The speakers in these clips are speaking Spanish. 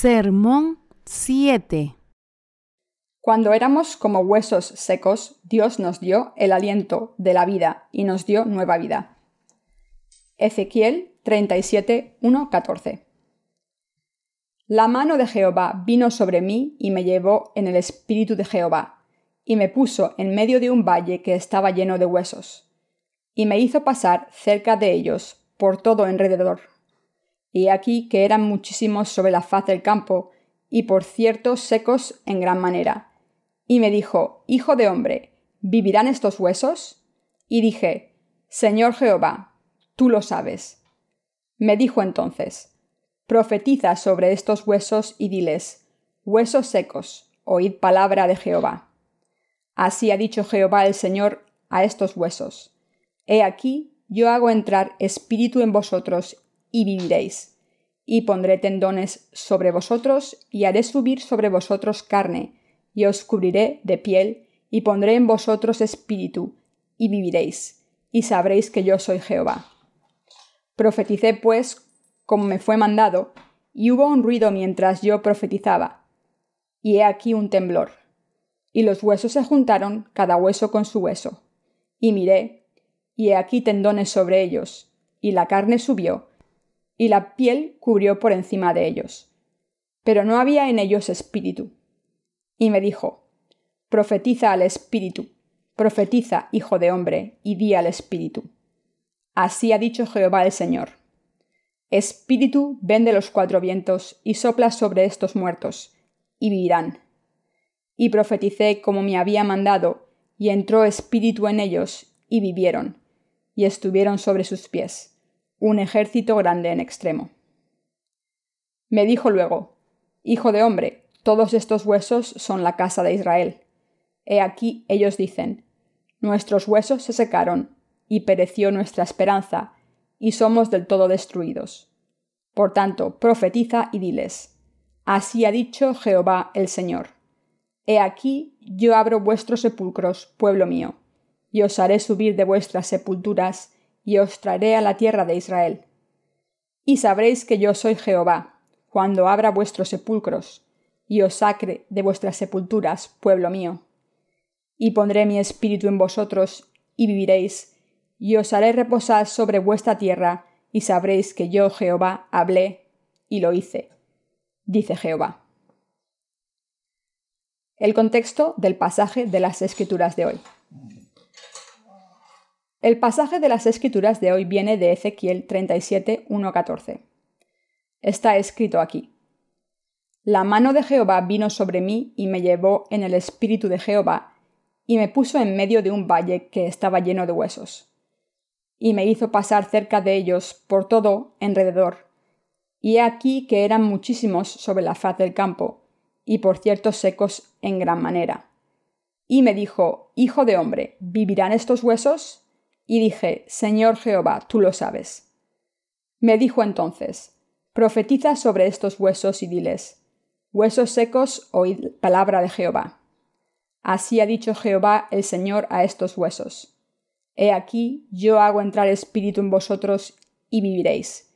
Sermón 7 Cuando éramos como huesos secos, Dios nos dio el aliento de la vida y nos dio nueva vida. Ezequiel 37, 1, 14. La mano de Jehová vino sobre mí y me llevó en el espíritu de Jehová, y me puso en medio de un valle que estaba lleno de huesos, y me hizo pasar cerca de ellos por todo alrededor y aquí que eran muchísimos sobre la faz del campo, y por cierto secos en gran manera. Y me dijo, Hijo de hombre, ¿vivirán estos huesos? Y dije, Señor Jehová, tú lo sabes. Me dijo entonces, Profetiza sobre estos huesos y diles, Huesos secos, oíd palabra de Jehová. Así ha dicho Jehová el Señor a estos huesos. He aquí, yo hago entrar espíritu en vosotros y viviréis. Y pondré tendones sobre vosotros, y haré subir sobre vosotros carne, y os cubriré de piel, y pondré en vosotros espíritu, y viviréis, y sabréis que yo soy Jehová. Profeticé pues como me fue mandado, y hubo un ruido mientras yo profetizaba, y he aquí un temblor. Y los huesos se juntaron, cada hueso con su hueso. Y miré, y he aquí tendones sobre ellos, y la carne subió, y la piel cubrió por encima de ellos. Pero no había en ellos espíritu. Y me dijo, Profetiza al espíritu, profetiza, hijo de hombre, y di al espíritu. Así ha dicho Jehová el Señor. Espíritu, ven de los cuatro vientos, y sopla sobre estos muertos, y vivirán. Y profeticé como me había mandado, y entró espíritu en ellos, y vivieron, y estuvieron sobre sus pies un ejército grande en extremo. Me dijo luego, Hijo de hombre, todos estos huesos son la casa de Israel. He aquí ellos dicen, Nuestros huesos se secaron, y pereció nuestra esperanza, y somos del todo destruidos. Por tanto, profetiza y diles, Así ha dicho Jehová el Señor. He aquí yo abro vuestros sepulcros, pueblo mío, y os haré subir de vuestras sepulturas, y os traeré a la tierra de Israel. Y sabréis que yo soy Jehová, cuando abra vuestros sepulcros, y os sacre de vuestras sepulturas, pueblo mío. Y pondré mi espíritu en vosotros, y viviréis, y os haré reposar sobre vuestra tierra, y sabréis que yo, Jehová, hablé, y lo hice, dice Jehová. El contexto del pasaje de las Escrituras de hoy. El pasaje de las Escrituras de hoy viene de Ezequiel 37, 1-14. Está escrito aquí. La mano de Jehová vino sobre mí y me llevó en el espíritu de Jehová, y me puso en medio de un valle que estaba lleno de huesos. Y me hizo pasar cerca de ellos por todo alrededor. Y he aquí que eran muchísimos sobre la faz del campo, y por cierto secos en gran manera. Y me dijo, Hijo de hombre, ¿vivirán estos huesos? Y dije, Señor Jehová, tú lo sabes. Me dijo entonces, Profetiza sobre estos huesos y diles, Huesos secos, oíd palabra de Jehová. Así ha dicho Jehová el Señor a estos huesos. He aquí, yo hago entrar espíritu en vosotros y viviréis.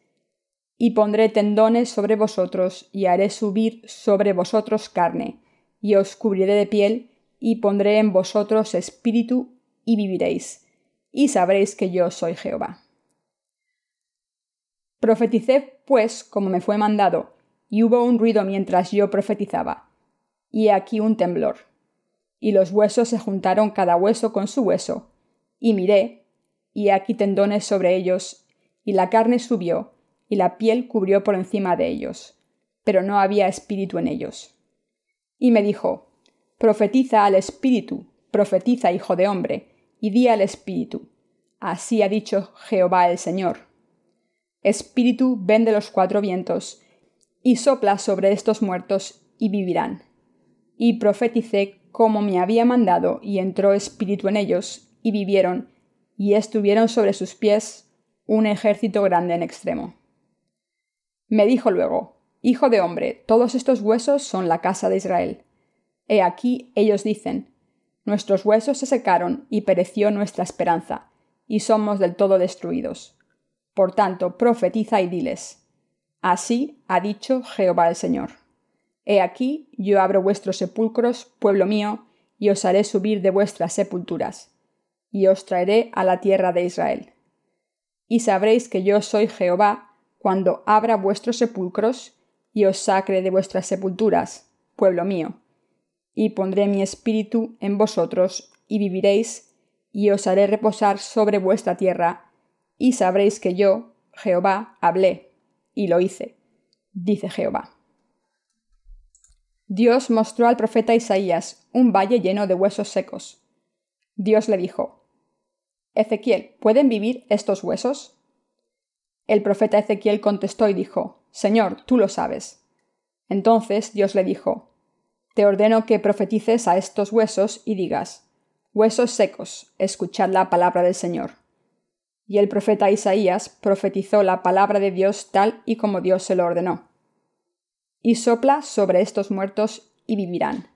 Y pondré tendones sobre vosotros y haré subir sobre vosotros carne, y os cubriré de piel, y pondré en vosotros espíritu y viviréis y sabréis que yo soy Jehová. Profeticé, pues, como me fue mandado, y hubo un ruido mientras yo profetizaba, y aquí un temblor. Y los huesos se juntaron cada hueso con su hueso, y miré, y aquí tendones sobre ellos, y la carne subió, y la piel cubrió por encima de ellos, pero no había espíritu en ellos. Y me dijo, Profetiza al espíritu, profetiza, hijo de hombre, y di al Espíritu, Así ha dicho Jehová el Señor. Espíritu, ven de los cuatro vientos, y sopla sobre estos muertos, y vivirán. Y profeticé como me había mandado, y entró espíritu en ellos, y vivieron, y estuvieron sobre sus pies un ejército grande en extremo. Me dijo luego, Hijo de hombre, todos estos huesos son la casa de Israel. He aquí ellos dicen, Nuestros huesos se secaron y pereció nuestra esperanza, y somos del todo destruidos. Por tanto, profetiza y diles, Así ha dicho Jehová el Señor. He aquí, yo abro vuestros sepulcros, pueblo mío, y os haré subir de vuestras sepulturas, y os traeré a la tierra de Israel. Y sabréis que yo soy Jehová, cuando abra vuestros sepulcros, y os sacre de vuestras sepulturas, pueblo mío, y pondré mi espíritu en vosotros, y viviréis, y os haré reposar sobre vuestra tierra, y sabréis que yo, Jehová, hablé, y lo hice, dice Jehová. Dios mostró al profeta Isaías un valle lleno de huesos secos. Dios le dijo, Ezequiel, ¿pueden vivir estos huesos? El profeta Ezequiel contestó y dijo, Señor, tú lo sabes. Entonces Dios le dijo, Te ordeno que profetices a estos huesos y digas, Huesos secos, escuchad la palabra del Señor. Y el profeta Isaías profetizó la palabra de Dios tal y como Dios se lo ordenó. Y sopla sobre estos muertos y vivirán.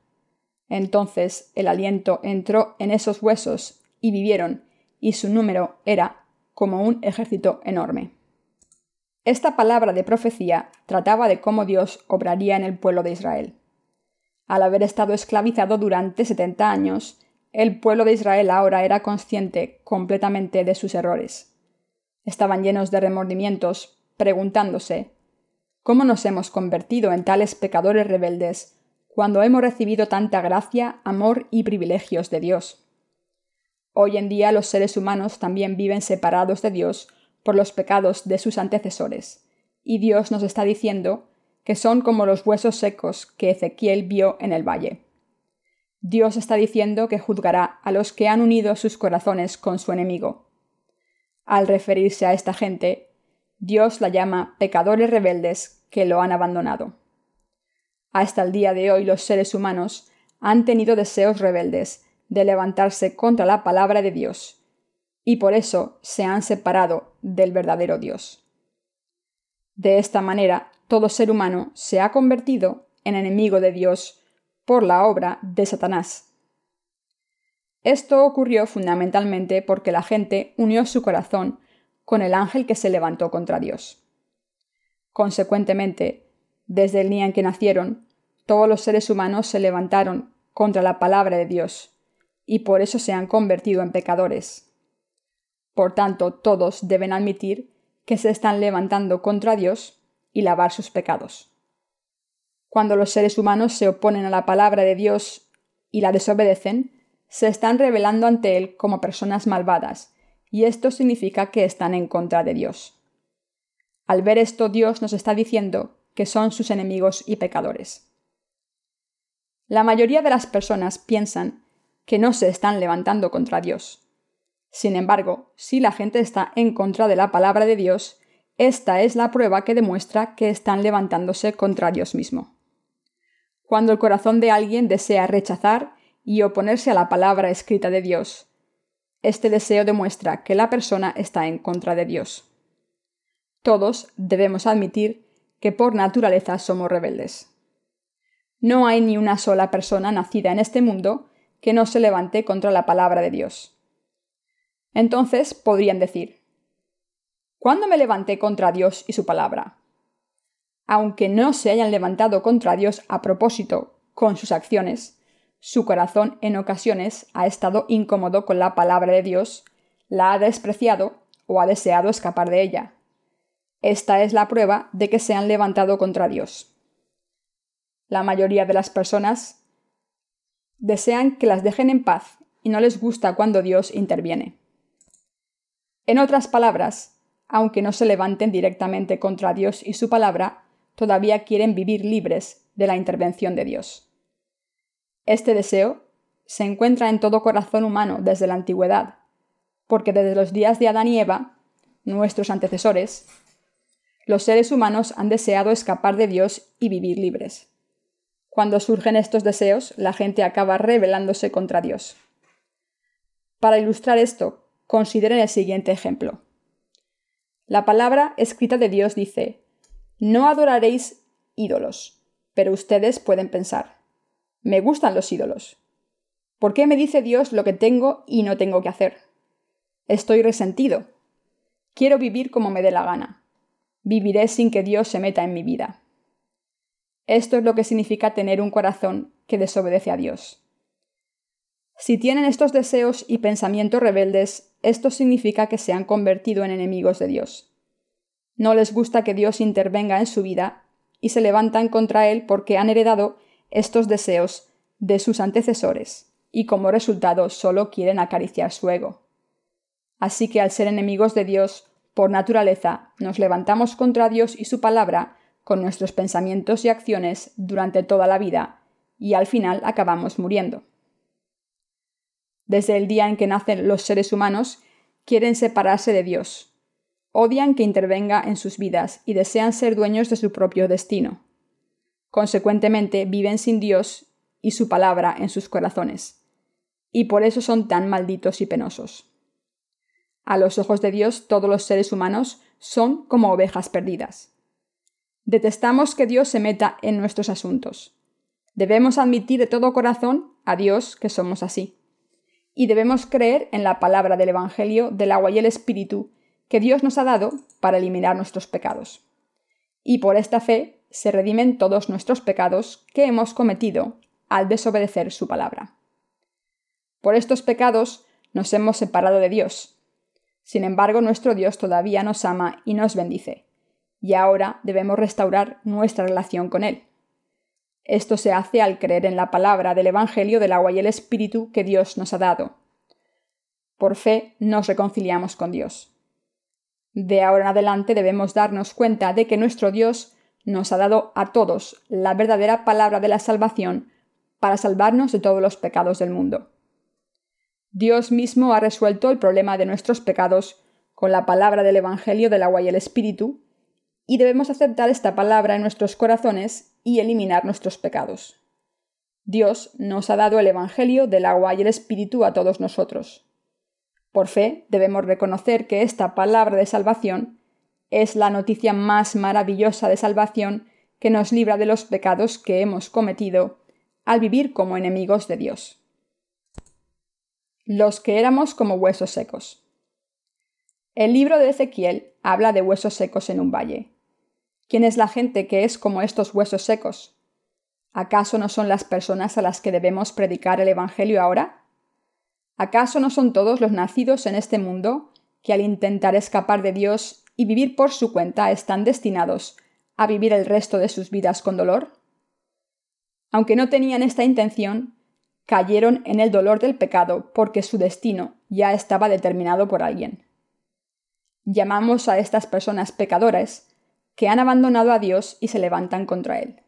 Entonces el aliento entró en esos huesos y vivieron, y su número era como un ejército enorme. Esta palabra de profecía trataba de cómo Dios obraría en el pueblo de Israel. Al haber estado esclavizado durante setenta años, el pueblo de Israel ahora era consciente completamente de sus errores. Estaban llenos de remordimientos, preguntándose ¿Cómo nos hemos convertido en tales pecadores rebeldes cuando hemos recibido tanta gracia, amor y privilegios de Dios? Hoy en día los seres humanos también viven separados de Dios por los pecados de sus antecesores, y Dios nos está diciendo que son como los huesos secos que Ezequiel vio en el valle. Dios está diciendo que juzgará a los que han unido sus corazones con su enemigo. Al referirse a esta gente, Dios la llama pecadores rebeldes que lo han abandonado. Hasta el día de hoy los seres humanos han tenido deseos rebeldes de levantarse contra la palabra de Dios, y por eso se han separado del verdadero Dios. De esta manera, todo ser humano se ha convertido en enemigo de Dios por la obra de Satanás. Esto ocurrió fundamentalmente porque la gente unió su corazón con el ángel que se levantó contra Dios. Consecuentemente, desde el día en que nacieron, todos los seres humanos se levantaron contra la palabra de Dios, y por eso se han convertido en pecadores. Por tanto, todos deben admitir que se están levantando contra Dios y lavar sus pecados. Cuando los seres humanos se oponen a la palabra de Dios y la desobedecen, se están revelando ante Él como personas malvadas, y esto significa que están en contra de Dios. Al ver esto, Dios nos está diciendo que son sus enemigos y pecadores. La mayoría de las personas piensan que no se están levantando contra Dios. Sin embargo, si la gente está en contra de la palabra de Dios, esta es la prueba que demuestra que están levantándose contra Dios mismo. Cuando el corazón de alguien desea rechazar y oponerse a la palabra escrita de Dios, este deseo demuestra que la persona está en contra de Dios. Todos debemos admitir que por naturaleza somos rebeldes. No hay ni una sola persona nacida en este mundo que no se levante contra la palabra de Dios. Entonces podrían decir, ¿cuándo me levanté contra Dios y su palabra? Aunque no se hayan levantado contra Dios a propósito con sus acciones, su corazón en ocasiones ha estado incómodo con la palabra de Dios, la ha despreciado o ha deseado escapar de ella. Esta es la prueba de que se han levantado contra Dios. La mayoría de las personas desean que las dejen en paz y no les gusta cuando Dios interviene. En otras palabras, aunque no se levanten directamente contra Dios y su palabra, todavía quieren vivir libres de la intervención de Dios. Este deseo se encuentra en todo corazón humano desde la antigüedad, porque desde los días de Adán y Eva, nuestros antecesores, los seres humanos han deseado escapar de Dios y vivir libres. Cuando surgen estos deseos, la gente acaba rebelándose contra Dios. Para ilustrar esto, Consideren el siguiente ejemplo. La palabra escrita de Dios dice, no adoraréis ídolos, pero ustedes pueden pensar, me gustan los ídolos. ¿Por qué me dice Dios lo que tengo y no tengo que hacer? Estoy resentido. Quiero vivir como me dé la gana. Viviré sin que Dios se meta en mi vida. Esto es lo que significa tener un corazón que desobedece a Dios. Si tienen estos deseos y pensamientos rebeldes, esto significa que se han convertido en enemigos de Dios. No les gusta que Dios intervenga en su vida y se levantan contra Él porque han heredado estos deseos de sus antecesores y como resultado solo quieren acariciar su ego. Así que al ser enemigos de Dios, por naturaleza, nos levantamos contra Dios y su palabra con nuestros pensamientos y acciones durante toda la vida, y al final acabamos muriendo. Desde el día en que nacen los seres humanos, quieren separarse de Dios. Odian que intervenga en sus vidas y desean ser dueños de su propio destino. Consecuentemente, viven sin Dios y su palabra en sus corazones. Y por eso son tan malditos y penosos. A los ojos de Dios todos los seres humanos son como ovejas perdidas. Detestamos que Dios se meta en nuestros asuntos. Debemos admitir de todo corazón a Dios que somos así. Y debemos creer en la palabra del Evangelio del agua y el Espíritu que Dios nos ha dado para eliminar nuestros pecados. Y por esta fe se redimen todos nuestros pecados que hemos cometido al desobedecer su palabra. Por estos pecados nos hemos separado de Dios. Sin embargo, nuestro Dios todavía nos ama y nos bendice y ahora debemos restaurar nuestra relación con Él. Esto se hace al creer en la palabra del Evangelio del agua y el Espíritu que Dios nos ha dado. Por fe nos reconciliamos con Dios. De ahora en adelante debemos darnos cuenta de que nuestro Dios nos ha dado a todos la verdadera palabra de la salvación para salvarnos de todos los pecados del mundo. Dios mismo ha resuelto el problema de nuestros pecados con la palabra del Evangelio del agua y el Espíritu, y debemos aceptar esta palabra en nuestros corazones y eliminar nuestros pecados. Dios nos ha dado el Evangelio del agua y el Espíritu a todos nosotros. Por fe debemos reconocer que esta palabra de salvación es la noticia más maravillosa de salvación que nos libra de los pecados que hemos cometido al vivir como enemigos de Dios. Los que éramos como huesos secos. El libro de Ezequiel habla de huesos secos en un valle. ¿Quién es la gente que es como estos huesos secos? ¿Acaso no son las personas a las que debemos predicar el Evangelio ahora? ¿Acaso no son todos los nacidos en este mundo que al intentar escapar de Dios y vivir por su cuenta están destinados a vivir el resto de sus vidas con dolor? Aunque no tenían esta intención, cayeron en el dolor del pecado porque su destino ya estaba determinado por alguien. Llamamos a estas personas pecadoras que han abandonado a Dios y se levantan contra Él.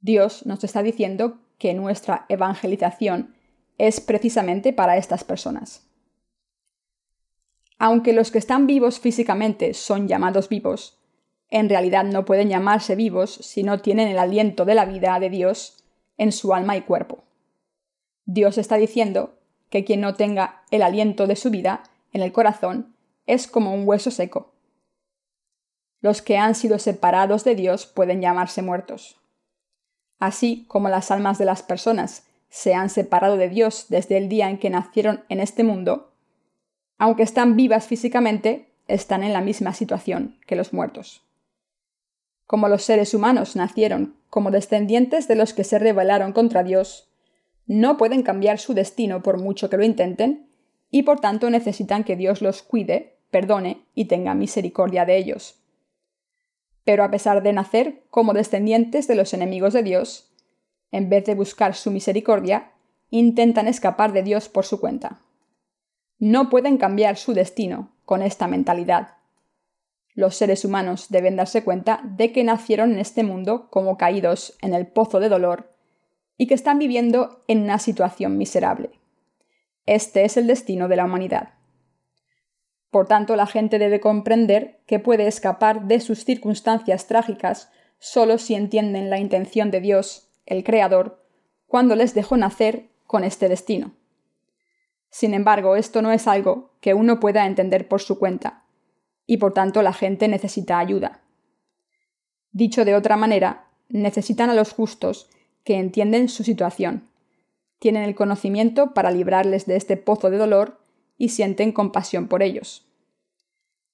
Dios nos está diciendo que nuestra evangelización es precisamente para estas personas. Aunque los que están vivos físicamente son llamados vivos, en realidad no pueden llamarse vivos si no tienen el aliento de la vida de Dios en su alma y cuerpo. Dios está diciendo que quien no tenga el aliento de su vida en el corazón es como un hueso seco, los que han sido separados de Dios pueden llamarse muertos. Así como las almas de las personas se han separado de Dios desde el día en que nacieron en este mundo, aunque están vivas físicamente, están en la misma situación que los muertos. Como los seres humanos nacieron como descendientes de los que se rebelaron contra Dios, no pueden cambiar su destino por mucho que lo intenten, y por tanto necesitan que Dios los cuide, perdone y tenga misericordia de ellos pero a pesar de nacer como descendientes de los enemigos de Dios, en vez de buscar su misericordia, intentan escapar de Dios por su cuenta. No pueden cambiar su destino con esta mentalidad. Los seres humanos deben darse cuenta de que nacieron en este mundo como caídos en el pozo de dolor y que están viviendo en una situación miserable. Este es el destino de la humanidad. Por tanto, la gente debe comprender que puede escapar de sus circunstancias trágicas solo si entienden la intención de Dios, el Creador, cuando les dejó nacer con este destino. Sin embargo, esto no es algo que uno pueda entender por su cuenta, y por tanto la gente necesita ayuda. Dicho de otra manera, necesitan a los justos que entienden su situación, tienen el conocimiento para librarles de este pozo de dolor y sienten compasión por ellos.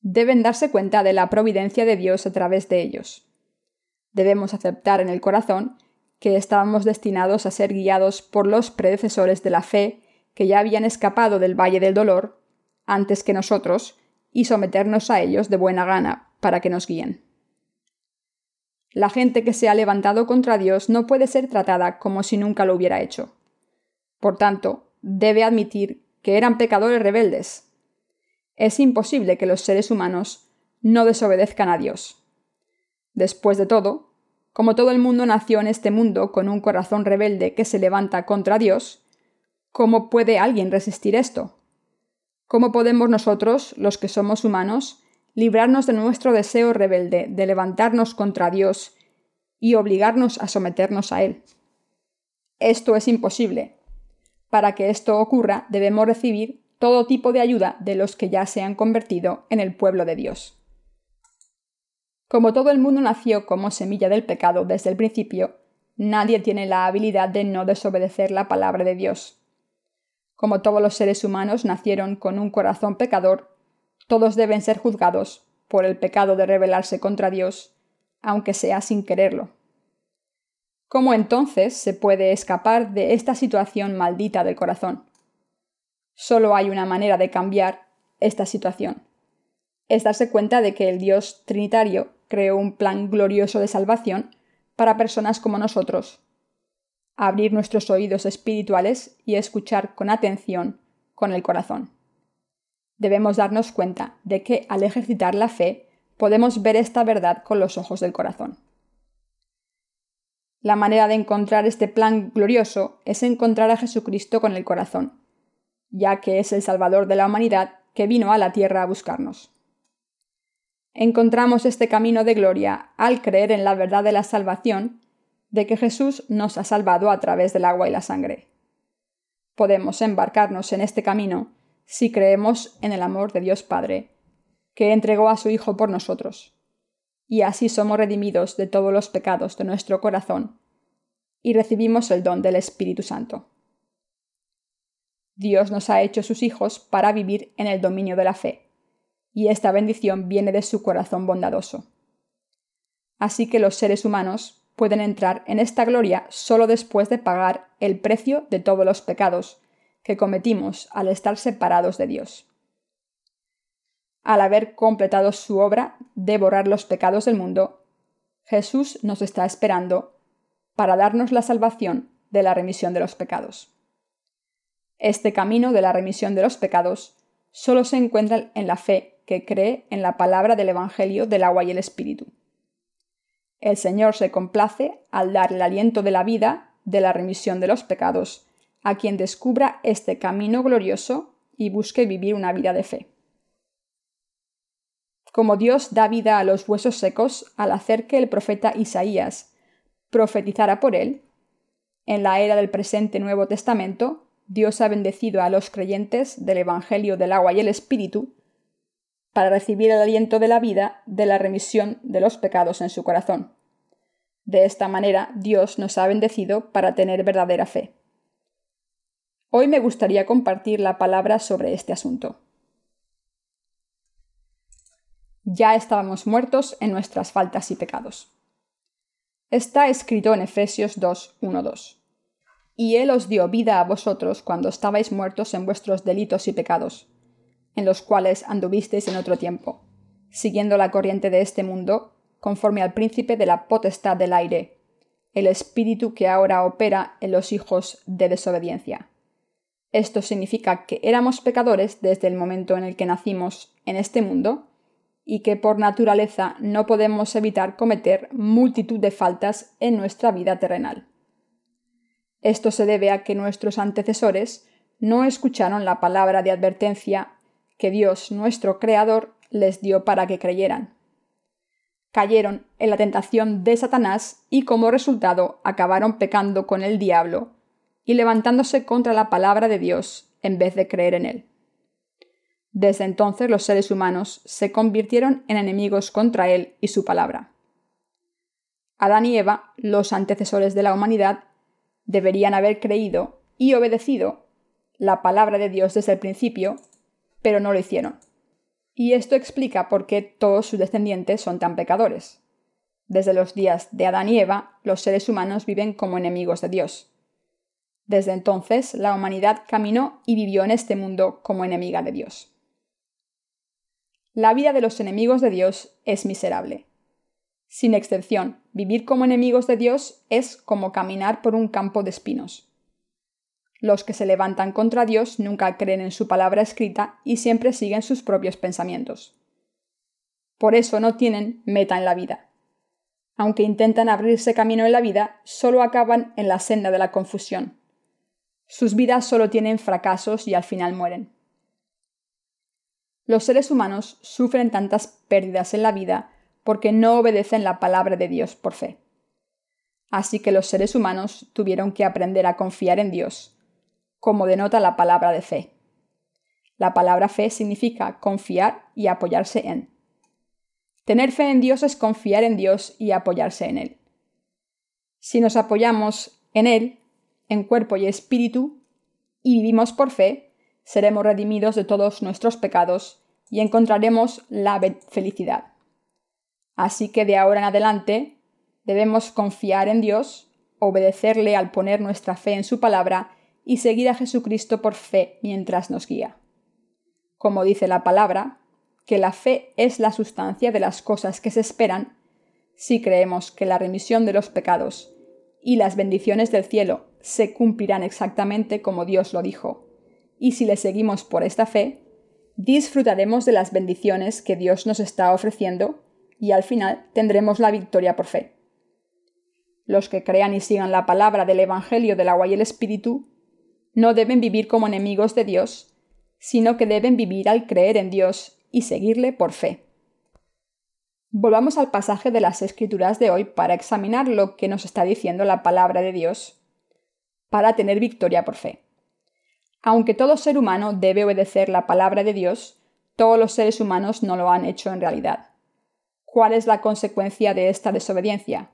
deben darse cuenta de la providencia de Dios a través de ellos. Debemos aceptar en el corazón que estábamos destinados a ser guiados por los predecesores de la fe que ya habían escapado del valle del dolor antes que nosotros y someternos a ellos de buena gana para que nos guíen. La gente que se ha levantado contra Dios no puede ser tratada como si nunca lo hubiera hecho. Por tanto, debe admitir que eran pecadores rebeldes. Es imposible que los seres humanos no desobedezcan a Dios. Después de todo, como todo el mundo nació en este mundo con un corazón rebelde que se levanta contra Dios, ¿cómo puede alguien resistir esto? ¿Cómo podemos nosotros, los que somos humanos, librarnos de nuestro deseo rebelde de levantarnos contra Dios y obligarnos a someternos a Él? Esto es imposible. Para que esto ocurra, debemos recibir todo tipo de ayuda de los que ya se han convertido en el pueblo de Dios. Como todo el mundo nació como semilla del pecado desde el principio, nadie tiene la habilidad de no desobedecer la palabra de Dios. Como todos los seres humanos nacieron con un corazón pecador, todos deben ser juzgados por el pecado de rebelarse contra Dios, aunque sea sin quererlo. ¿Cómo entonces se puede escapar de esta situación maldita del corazón? Solo hay una manera de cambiar esta situación. Es darse cuenta de que el Dios Trinitario creó un plan glorioso de salvación para personas como nosotros. Abrir nuestros oídos espirituales y escuchar con atención con el corazón. Debemos darnos cuenta de que al ejercitar la fe podemos ver esta verdad con los ojos del corazón. La manera de encontrar este plan glorioso es encontrar a Jesucristo con el corazón, ya que es el Salvador de la humanidad que vino a la tierra a buscarnos. Encontramos este camino de gloria al creer en la verdad de la salvación, de que Jesús nos ha salvado a través del agua y la sangre. Podemos embarcarnos en este camino si creemos en el amor de Dios Padre, que entregó a su Hijo por nosotros, y así somos redimidos de todos los pecados de nuestro corazón, y recibimos el don del Espíritu Santo. Dios nos ha hecho sus hijos para vivir en el dominio de la fe y esta bendición viene de su corazón bondadoso. Así que los seres humanos pueden entrar en esta gloria solo después de pagar el precio de todos los pecados que cometimos al estar separados de Dios. Al haber completado su obra de borrar los pecados del mundo, Jesús nos está esperando para darnos la salvación de la remisión de los pecados. Este camino de la remisión de los pecados solo se encuentra en la fe que cree en la palabra del Evangelio del agua y el Espíritu. El Señor se complace al dar el aliento de la vida, de la remisión de los pecados, a quien descubra este camino glorioso y busque vivir una vida de fe. Como Dios da vida a los huesos secos al hacer que el profeta Isaías profetizara por él, en la era del presente Nuevo Testamento, Dios ha bendecido a los creyentes del Evangelio del agua y el Espíritu para recibir el aliento de la vida de la remisión de los pecados en su corazón. De esta manera Dios nos ha bendecido para tener verdadera fe. Hoy me gustaría compartir la palabra sobre este asunto. Ya estábamos muertos en nuestras faltas y pecados. Está escrito en Efesios 2, 2. Y Él os dio vida a vosotros cuando estabais muertos en vuestros delitos y pecados en los cuales anduvisteis en otro tiempo, siguiendo la corriente de este mundo, conforme al príncipe de la potestad del aire, el espíritu que ahora opera en los hijos de desobediencia. Esto significa que éramos pecadores desde el momento en el que nacimos en este mundo y que por naturaleza no podemos evitar cometer multitud de faltas en nuestra vida terrenal. Esto se debe a que nuestros antecesores no escucharon la palabra de advertencia que Dios nuestro Creador les dio para que creyeran. Cayeron en la tentación de Satanás y como resultado acabaron pecando con el diablo y levantándose contra la palabra de Dios en vez de creer en él. Desde entonces los seres humanos se convirtieron en enemigos contra él y su palabra. Adán y Eva, los antecesores de la humanidad, deberían haber creído y obedecido la palabra de Dios desde el principio pero no lo hicieron. Y esto explica por qué todos sus descendientes son tan pecadores. Desde los días de Adán y Eva, los seres humanos viven como enemigos de Dios. Desde entonces, la humanidad caminó y vivió en este mundo como enemiga de Dios. La vida de los enemigos de Dios es miserable. Sin excepción, vivir como enemigos de Dios es como caminar por un campo de espinos. Los que se levantan contra Dios nunca creen en su palabra escrita y siempre siguen sus propios pensamientos. Por eso no tienen meta en la vida. Aunque intentan abrirse camino en la vida, solo acaban en la senda de la confusión, sus vidas solo tienen fracasos y al final mueren. Los seres humanos sufren tantas pérdidas en la vida porque no obedecen la palabra de Dios por fe. Así que los seres humanos tuvieron que aprender a confiar en Dios, como denota la palabra de fe. La palabra fe significa confiar y apoyarse en. Tener fe en Dios es confiar en Dios y apoyarse en Él. Si nos apoyamos en Él, en cuerpo y espíritu, y vivimos por fe, seremos redimidos de todos nuestros pecados y encontraremos la felicidad. Así que de ahora en adelante debemos confiar en Dios, obedecerle al poner nuestra fe en su palabra y seguir a Jesucristo por fe mientras nos guía. Como dice la palabra, que la fe es la sustancia de las cosas que se esperan, si creemos que la remisión de los pecados y las bendiciones del cielo se cumplirán exactamente como Dios lo dijo. Y si le seguimos por esta fe, disfrutaremos de las bendiciones que Dios nos está ofreciendo y al final tendremos la victoria por fe. Los que crean y sigan la palabra del Evangelio del agua y el Espíritu no deben vivir como enemigos de Dios, sino que deben vivir al creer en Dios y seguirle por fe. Volvamos al pasaje de las Escrituras de hoy para examinar lo que nos está diciendo la palabra de Dios para tener victoria por fe. Aunque todo ser humano debe obedecer la palabra de Dios, todos los seres humanos no lo han hecho en realidad. ¿Cuál es la consecuencia de esta desobediencia?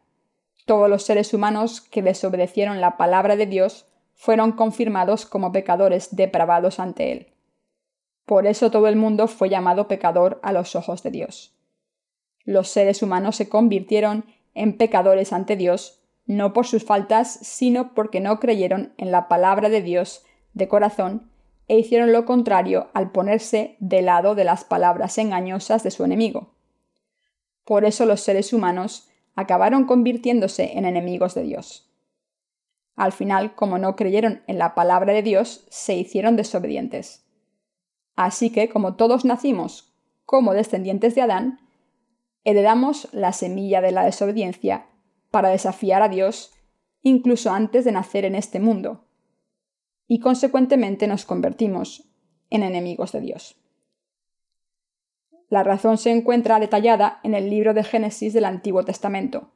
Todos los seres humanos que desobedecieron la palabra de Dios fueron confirmados como pecadores depravados ante Él. Por eso todo el mundo fue llamado pecador a los ojos de Dios los seres humanos se convirtieron en pecadores ante Dios, no por sus faltas, sino porque no creyeron en la palabra de Dios de corazón e hicieron lo contrario al ponerse de lado de las palabras engañosas de su enemigo. Por eso los seres humanos acabaron convirtiéndose en enemigos de Dios. Al final, como no creyeron en la palabra de Dios, se hicieron desobedientes. Así que, como todos nacimos como descendientes de Adán, heredamos la semilla de la desobediencia para desafiar a Dios incluso antes de nacer en este mundo, y consecuentemente nos convertimos en enemigos de Dios. La razón se encuentra detallada en el libro de Génesis del Antiguo Testamento.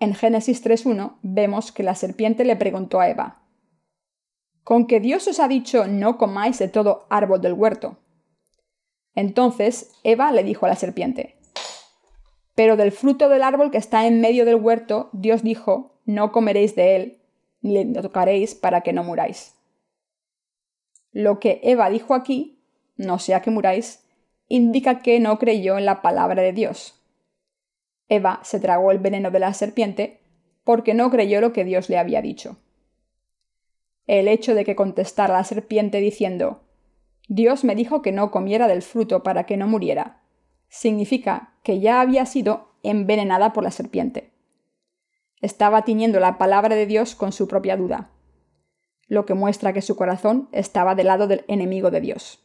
En Génesis 3.1 vemos que la serpiente le preguntó a Eva, ¿Con que Dios os ha dicho no comáis de todo árbol del huerto? Entonces Eva le dijo a la serpiente, pero del fruto del árbol que está en medio del huerto, Dios dijo, no comeréis de él, le tocaréis para que no muráis. Lo que Eva dijo aquí, no sea que muráis, indica que no creyó en la palabra de Dios. Eva se tragó el veneno de la serpiente porque no creyó lo que Dios le había dicho. El hecho de que contestara la serpiente diciendo, Dios me dijo que no comiera del fruto para que no muriera, significa que ya había sido envenenada por la serpiente. Estaba tiñendo la palabra de Dios con su propia duda, lo que muestra que su corazón estaba del lado del enemigo de Dios.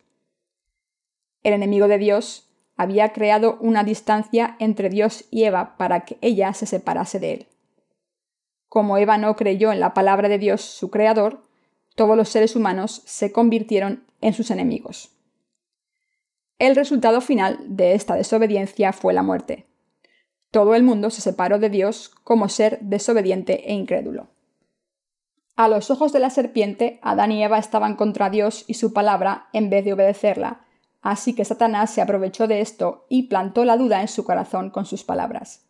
El enemigo de Dios había creado una distancia entre Dios y Eva para que ella se separase de él. Como Eva no creyó en la palabra de Dios, su creador, todos los seres humanos se convirtieron en sus enemigos. El resultado final de esta desobediencia fue la muerte. Todo el mundo se separó de Dios como ser desobediente e incrédulo. A los ojos de la serpiente, Adán y Eva estaban contra Dios y su palabra en vez de obedecerla, así que Satanás se aprovechó de esto y plantó la duda en su corazón con sus palabras.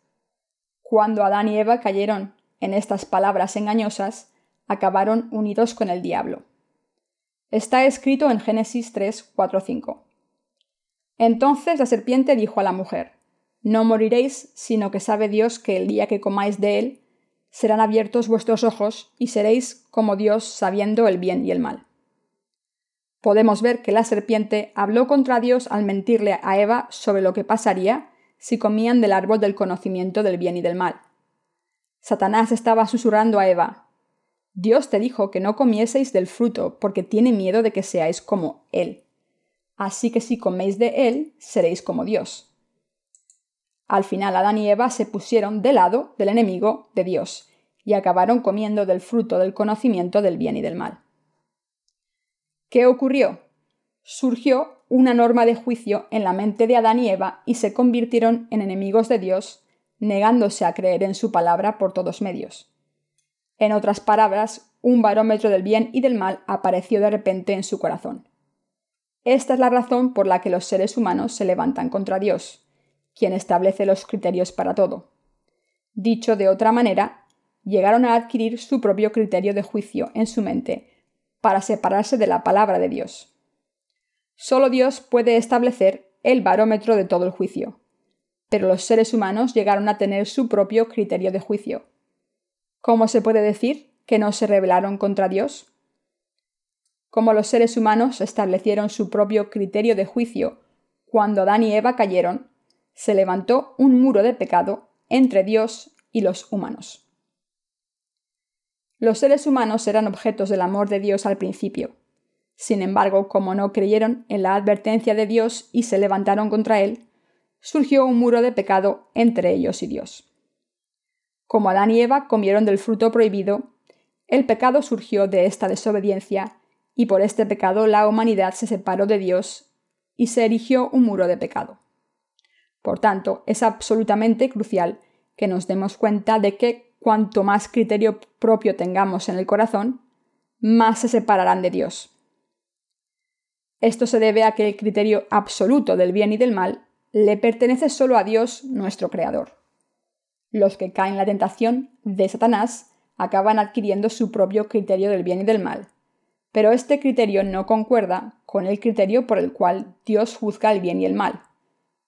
Cuando Adán y Eva cayeron en estas palabras engañosas, acabaron unidos con el diablo. Está escrito en Génesis 3, 4, 5. Entonces la serpiente dijo a la mujer, No moriréis, sino que sabe Dios que el día que comáis de él, serán abiertos vuestros ojos y seréis como Dios sabiendo el bien y el mal. Podemos ver que la serpiente habló contra Dios al mentirle a Eva sobre lo que pasaría si comían del árbol del conocimiento del bien y del mal. Satanás estaba susurrando a Eva, Dios te dijo que no comieseis del fruto porque tiene miedo de que seáis como Él. Así que si coméis de Él, seréis como Dios. Al final Adán y Eva se pusieron de lado del enemigo de Dios y acabaron comiendo del fruto del conocimiento del bien y del mal. ¿Qué ocurrió? Surgió una norma de juicio en la mente de Adán y Eva y se convirtieron en enemigos de Dios, negándose a creer en su palabra por todos medios. En otras palabras, un barómetro del bien y del mal apareció de repente en su corazón. Esta es la razón por la que los seres humanos se levantan contra Dios, quien establece los criterios para todo. Dicho de otra manera, llegaron a adquirir su propio criterio de juicio en su mente para separarse de la palabra de Dios. Solo Dios puede establecer el barómetro de todo el juicio, pero los seres humanos llegaron a tener su propio criterio de juicio. ¿Cómo se puede decir que no se rebelaron contra Dios? Como los seres humanos establecieron su propio criterio de juicio cuando Adán y Eva cayeron, se levantó un muro de pecado entre Dios y los humanos. Los seres humanos eran objetos del amor de Dios al principio. Sin embargo, como no creyeron en la advertencia de Dios y se levantaron contra él, surgió un muro de pecado entre ellos y Dios. Como Adán y Eva comieron del fruto prohibido, el pecado surgió de esta desobediencia, y por este pecado la humanidad se separó de Dios y se erigió un muro de pecado. Por tanto, es absolutamente crucial que nos demos cuenta de que cuanto más criterio propio tengamos en el corazón, más se separarán de Dios. Esto se debe a que el criterio absoluto del bien y del mal le pertenece solo a Dios, nuestro Creador los que caen en la tentación de Satanás acaban adquiriendo su propio criterio del bien y del mal. Pero este criterio no concuerda con el criterio por el cual Dios juzga el bien y el mal,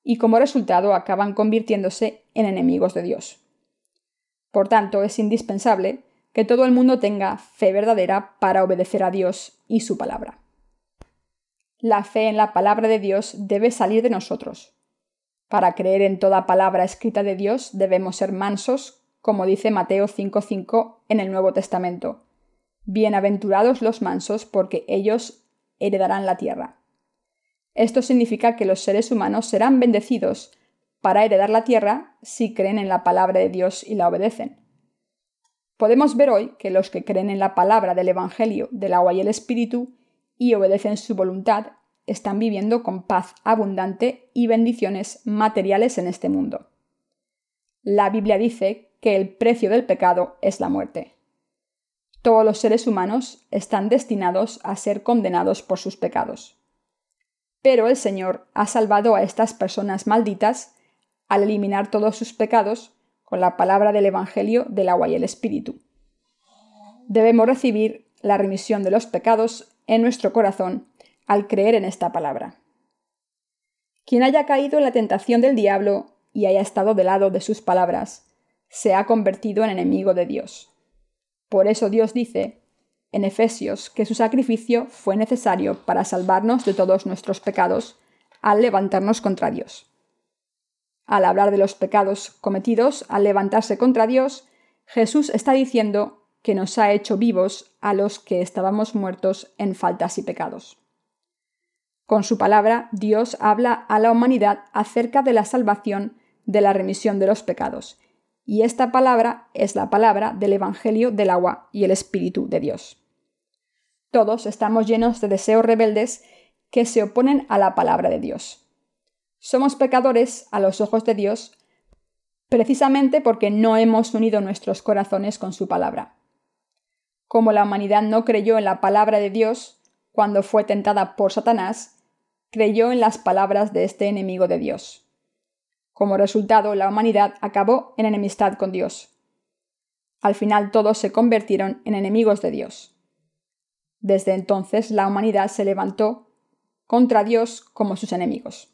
y como resultado acaban convirtiéndose en enemigos de Dios. Por tanto, es indispensable que todo el mundo tenga fe verdadera para obedecer a Dios y su palabra. La fe en la palabra de Dios debe salir de nosotros, para creer en toda palabra escrita de Dios debemos ser mansos, como dice Mateo 5.5 en el Nuevo Testamento. Bienaventurados los mansos, porque ellos heredarán la tierra. Esto significa que los seres humanos serán bendecidos para heredar la tierra si creen en la palabra de Dios y la obedecen. Podemos ver hoy que los que creen en la palabra del Evangelio del agua y el Espíritu y obedecen su voluntad están viviendo con paz abundante y bendiciones materiales en este mundo. La Biblia dice que el precio del pecado es la muerte. Todos los seres humanos están destinados a ser condenados por sus pecados. Pero el Señor ha salvado a estas personas malditas al eliminar todos sus pecados con la palabra del Evangelio del agua y el Espíritu. Debemos recibir la remisión de los pecados en nuestro corazón al creer en esta palabra. Quien haya caído en la tentación del diablo y haya estado del lado de sus palabras, se ha convertido en enemigo de Dios. Por eso Dios dice en Efesios que su sacrificio fue necesario para salvarnos de todos nuestros pecados al levantarnos contra Dios. Al hablar de los pecados cometidos al levantarse contra Dios, Jesús está diciendo que nos ha hecho vivos a los que estábamos muertos en faltas y pecados. Con su palabra, Dios habla a la humanidad acerca de la salvación de la remisión de los pecados, y esta palabra es la palabra del Evangelio del agua y el Espíritu de Dios. Todos estamos llenos de deseos rebeldes que se oponen a la palabra de Dios. Somos pecadores a los ojos de Dios precisamente porque no hemos unido nuestros corazones con su palabra. Como la humanidad no creyó en la palabra de Dios cuando fue tentada por Satanás, creyó en las palabras de este enemigo de Dios. Como resultado, la humanidad acabó en enemistad con Dios. Al final todos se convirtieron en enemigos de Dios. Desde entonces la humanidad se levantó contra Dios como sus enemigos.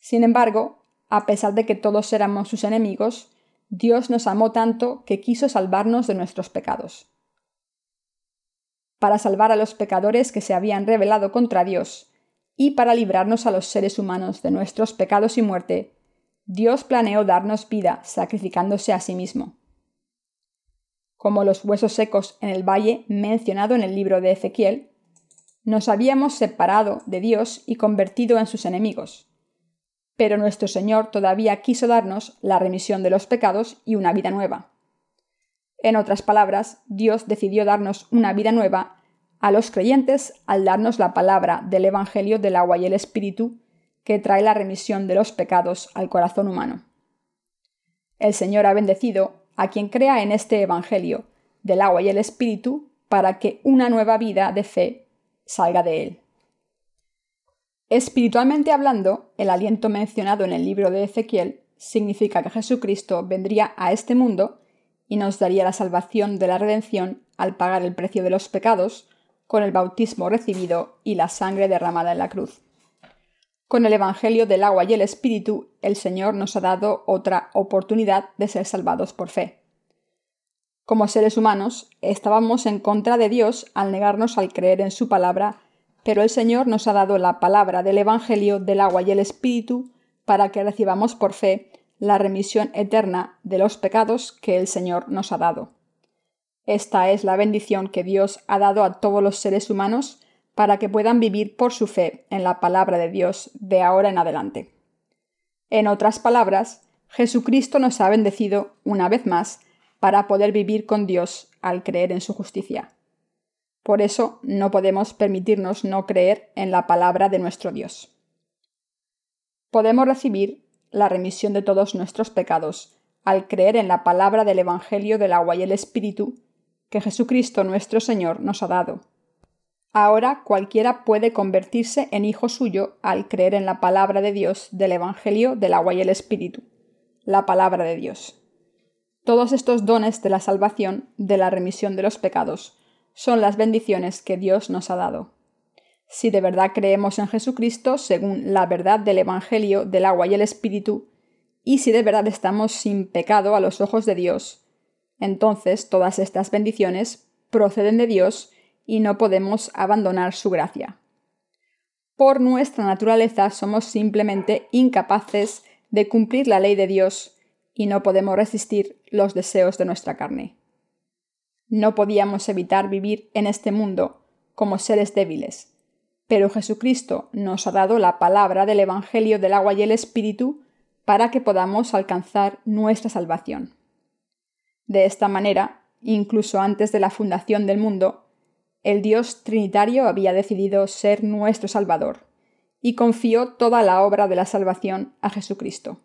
Sin embargo, a pesar de que todos éramos sus enemigos, Dios nos amó tanto que quiso salvarnos de nuestros pecados. Para salvar a los pecadores que se habían rebelado contra Dios y para librarnos a los seres humanos de nuestros pecados y muerte, Dios planeó darnos vida sacrificándose a sí mismo. Como los huesos secos en el valle mencionado en el libro de Ezequiel, nos habíamos separado de Dios y convertido en sus enemigos pero nuestro Señor todavía quiso darnos la remisión de los pecados y una vida nueva. En otras palabras, Dios decidió darnos una vida nueva a los creyentes al darnos la palabra del Evangelio del agua y el Espíritu que trae la remisión de los pecados al corazón humano. El Señor ha bendecido a quien crea en este Evangelio del agua y el Espíritu para que una nueva vida de fe salga de él. Espiritualmente hablando, el aliento mencionado en el libro de Ezequiel significa que Jesucristo vendría a este mundo y nos daría la salvación de la redención al pagar el precio de los pecados con el bautismo recibido y la sangre derramada en la cruz. Con el Evangelio del agua y el Espíritu, el Señor nos ha dado otra oportunidad de ser salvados por fe. Como seres humanos, estábamos en contra de Dios al negarnos al creer en su palabra pero el Señor nos ha dado la palabra del Evangelio del agua y el Espíritu para que recibamos por fe la remisión eterna de los pecados que el Señor nos ha dado. Esta es la bendición que Dios ha dado a todos los seres humanos para que puedan vivir por su fe en la palabra de Dios de ahora en adelante. En otras palabras, Jesucristo nos ha bendecido una vez más para poder vivir con Dios al creer en su justicia. Por eso no podemos permitirnos no creer en la palabra de nuestro Dios. Podemos recibir la remisión de todos nuestros pecados al creer en la palabra del Evangelio del agua y el Espíritu que Jesucristo nuestro Señor nos ha dado. Ahora cualquiera puede convertirse en hijo suyo al creer en la palabra de Dios del Evangelio del agua y el Espíritu, la palabra de Dios. Todos estos dones de la salvación, de la remisión de los pecados, son las bendiciones que Dios nos ha dado. Si de verdad creemos en Jesucristo según la verdad del Evangelio del agua y el Espíritu, y si de verdad estamos sin pecado a los ojos de Dios, entonces todas estas bendiciones proceden de Dios y no podemos abandonar su gracia. Por nuestra naturaleza somos simplemente incapaces de cumplir la ley de Dios y no podemos resistir los deseos de nuestra carne. No podíamos evitar vivir en este mundo como seres débiles, pero Jesucristo nos ha dado la palabra del Evangelio del agua y el Espíritu para que podamos alcanzar nuestra salvación. De esta manera, incluso antes de la fundación del mundo, el Dios Trinitario había decidido ser nuestro Salvador, y confió toda la obra de la salvación a Jesucristo.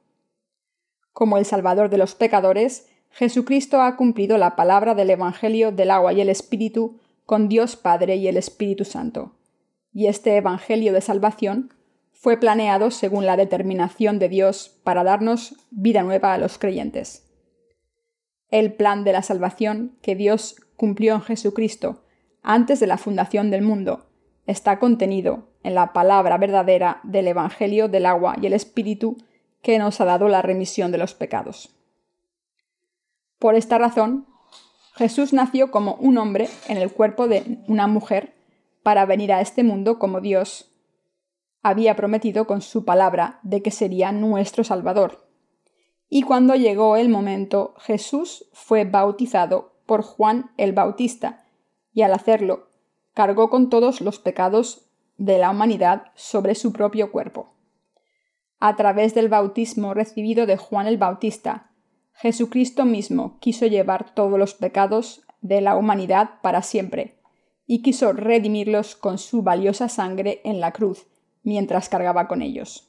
Como el Salvador de los pecadores, Jesucristo ha cumplido la palabra del Evangelio del agua y el Espíritu con Dios Padre y el Espíritu Santo. Y este Evangelio de salvación fue planeado según la determinación de Dios para darnos vida nueva a los creyentes. El plan de la salvación que Dios cumplió en Jesucristo antes de la fundación del mundo está contenido en la palabra verdadera del Evangelio del agua y el Espíritu que nos ha dado la remisión de los pecados. Por esta razón, Jesús nació como un hombre en el cuerpo de una mujer para venir a este mundo como Dios había prometido con su palabra de que sería nuestro Salvador. Y cuando llegó el momento, Jesús fue bautizado por Juan el Bautista, y al hacerlo, cargó con todos los pecados de la humanidad sobre su propio cuerpo. A través del bautismo recibido de Juan el Bautista, Jesucristo mismo quiso llevar todos los pecados de la humanidad para siempre, y quiso redimirlos con su valiosa sangre en la cruz, mientras cargaba con ellos.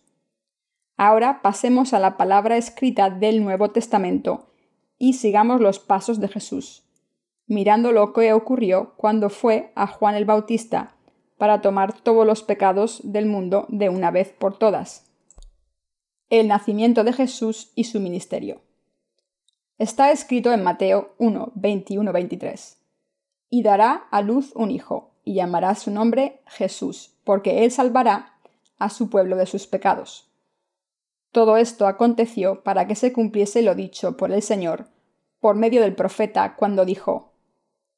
Ahora pasemos a la palabra escrita del Nuevo Testamento y sigamos los pasos de Jesús, mirando lo que ocurrió cuando fue a Juan el Bautista para tomar todos los pecados del mundo de una vez por todas. El nacimiento de Jesús y su ministerio. Está escrito en Mateo 1, 21, 23. Y dará a luz un hijo, y llamará su nombre Jesús, porque él salvará a su pueblo de sus pecados. Todo esto aconteció para que se cumpliese lo dicho por el Señor, por medio del profeta, cuando dijo,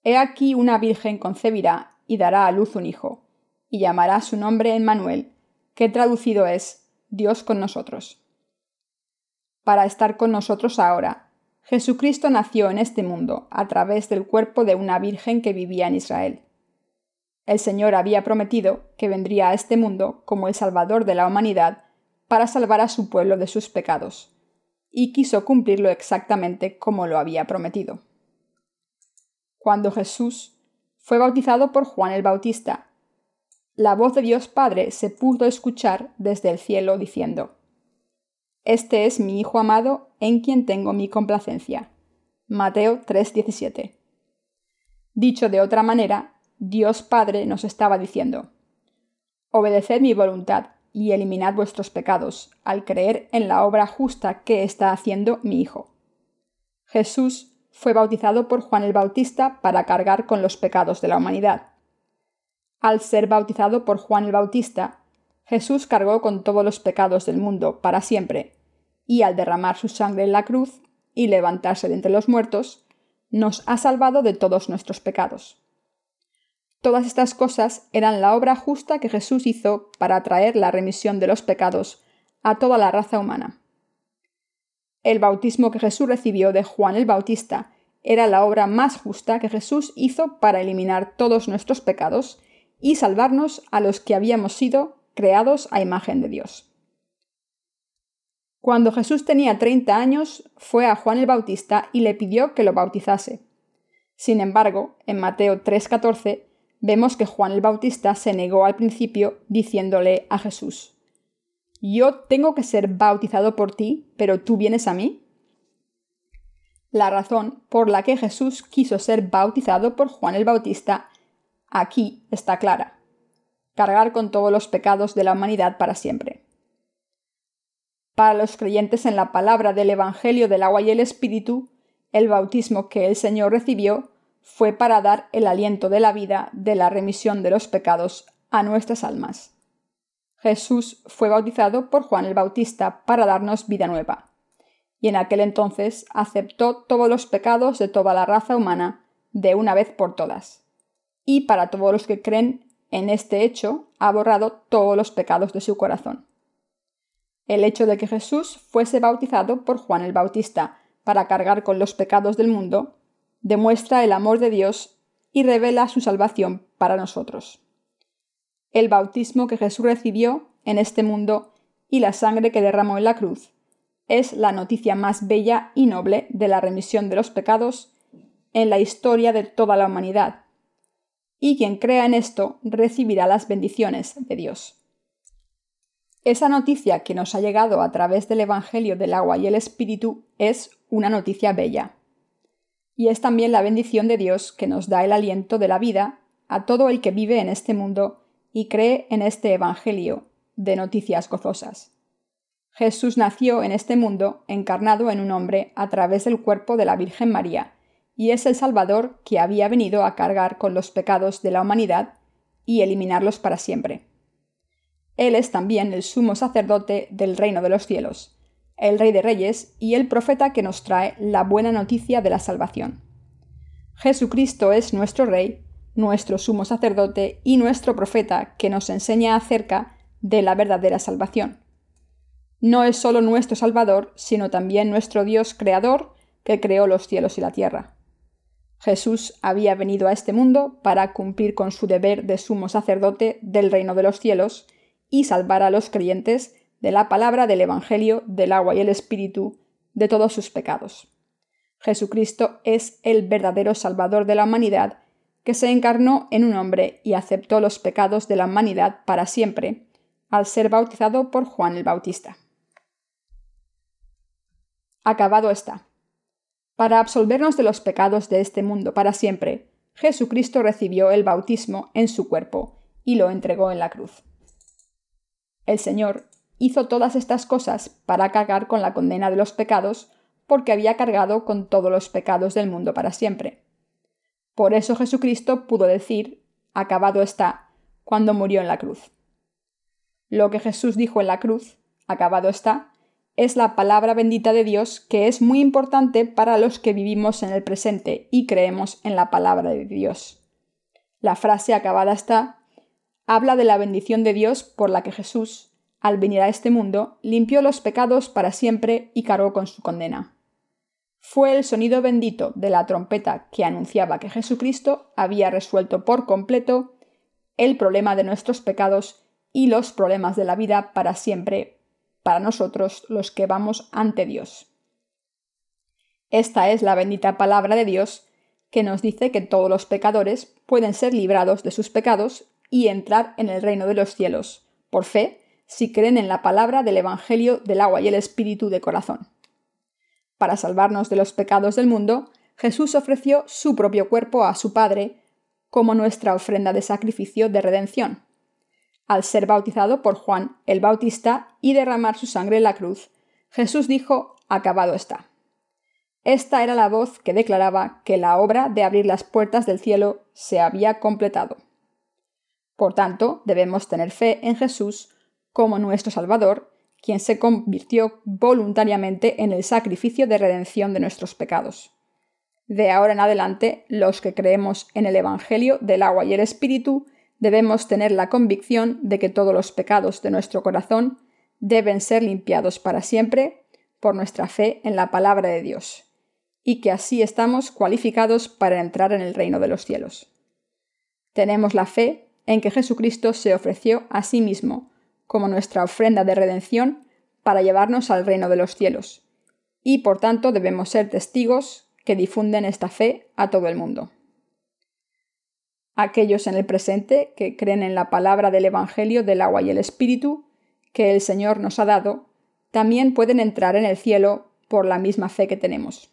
He aquí una virgen concebirá y dará a luz un hijo, y llamará su nombre Emmanuel, que traducido es Dios con nosotros. Para estar con nosotros ahora, Jesucristo nació en este mundo a través del cuerpo de una virgen que vivía en Israel. El Señor había prometido que vendría a este mundo como el Salvador de la humanidad para salvar a su pueblo de sus pecados, y quiso cumplirlo exactamente como lo había prometido. Cuando Jesús fue bautizado por Juan el Bautista, la voz de Dios Padre se pudo escuchar desde el cielo diciendo, Este es mi Hijo amado en quien tengo mi complacencia. Mateo 3:17. Dicho de otra manera, Dios Padre nos estaba diciendo, Obedeced mi voluntad y eliminad vuestros pecados al creer en la obra justa que está haciendo mi Hijo. Jesús fue bautizado por Juan el Bautista para cargar con los pecados de la humanidad. Al ser bautizado por Juan el Bautista, Jesús cargó con todos los pecados del mundo para siempre, y al derramar su sangre en la cruz y levantarse de entre los muertos, nos ha salvado de todos nuestros pecados. Todas estas cosas eran la obra justa que Jesús hizo para traer la remisión de los pecados a toda la raza humana. El bautismo que Jesús recibió de Juan el Bautista era la obra más justa que Jesús hizo para eliminar todos nuestros pecados y salvarnos a los que habíamos sido creados a imagen de Dios. Cuando Jesús tenía 30 años, fue a Juan el Bautista y le pidió que lo bautizase. Sin embargo, en Mateo 3:14 vemos que Juan el Bautista se negó al principio diciéndole a Jesús, Yo tengo que ser bautizado por ti, pero tú vienes a mí. La razón por la que Jesús quiso ser bautizado por Juan el Bautista aquí está clara. Cargar con todos los pecados de la humanidad para siempre. Para los creyentes en la palabra del Evangelio del agua y el Espíritu, el bautismo que el Señor recibió fue para dar el aliento de la vida de la remisión de los pecados a nuestras almas. Jesús fue bautizado por Juan el Bautista para darnos vida nueva, y en aquel entonces aceptó todos los pecados de toda la raza humana de una vez por todas, y para todos los que creen en este hecho ha borrado todos los pecados de su corazón. El hecho de que Jesús fuese bautizado por Juan el Bautista para cargar con los pecados del mundo demuestra el amor de Dios y revela su salvación para nosotros. El bautismo que Jesús recibió en este mundo y la sangre que derramó en la cruz es la noticia más bella y noble de la remisión de los pecados en la historia de toda la humanidad, y quien crea en esto recibirá las bendiciones de Dios. Esa noticia que nos ha llegado a través del Evangelio del agua y el Espíritu es una noticia bella y es también la bendición de Dios que nos da el aliento de la vida a todo el que vive en este mundo y cree en este Evangelio de noticias gozosas. Jesús nació en este mundo encarnado en un hombre a través del cuerpo de la Virgen María, y es el Salvador que había venido a cargar con los pecados de la humanidad y eliminarlos para siempre. Él es también el sumo sacerdote del reino de los cielos, el Rey de Reyes y el profeta que nos trae la buena noticia de la salvación. Jesucristo es nuestro Rey, nuestro sumo sacerdote y nuestro profeta que nos enseña acerca de la verdadera salvación. No es solo nuestro Salvador, sino también nuestro Dios Creador que creó los cielos y la tierra. Jesús había venido a este mundo para cumplir con su deber de sumo sacerdote del reino de los cielos y salvar a los creyentes de la palabra del Evangelio del agua y el Espíritu de todos sus pecados. Jesucristo es el verdadero Salvador de la humanidad, que se encarnó en un hombre y aceptó los pecados de la humanidad para siempre, al ser bautizado por Juan el Bautista. Acabado está. Para absolvernos de los pecados de este mundo para siempre, Jesucristo recibió el bautismo en su cuerpo y lo entregó en la cruz. El Señor hizo todas estas cosas para cargar con la condena de los pecados, porque había cargado con todos los pecados del mundo para siempre. Por eso Jesucristo pudo decir, acabado está, cuando murió en la cruz. Lo que Jesús dijo en la cruz, acabado está, es la palabra bendita de Dios que es muy importante para los que vivimos en el presente y creemos en la palabra de Dios. La frase acabada está habla de la bendición de Dios por la que Jesús, al venir a este mundo, limpió los pecados para siempre y cargó con su condena. Fue el sonido bendito de la trompeta que anunciaba que Jesucristo había resuelto por completo el problema de nuestros pecados y los problemas de la vida para siempre para nosotros los que vamos ante Dios. Esta es la bendita palabra de Dios que nos dice que todos los pecadores pueden ser librados de sus pecados y entrar en el reino de los cielos, por fe, si creen en la palabra del Evangelio del agua y el Espíritu de corazón. Para salvarnos de los pecados del mundo, Jesús ofreció su propio cuerpo a su Padre como nuestra ofrenda de sacrificio de redención al ser bautizado por Juan el Bautista y derramar su sangre en la cruz, Jesús dijo, acabado está. Esta era la voz que declaraba que la obra de abrir las puertas del cielo se había completado. Por tanto, debemos tener fe en Jesús como nuestro Salvador, quien se convirtió voluntariamente en el sacrificio de redención de nuestros pecados. De ahora en adelante, los que creemos en el Evangelio del agua y el Espíritu, debemos tener la convicción de que todos los pecados de nuestro corazón deben ser limpiados para siempre por nuestra fe en la palabra de Dios, y que así estamos cualificados para entrar en el reino de los cielos. Tenemos la fe en que Jesucristo se ofreció a sí mismo como nuestra ofrenda de redención para llevarnos al reino de los cielos, y por tanto debemos ser testigos que difunden esta fe a todo el mundo aquellos en el presente que creen en la palabra del Evangelio del agua y el Espíritu que el Señor nos ha dado, también pueden entrar en el cielo por la misma fe que tenemos.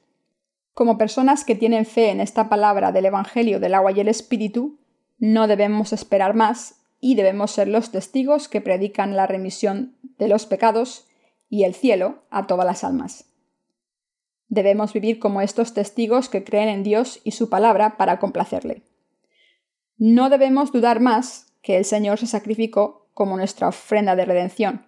Como personas que tienen fe en esta palabra del Evangelio del agua y el Espíritu, no debemos esperar más y debemos ser los testigos que predican la remisión de los pecados y el cielo a todas las almas. Debemos vivir como estos testigos que creen en Dios y su palabra para complacerle. No debemos dudar más que el Señor se sacrificó como nuestra ofrenda de redención.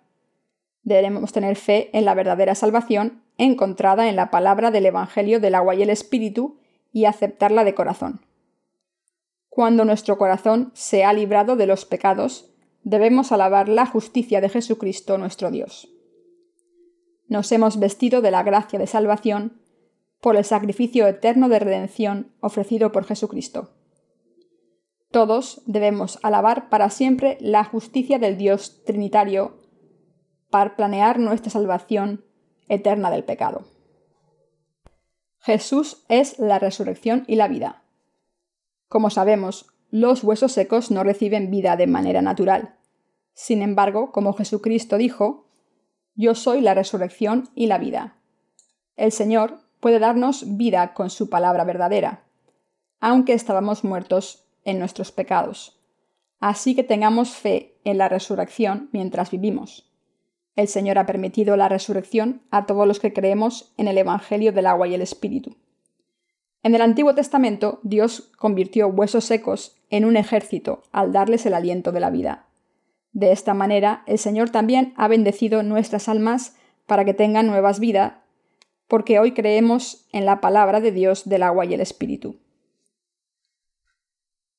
Debemos tener fe en la verdadera salvación encontrada en la palabra del Evangelio del agua y el Espíritu y aceptarla de corazón. Cuando nuestro corazón se ha librado de los pecados, debemos alabar la justicia de Jesucristo nuestro Dios. Nos hemos vestido de la gracia de salvación por el sacrificio eterno de redención ofrecido por Jesucristo. Todos debemos alabar para siempre la justicia del Dios Trinitario para planear nuestra salvación eterna del pecado. Jesús es la resurrección y la vida. Como sabemos, los huesos secos no reciben vida de manera natural. Sin embargo, como Jesucristo dijo, Yo soy la resurrección y la vida. El Señor puede darnos vida con su palabra verdadera, aunque estábamos muertos en nuestros pecados. Así que tengamos fe en la resurrección mientras vivimos. El Señor ha permitido la resurrección a todos los que creemos en el Evangelio del agua y el Espíritu. En el Antiguo Testamento, Dios convirtió huesos secos en un ejército al darles el aliento de la vida. De esta manera, el Señor también ha bendecido nuestras almas para que tengan nuevas vidas, porque hoy creemos en la palabra de Dios del agua y el Espíritu.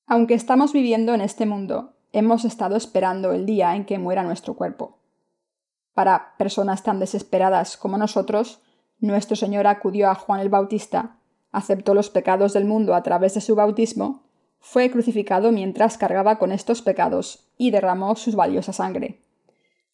Aunque estamos viviendo en este mundo, hemos estado esperando el día en que muera nuestro cuerpo. Para personas tan desesperadas como nosotros, nuestro Señor acudió a Juan el Bautista, aceptó los pecados del mundo a través de su bautismo, fue crucificado mientras cargaba con estos pecados y derramó su valiosa sangre.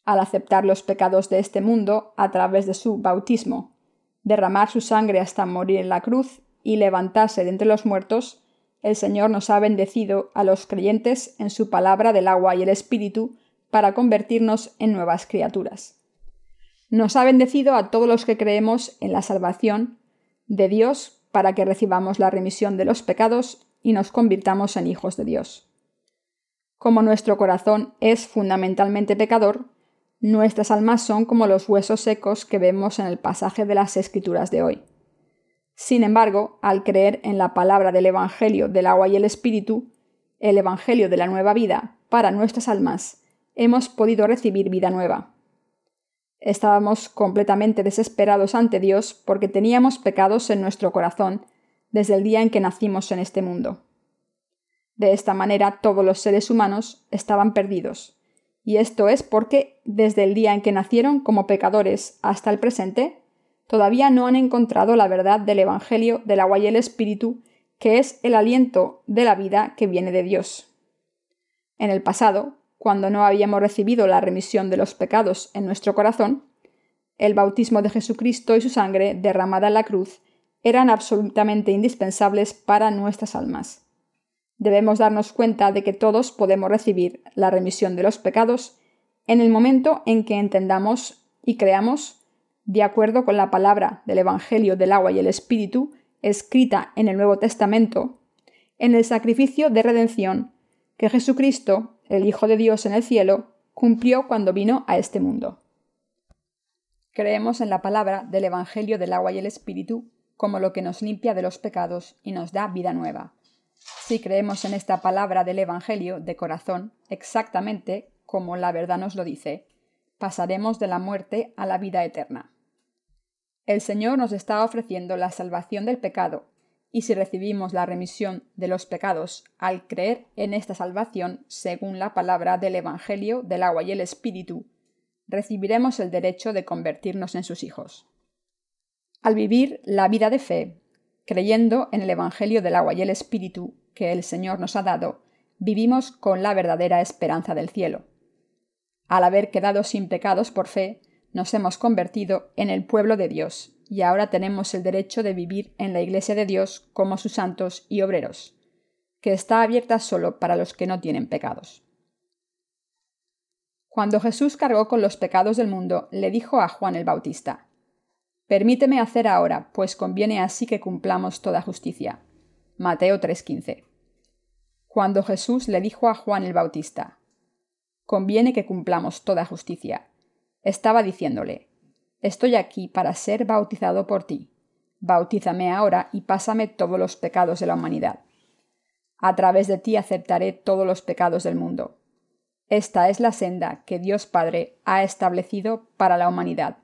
Al aceptar los pecados de este mundo a través de su bautismo, derramar su sangre hasta morir en la cruz y levantarse de entre los muertos, el Señor nos ha bendecido a los creyentes en su palabra del agua y el Espíritu para convertirnos en nuevas criaturas. Nos ha bendecido a todos los que creemos en la salvación de Dios para que recibamos la remisión de los pecados y nos convirtamos en hijos de Dios. Como nuestro corazón es fundamentalmente pecador, nuestras almas son como los huesos secos que vemos en el pasaje de las Escrituras de hoy. Sin embargo, al creer en la palabra del Evangelio del agua y el Espíritu, el Evangelio de la nueva vida para nuestras almas, hemos podido recibir vida nueva. Estábamos completamente desesperados ante Dios porque teníamos pecados en nuestro corazón desde el día en que nacimos en este mundo. De esta manera todos los seres humanos estaban perdidos, y esto es porque desde el día en que nacieron como pecadores hasta el presente, todavía no han encontrado la verdad del Evangelio del agua y el Espíritu, que es el aliento de la vida que viene de Dios. En el pasado, cuando no habíamos recibido la remisión de los pecados en nuestro corazón, el bautismo de Jesucristo y su sangre derramada en la cruz eran absolutamente indispensables para nuestras almas. Debemos darnos cuenta de que todos podemos recibir la remisión de los pecados en el momento en que entendamos y creamos, de acuerdo con la palabra del Evangelio del agua y el Espíritu, escrita en el Nuevo Testamento, en el sacrificio de redención que Jesucristo el Hijo de Dios en el cielo, cumplió cuando vino a este mundo. Creemos en la palabra del Evangelio del agua y el Espíritu como lo que nos limpia de los pecados y nos da vida nueva. Si creemos en esta palabra del Evangelio de corazón, exactamente como la verdad nos lo dice, pasaremos de la muerte a la vida eterna. El Señor nos está ofreciendo la salvación del pecado y si recibimos la remisión de los pecados al creer en esta salvación según la palabra del Evangelio del agua y el Espíritu, recibiremos el derecho de convertirnos en sus hijos. Al vivir la vida de fe, creyendo en el Evangelio del agua y el Espíritu que el Señor nos ha dado, vivimos con la verdadera esperanza del cielo. Al haber quedado sin pecados por fe, nos hemos convertido en el pueblo de Dios y ahora tenemos el derecho de vivir en la Iglesia de Dios como sus santos y obreros, que está abierta solo para los que no tienen pecados. Cuando Jesús cargó con los pecados del mundo, le dijo a Juan el Bautista, Permíteme hacer ahora, pues conviene así que cumplamos toda justicia. Mateo 3:15. Cuando Jesús le dijo a Juan el Bautista, Conviene que cumplamos toda justicia, estaba diciéndole, Estoy aquí para ser bautizado por ti. Bautízame ahora y pásame todos los pecados de la humanidad. A través de ti aceptaré todos los pecados del mundo. Esta es la senda que Dios Padre ha establecido para la humanidad.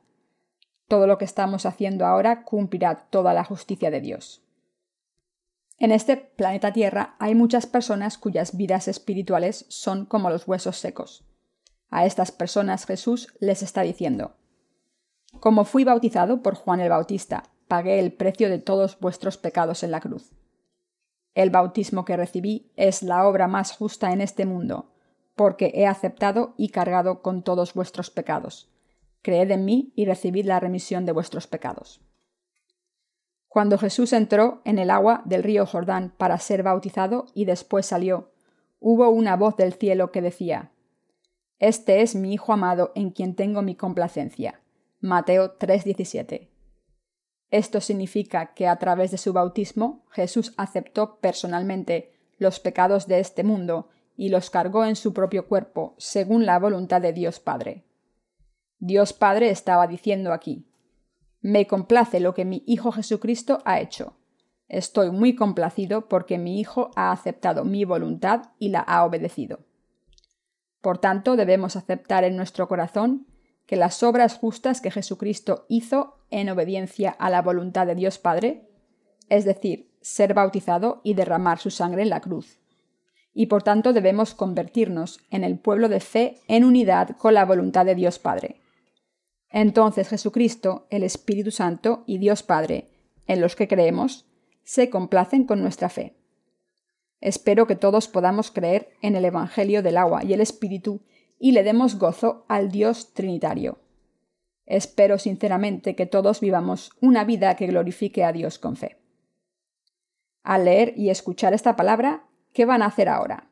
Todo lo que estamos haciendo ahora cumplirá toda la justicia de Dios. En este planeta Tierra hay muchas personas cuyas vidas espirituales son como los huesos secos. A estas personas Jesús les está diciendo, como fui bautizado por Juan el Bautista, pagué el precio de todos vuestros pecados en la cruz. El bautismo que recibí es la obra más justa en este mundo, porque he aceptado y cargado con todos vuestros pecados. Creed en mí y recibid la remisión de vuestros pecados. Cuando Jesús entró en el agua del río Jordán para ser bautizado y después salió, hubo una voz del cielo que decía, Este es mi Hijo amado en quien tengo mi complacencia Mateo 3:17. Esto significa que a través de su bautismo Jesús aceptó personalmente los pecados de este mundo y los cargó en su propio cuerpo, según la voluntad de Dios Padre. Dios Padre estaba diciendo aquí, Me complace lo que mi Hijo Jesucristo ha hecho. Estoy muy complacido porque mi Hijo ha aceptado mi voluntad y la ha obedecido. Por tanto, debemos aceptar en nuestro corazón que las obras justas que Jesucristo hizo en obediencia a la voluntad de Dios Padre, es decir, ser bautizado y derramar su sangre en la cruz. Y por tanto debemos convertirnos en el pueblo de fe en unidad con la voluntad de Dios Padre. Entonces Jesucristo, el Espíritu Santo y Dios Padre, en los que creemos, se complacen con nuestra fe. Espero que todos podamos creer en el Evangelio del agua y el Espíritu y le demos gozo al Dios Trinitario. Espero sinceramente que todos vivamos una vida que glorifique a Dios con fe. Al leer y escuchar esta palabra, ¿qué van a hacer ahora?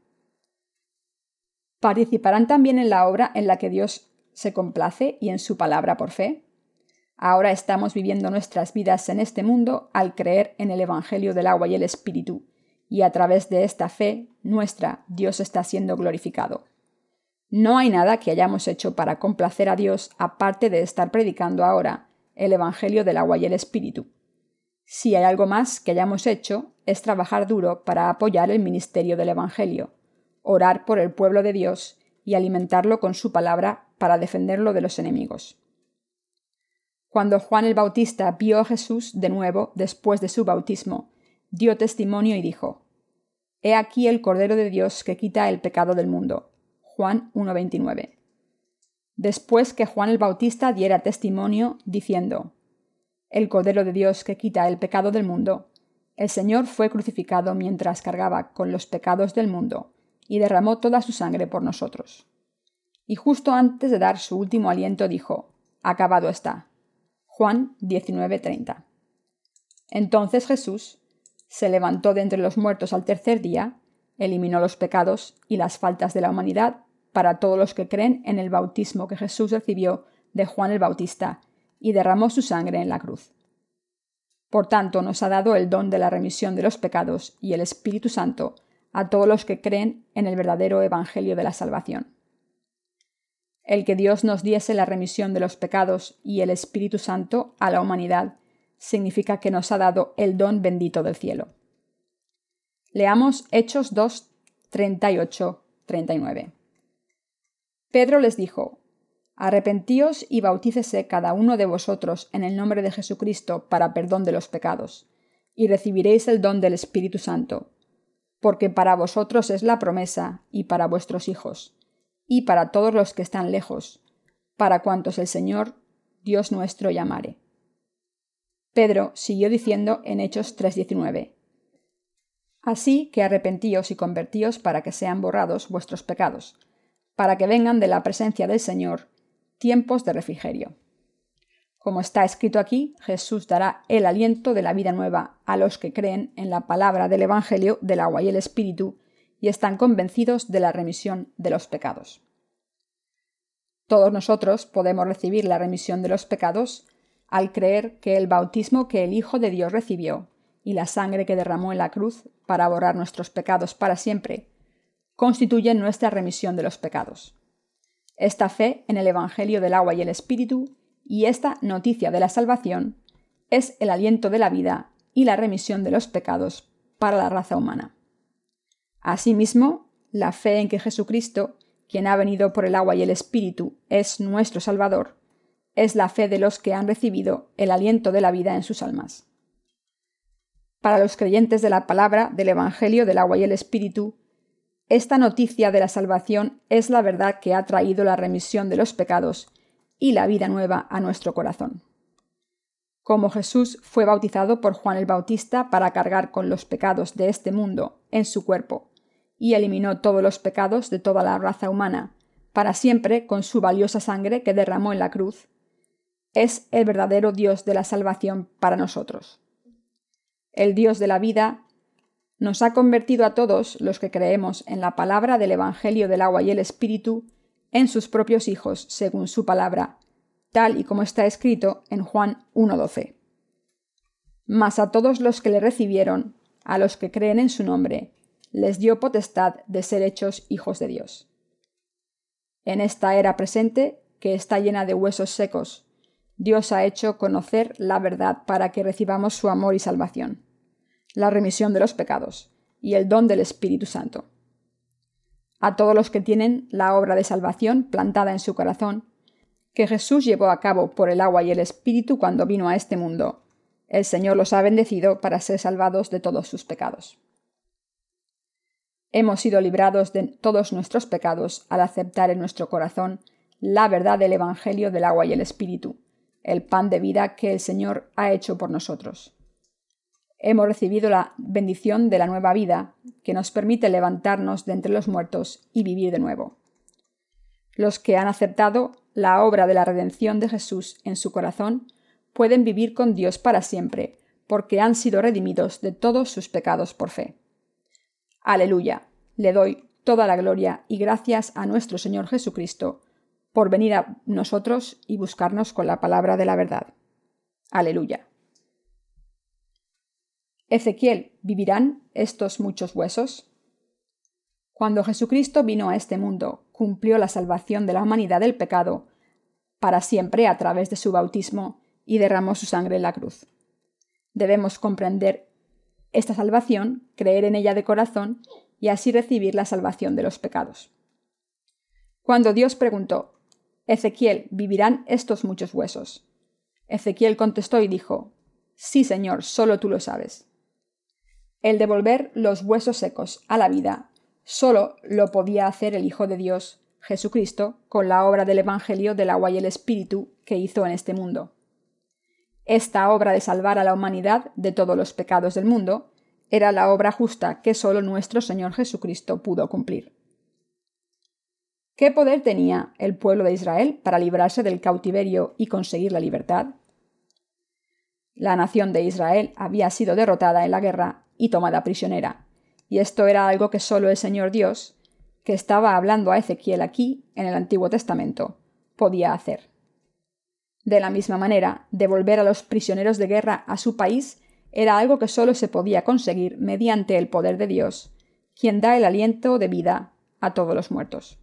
¿Participarán también en la obra en la que Dios se complace y en su palabra por fe? Ahora estamos viviendo nuestras vidas en este mundo al creer en el Evangelio del agua y el Espíritu, y a través de esta fe nuestra Dios está siendo glorificado. No hay nada que hayamos hecho para complacer a Dios aparte de estar predicando ahora el Evangelio del agua y el Espíritu. Si hay algo más que hayamos hecho es trabajar duro para apoyar el ministerio del Evangelio, orar por el pueblo de Dios y alimentarlo con su palabra para defenderlo de los enemigos. Cuando Juan el Bautista vio a Jesús de nuevo después de su bautismo, dio testimonio y dijo, He aquí el Cordero de Dios que quita el pecado del mundo. Juan 1.29. Después que Juan el Bautista diera testimonio, diciendo, El Cordero de Dios que quita el pecado del mundo, el Señor fue crucificado mientras cargaba con los pecados del mundo, y derramó toda su sangre por nosotros. Y justo antes de dar su último aliento dijo, Acabado está. Juan 19:30. Entonces Jesús se levantó de entre los muertos al tercer día, eliminó los pecados y las faltas de la humanidad para todos los que creen en el bautismo que Jesús recibió de Juan el Bautista y derramó su sangre en la cruz. Por tanto, nos ha dado el don de la remisión de los pecados y el Espíritu Santo a todos los que creen en el verdadero Evangelio de la salvación. El que Dios nos diese la remisión de los pecados y el Espíritu Santo a la humanidad significa que nos ha dado el don bendito del cielo. Leamos Hechos 2, 38, 39. Pedro les dijo, Arrepentíos y bautícese cada uno de vosotros en el nombre de Jesucristo para perdón de los pecados, y recibiréis el don del Espíritu Santo, porque para vosotros es la promesa, y para vuestros hijos y para todos los que están lejos, para cuantos el Señor, Dios nuestro, llamare. Pedro siguió diciendo en Hechos 3:19, Así que arrepentíos y convertíos para que sean borrados vuestros pecados, para que vengan de la presencia del Señor tiempos de refrigerio. Como está escrito aquí, Jesús dará el aliento de la vida nueva a los que creen en la palabra del Evangelio del agua y el Espíritu, y están convencidos de la remisión de los pecados. Todos nosotros podemos recibir la remisión de los pecados al creer que el bautismo que el Hijo de Dios recibió y la sangre que derramó en la cruz para borrar nuestros pecados para siempre constituyen nuestra remisión de los pecados. Esta fe en el Evangelio del agua y el Espíritu y esta noticia de la salvación es el aliento de la vida y la remisión de los pecados para la raza humana. Asimismo, la fe en que Jesucristo, quien ha venido por el agua y el Espíritu, es nuestro Salvador, es la fe de los que han recibido el aliento de la vida en sus almas. Para los creyentes de la palabra del Evangelio del agua y el Espíritu, esta noticia de la salvación es la verdad que ha traído la remisión de los pecados y la vida nueva a nuestro corazón. Como Jesús fue bautizado por Juan el Bautista para cargar con los pecados de este mundo en su cuerpo, y eliminó todos los pecados de toda la raza humana, para siempre con su valiosa sangre que derramó en la cruz, es el verdadero Dios de la salvación para nosotros. El Dios de la vida nos ha convertido a todos los que creemos en la palabra del Evangelio del agua y el Espíritu en sus propios hijos, según su palabra, tal y como está escrito en Juan 1.12. Mas a todos los que le recibieron, a los que creen en su nombre, les dio potestad de ser hechos hijos de Dios. En esta era presente, que está llena de huesos secos, Dios ha hecho conocer la verdad para que recibamos su amor y salvación, la remisión de los pecados y el don del Espíritu Santo. A todos los que tienen la obra de salvación plantada en su corazón, que Jesús llevó a cabo por el agua y el Espíritu cuando vino a este mundo, el Señor los ha bendecido para ser salvados de todos sus pecados. Hemos sido librados de todos nuestros pecados al aceptar en nuestro corazón la verdad del Evangelio del agua y el Espíritu, el pan de vida que el Señor ha hecho por nosotros. Hemos recibido la bendición de la nueva vida, que nos permite levantarnos de entre los muertos y vivir de nuevo. Los que han aceptado la obra de la redención de Jesús en su corazón pueden vivir con Dios para siempre, porque han sido redimidos de todos sus pecados por fe. Aleluya. Le doy toda la gloria y gracias a nuestro Señor Jesucristo por venir a nosotros y buscarnos con la palabra de la verdad. Aleluya. Ezequiel, ¿vivirán estos muchos huesos? Cuando Jesucristo vino a este mundo, cumplió la salvación de la humanidad del pecado para siempre a través de su bautismo y derramó su sangre en la cruz. Debemos comprender esta salvación, creer en ella de corazón y así recibir la salvación de los pecados. Cuando Dios preguntó, Ezequiel, ¿vivirán estos muchos huesos? Ezequiel contestó y dijo, Sí, Señor, solo tú lo sabes. El devolver los huesos secos a la vida solo lo podía hacer el Hijo de Dios, Jesucristo, con la obra del Evangelio del agua y el Espíritu que hizo en este mundo. Esta obra de salvar a la humanidad de todos los pecados del mundo era la obra justa que solo nuestro Señor Jesucristo pudo cumplir. ¿Qué poder tenía el pueblo de Israel para librarse del cautiverio y conseguir la libertad? La nación de Israel había sido derrotada en la guerra y tomada prisionera, y esto era algo que solo el Señor Dios, que estaba hablando a Ezequiel aquí, en el Antiguo Testamento, podía hacer. De la misma manera, devolver a los prisioneros de guerra a su país era algo que solo se podía conseguir mediante el poder de Dios, quien da el aliento de vida a todos los muertos.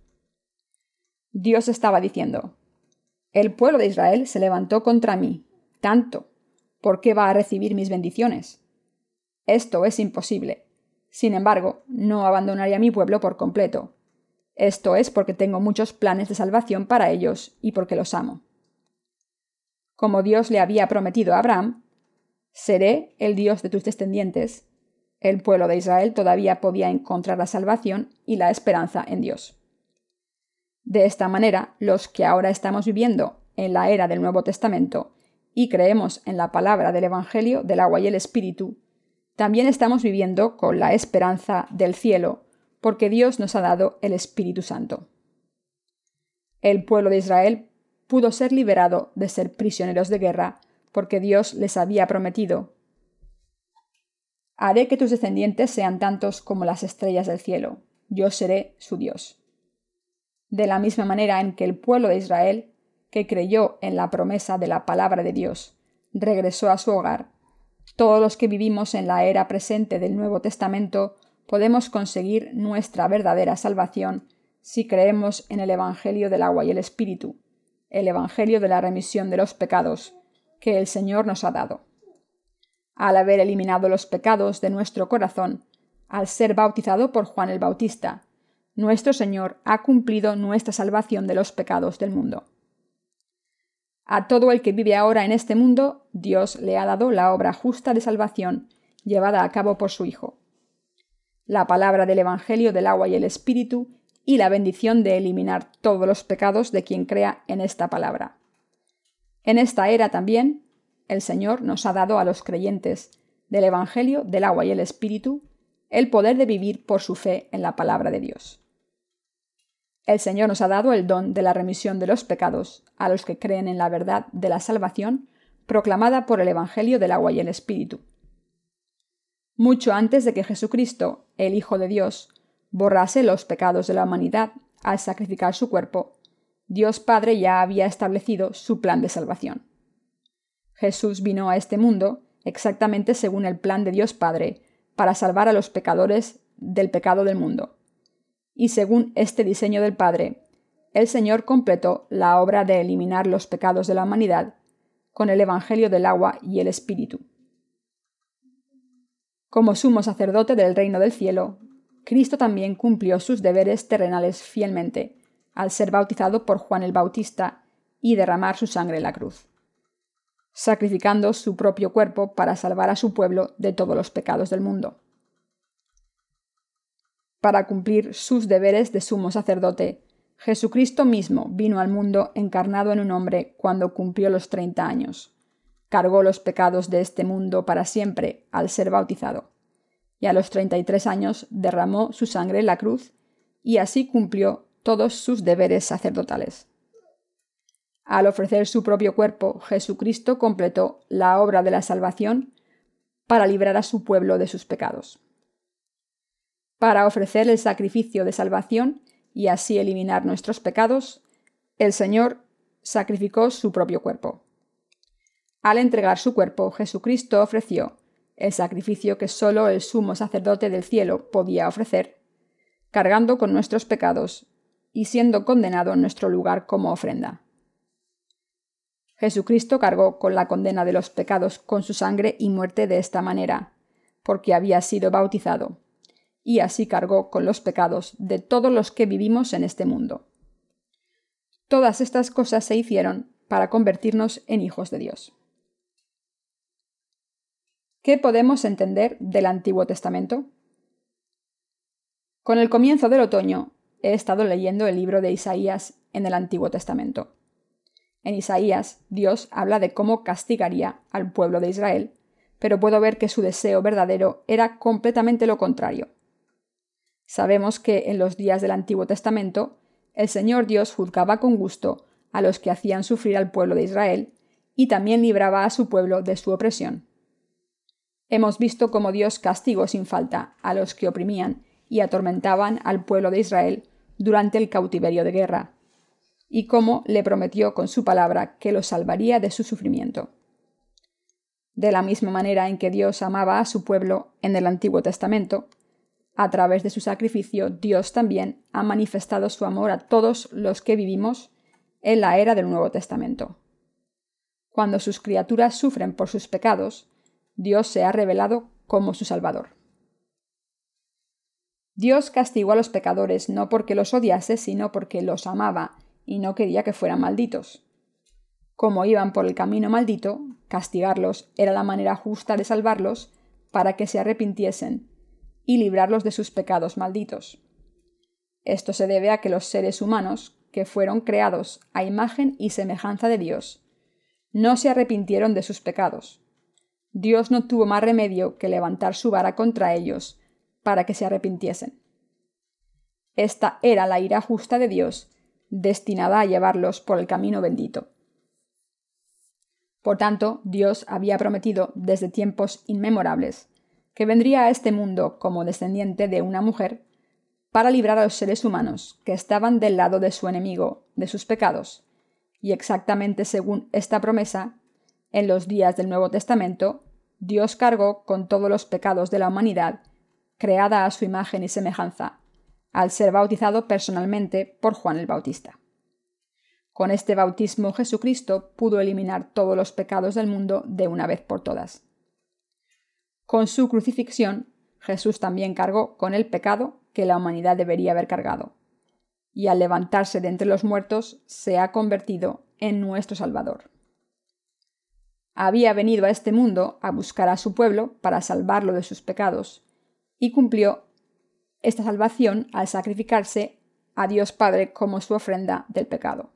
Dios estaba diciendo, El pueblo de Israel se levantó contra mí, tanto, ¿por qué va a recibir mis bendiciones? Esto es imposible. Sin embargo, no abandonaré a mi pueblo por completo. Esto es porque tengo muchos planes de salvación para ellos y porque los amo. Como Dios le había prometido a Abraham, seré el Dios de tus descendientes. El pueblo de Israel todavía podía encontrar la salvación y la esperanza en Dios. De esta manera, los que ahora estamos viviendo en la era del Nuevo Testamento y creemos en la palabra del Evangelio del agua y el Espíritu, también estamos viviendo con la esperanza del cielo, porque Dios nos ha dado el Espíritu Santo. El pueblo de Israel pudo ser liberado de ser prisioneros de guerra, porque Dios les había prometido Haré que tus descendientes sean tantos como las estrellas del cielo, yo seré su Dios de la misma manera en que el pueblo de Israel, que creyó en la promesa de la palabra de Dios, regresó a su hogar, todos los que vivimos en la era presente del Nuevo Testamento podemos conseguir nuestra verdadera salvación si creemos en el Evangelio del agua y el Espíritu, el Evangelio de la remisión de los pecados, que el Señor nos ha dado. Al haber eliminado los pecados de nuestro corazón, al ser bautizado por Juan el Bautista, nuestro Señor ha cumplido nuestra salvación de los pecados del mundo. A todo el que vive ahora en este mundo, Dios le ha dado la obra justa de salvación llevada a cabo por su Hijo. La palabra del Evangelio del agua y el Espíritu y la bendición de eliminar todos los pecados de quien crea en esta palabra. En esta era también, el Señor nos ha dado a los creyentes del Evangelio del agua y el Espíritu el poder de vivir por su fe en la palabra de Dios. El Señor nos ha dado el don de la remisión de los pecados a los que creen en la verdad de la salvación proclamada por el Evangelio del agua y el Espíritu. Mucho antes de que Jesucristo, el Hijo de Dios, borrase los pecados de la humanidad al sacrificar su cuerpo, Dios Padre ya había establecido su plan de salvación. Jesús vino a este mundo exactamente según el plan de Dios Padre, para salvar a los pecadores del pecado del mundo y según este diseño del Padre, el Señor completó la obra de eliminar los pecados de la humanidad con el Evangelio del agua y el Espíritu. Como sumo sacerdote del reino del cielo, Cristo también cumplió sus deberes terrenales fielmente, al ser bautizado por Juan el Bautista y derramar su sangre en la cruz, sacrificando su propio cuerpo para salvar a su pueblo de todos los pecados del mundo para cumplir sus deberes de sumo sacerdote. Jesucristo mismo vino al mundo encarnado en un hombre cuando cumplió los treinta años. Cargó los pecados de este mundo para siempre al ser bautizado. Y a los treinta y tres años derramó su sangre en la cruz y así cumplió todos sus deberes sacerdotales. Al ofrecer su propio cuerpo, Jesucristo completó la obra de la salvación para librar a su pueblo de sus pecados para ofrecer el sacrificio de salvación y así eliminar nuestros pecados, el Señor sacrificó su propio cuerpo. Al entregar su cuerpo, Jesucristo ofreció el sacrificio que sólo el sumo sacerdote del cielo podía ofrecer, cargando con nuestros pecados y siendo condenado en nuestro lugar como ofrenda. Jesucristo cargó con la condena de los pecados con su sangre y muerte de esta manera, porque había sido bautizado y así cargó con los pecados de todos los que vivimos en este mundo. Todas estas cosas se hicieron para convertirnos en hijos de Dios. ¿Qué podemos entender del Antiguo Testamento? Con el comienzo del otoño he estado leyendo el libro de Isaías en el Antiguo Testamento. En Isaías, Dios habla de cómo castigaría al pueblo de Israel, pero puedo ver que su deseo verdadero era completamente lo contrario. Sabemos que en los días del Antiguo Testamento, el Señor Dios juzgaba con gusto a los que hacían sufrir al pueblo de Israel y también libraba a su pueblo de su opresión. Hemos visto cómo Dios castigó sin falta a los que oprimían y atormentaban al pueblo de Israel durante el cautiverio de guerra, y cómo le prometió con su palabra que los salvaría de su sufrimiento. De la misma manera en que Dios amaba a su pueblo en el Antiguo Testamento, a través de su sacrificio Dios también ha manifestado su amor a todos los que vivimos en la era del Nuevo Testamento. Cuando sus criaturas sufren por sus pecados, Dios se ha revelado como su Salvador. Dios castigó a los pecadores no porque los odiase, sino porque los amaba y no quería que fueran malditos. Como iban por el camino maldito, castigarlos era la manera justa de salvarlos para que se arrepintiesen y librarlos de sus pecados malditos. Esto se debe a que los seres humanos, que fueron creados a imagen y semejanza de Dios, no se arrepintieron de sus pecados. Dios no tuvo más remedio que levantar su vara contra ellos para que se arrepintiesen. Esta era la ira justa de Dios, destinada a llevarlos por el camino bendito. Por tanto, Dios había prometido desde tiempos inmemorables que vendría a este mundo como descendiente de una mujer para librar a los seres humanos que estaban del lado de su enemigo, de sus pecados. Y exactamente según esta promesa, en los días del Nuevo Testamento, Dios cargó con todos los pecados de la humanidad, creada a su imagen y semejanza, al ser bautizado personalmente por Juan el Bautista. Con este bautismo Jesucristo pudo eliminar todos los pecados del mundo de una vez por todas. Con su crucifixión, Jesús también cargó con el pecado que la humanidad debería haber cargado, y al levantarse de entre los muertos se ha convertido en nuestro Salvador. Había venido a este mundo a buscar a su pueblo para salvarlo de sus pecados, y cumplió esta salvación al sacrificarse a Dios Padre como su ofrenda del pecado.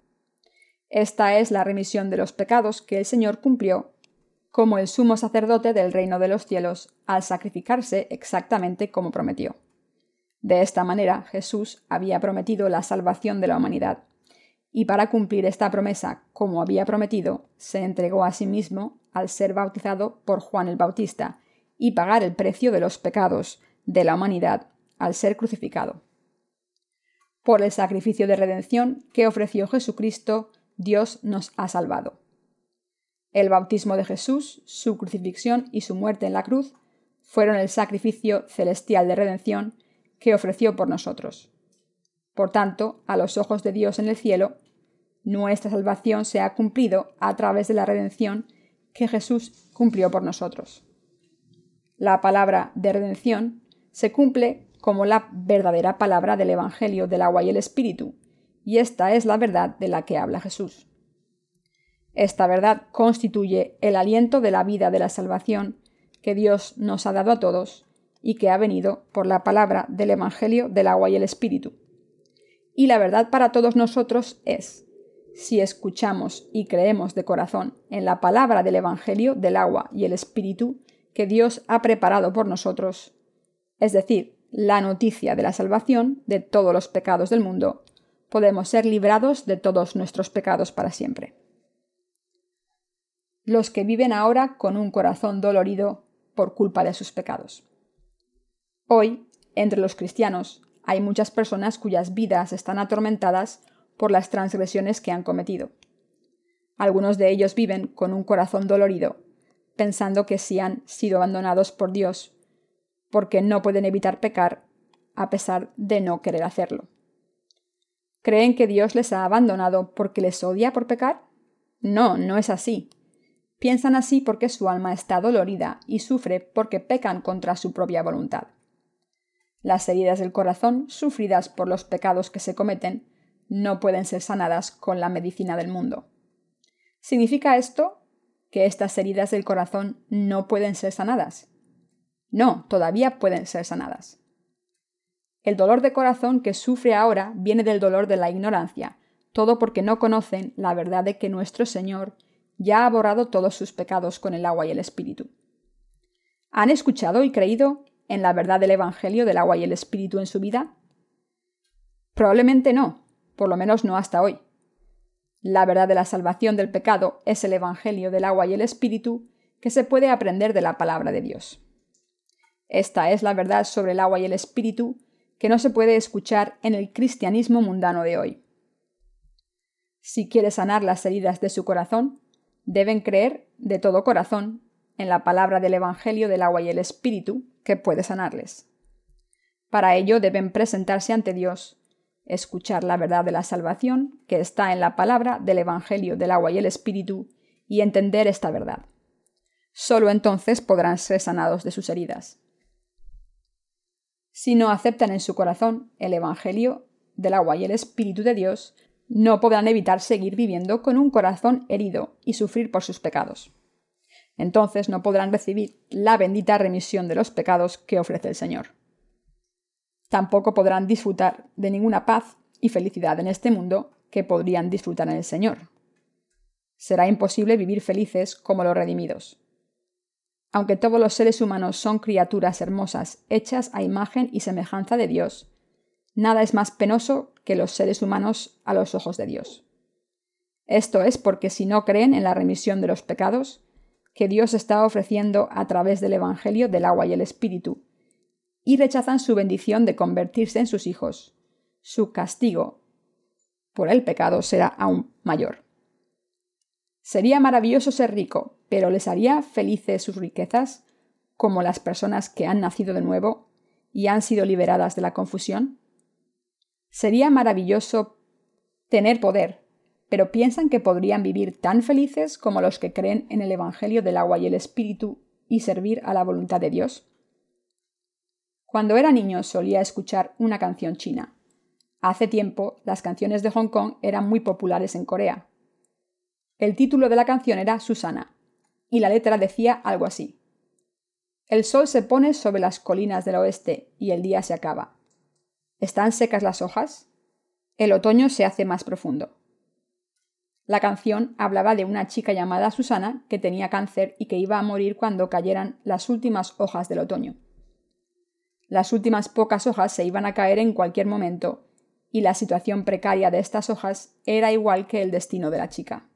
Esta es la remisión de los pecados que el Señor cumplió como el sumo sacerdote del reino de los cielos al sacrificarse exactamente como prometió. De esta manera Jesús había prometido la salvación de la humanidad, y para cumplir esta promesa como había prometido, se entregó a sí mismo al ser bautizado por Juan el Bautista y pagar el precio de los pecados de la humanidad al ser crucificado. Por el sacrificio de redención que ofreció Jesucristo, Dios nos ha salvado. El bautismo de Jesús, su crucifixión y su muerte en la cruz fueron el sacrificio celestial de redención que ofreció por nosotros. Por tanto, a los ojos de Dios en el cielo, nuestra salvación se ha cumplido a través de la redención que Jesús cumplió por nosotros. La palabra de redención se cumple como la verdadera palabra del Evangelio del agua y el Espíritu, y esta es la verdad de la que habla Jesús. Esta verdad constituye el aliento de la vida de la salvación que Dios nos ha dado a todos y que ha venido por la palabra del Evangelio del agua y el Espíritu. Y la verdad para todos nosotros es, si escuchamos y creemos de corazón en la palabra del Evangelio del agua y el Espíritu que Dios ha preparado por nosotros, es decir, la noticia de la salvación de todos los pecados del mundo, podemos ser librados de todos nuestros pecados para siempre. Los que viven ahora con un corazón dolorido por culpa de sus pecados. Hoy, entre los cristianos, hay muchas personas cuyas vidas están atormentadas por las transgresiones que han cometido. Algunos de ellos viven con un corazón dolorido, pensando que si han sido abandonados por Dios porque no pueden evitar pecar a pesar de no querer hacerlo. ¿Creen que Dios les ha abandonado porque les odia por pecar? No, no es así. Piensan así porque su alma está dolorida y sufre porque pecan contra su propia voluntad. Las heridas del corazón, sufridas por los pecados que se cometen, no pueden ser sanadas con la medicina del mundo. ¿Significa esto que estas heridas del corazón no pueden ser sanadas? No, todavía pueden ser sanadas. El dolor de corazón que sufre ahora viene del dolor de la ignorancia, todo porque no conocen la verdad de que nuestro Señor ya ha borrado todos sus pecados con el agua y el Espíritu. ¿Han escuchado y creído en la verdad del Evangelio del agua y el Espíritu en su vida? Probablemente no, por lo menos no hasta hoy. La verdad de la salvación del pecado es el Evangelio del agua y el Espíritu que se puede aprender de la palabra de Dios. Esta es la verdad sobre el agua y el Espíritu que no se puede escuchar en el cristianismo mundano de hoy. Si quiere sanar las heridas de su corazón, deben creer de todo corazón en la palabra del Evangelio del agua y el Espíritu que puede sanarles. Para ello deben presentarse ante Dios, escuchar la verdad de la salvación que está en la palabra del Evangelio del agua y el Espíritu y entender esta verdad. Solo entonces podrán ser sanados de sus heridas. Si no aceptan en su corazón el Evangelio del agua y el Espíritu de Dios, no podrán evitar seguir viviendo con un corazón herido y sufrir por sus pecados entonces no podrán recibir la bendita remisión de los pecados que ofrece el Señor. Tampoco podrán disfrutar de ninguna paz y felicidad en este mundo que podrían disfrutar en el Señor. Será imposible vivir felices como los redimidos. Aunque todos los seres humanos son criaturas hermosas hechas a imagen y semejanza de Dios, nada es más penoso que los seres humanos a los ojos de Dios. Esto es porque si no creen en la remisión de los pecados, que Dios está ofreciendo a través del Evangelio del agua y el Espíritu, y rechazan su bendición de convertirse en sus hijos. Su castigo por el pecado será aún mayor. Sería maravilloso ser rico, pero ¿les haría felices sus riquezas, como las personas que han nacido de nuevo y han sido liberadas de la confusión? Sería maravilloso tener poder, pero piensan que podrían vivir tan felices como los que creen en el Evangelio del agua y el Espíritu y servir a la voluntad de Dios. Cuando era niño solía escuchar una canción china. Hace tiempo las canciones de Hong Kong eran muy populares en Corea. El título de la canción era Susana, y la letra decía algo así. El sol se pone sobre las colinas del oeste y el día se acaba. ¿Están secas las hojas? El otoño se hace más profundo. La canción hablaba de una chica llamada Susana que tenía cáncer y que iba a morir cuando cayeran las últimas hojas del otoño. Las últimas pocas hojas se iban a caer en cualquier momento, y la situación precaria de estas hojas era igual que el destino de la chica.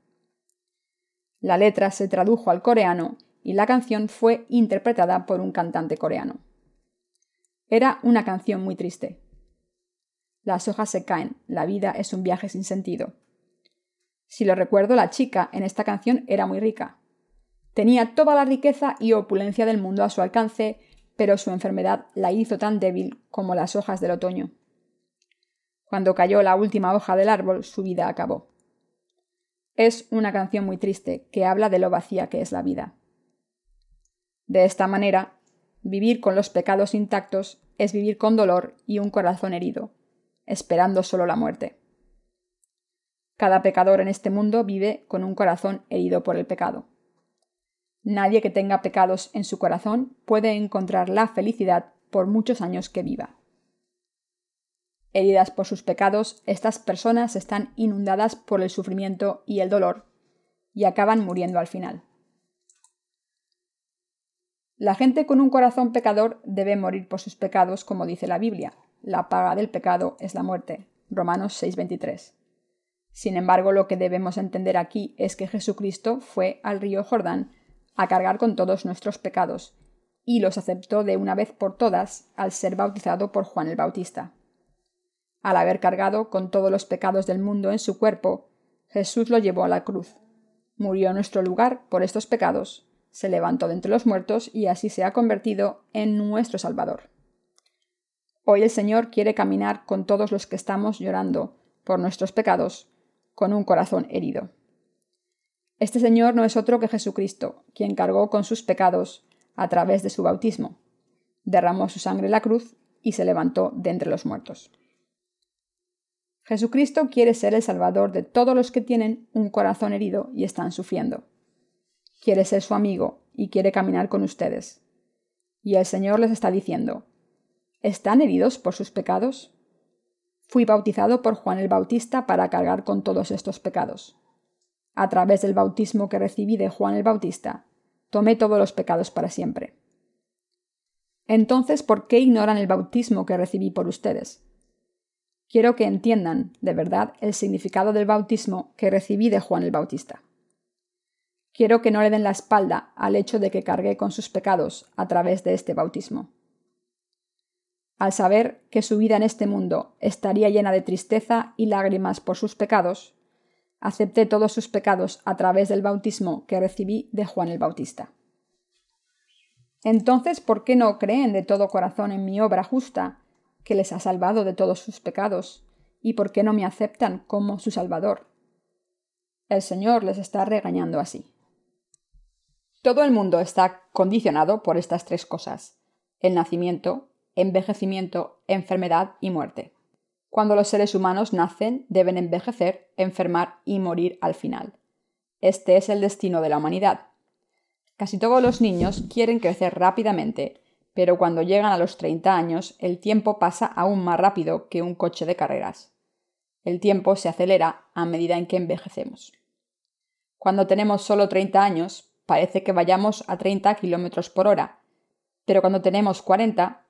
La letra se tradujo al coreano y la canción fue interpretada por un cantante coreano. Era una canción muy triste. Las hojas se caen, la vida es un viaje sin sentido. Si lo recuerdo, la chica en esta canción era muy rica. Tenía toda la riqueza y opulencia del mundo a su alcance, pero su enfermedad la hizo tan débil como las hojas del otoño. Cuando cayó la última hoja del árbol, su vida acabó. Es una canción muy triste que habla de lo vacía que es la vida. De esta manera, vivir con los pecados intactos es vivir con dolor y un corazón herido, esperando solo la muerte. Cada pecador en este mundo vive con un corazón herido por el pecado. Nadie que tenga pecados en su corazón puede encontrar la felicidad por muchos años que viva. Heridas por sus pecados, estas personas están inundadas por el sufrimiento y el dolor y acaban muriendo al final. La gente con un corazón pecador debe morir por sus pecados, como dice la Biblia. La paga del pecado es la muerte. Romanos 6:23. Sin embargo, lo que debemos entender aquí es que Jesucristo fue al río Jordán a cargar con todos nuestros pecados, y los aceptó de una vez por todas al ser bautizado por Juan el Bautista. Al haber cargado con todos los pecados del mundo en su cuerpo, Jesús lo llevó a la cruz. Murió en nuestro lugar por estos pecados, se levantó de entre los muertos y así se ha convertido en nuestro Salvador. Hoy el Señor quiere caminar con todos los que estamos llorando por nuestros pecados con un corazón herido. Este Señor no es otro que Jesucristo, quien cargó con sus pecados a través de su bautismo, derramó su sangre en la cruz y se levantó de entre los muertos. Jesucristo quiere ser el Salvador de todos los que tienen un corazón herido y están sufriendo. quiere ser su amigo y quiere caminar con ustedes. Y el Señor les está diciendo, ¿están heridos por sus pecados? Fui bautizado por Juan el Bautista para cargar con todos estos pecados. A través del bautismo que recibí de Juan el Bautista, tomé todos los pecados para siempre. Entonces, ¿por qué ignoran el bautismo que recibí por ustedes? Quiero que entiendan, de verdad, el significado del bautismo que recibí de Juan el Bautista. Quiero que no le den la espalda al hecho de que cargué con sus pecados a través de este bautismo. Al saber que su vida en este mundo estaría llena de tristeza y lágrimas por sus pecados, acepté todos sus pecados a través del bautismo que recibí de Juan el Bautista. Entonces, ¿por qué no creen de todo corazón en mi obra justa, que les ha salvado de todos sus pecados? ¿Y por qué no me aceptan como su Salvador? El Señor les está regañando así. Todo el mundo está condicionado por estas tres cosas el nacimiento, envejecimiento, enfermedad y muerte. Cuando los seres humanos nacen, deben envejecer, enfermar y morir al final. Este es el destino de la humanidad. Casi todos los niños quieren crecer rápidamente, pero cuando llegan a los 30 años el tiempo pasa aún más rápido que un coche de carreras. El tiempo se acelera a medida en que envejecemos. Cuando tenemos solo 30 años, parece que vayamos a 30 km por hora, pero cuando tenemos 40,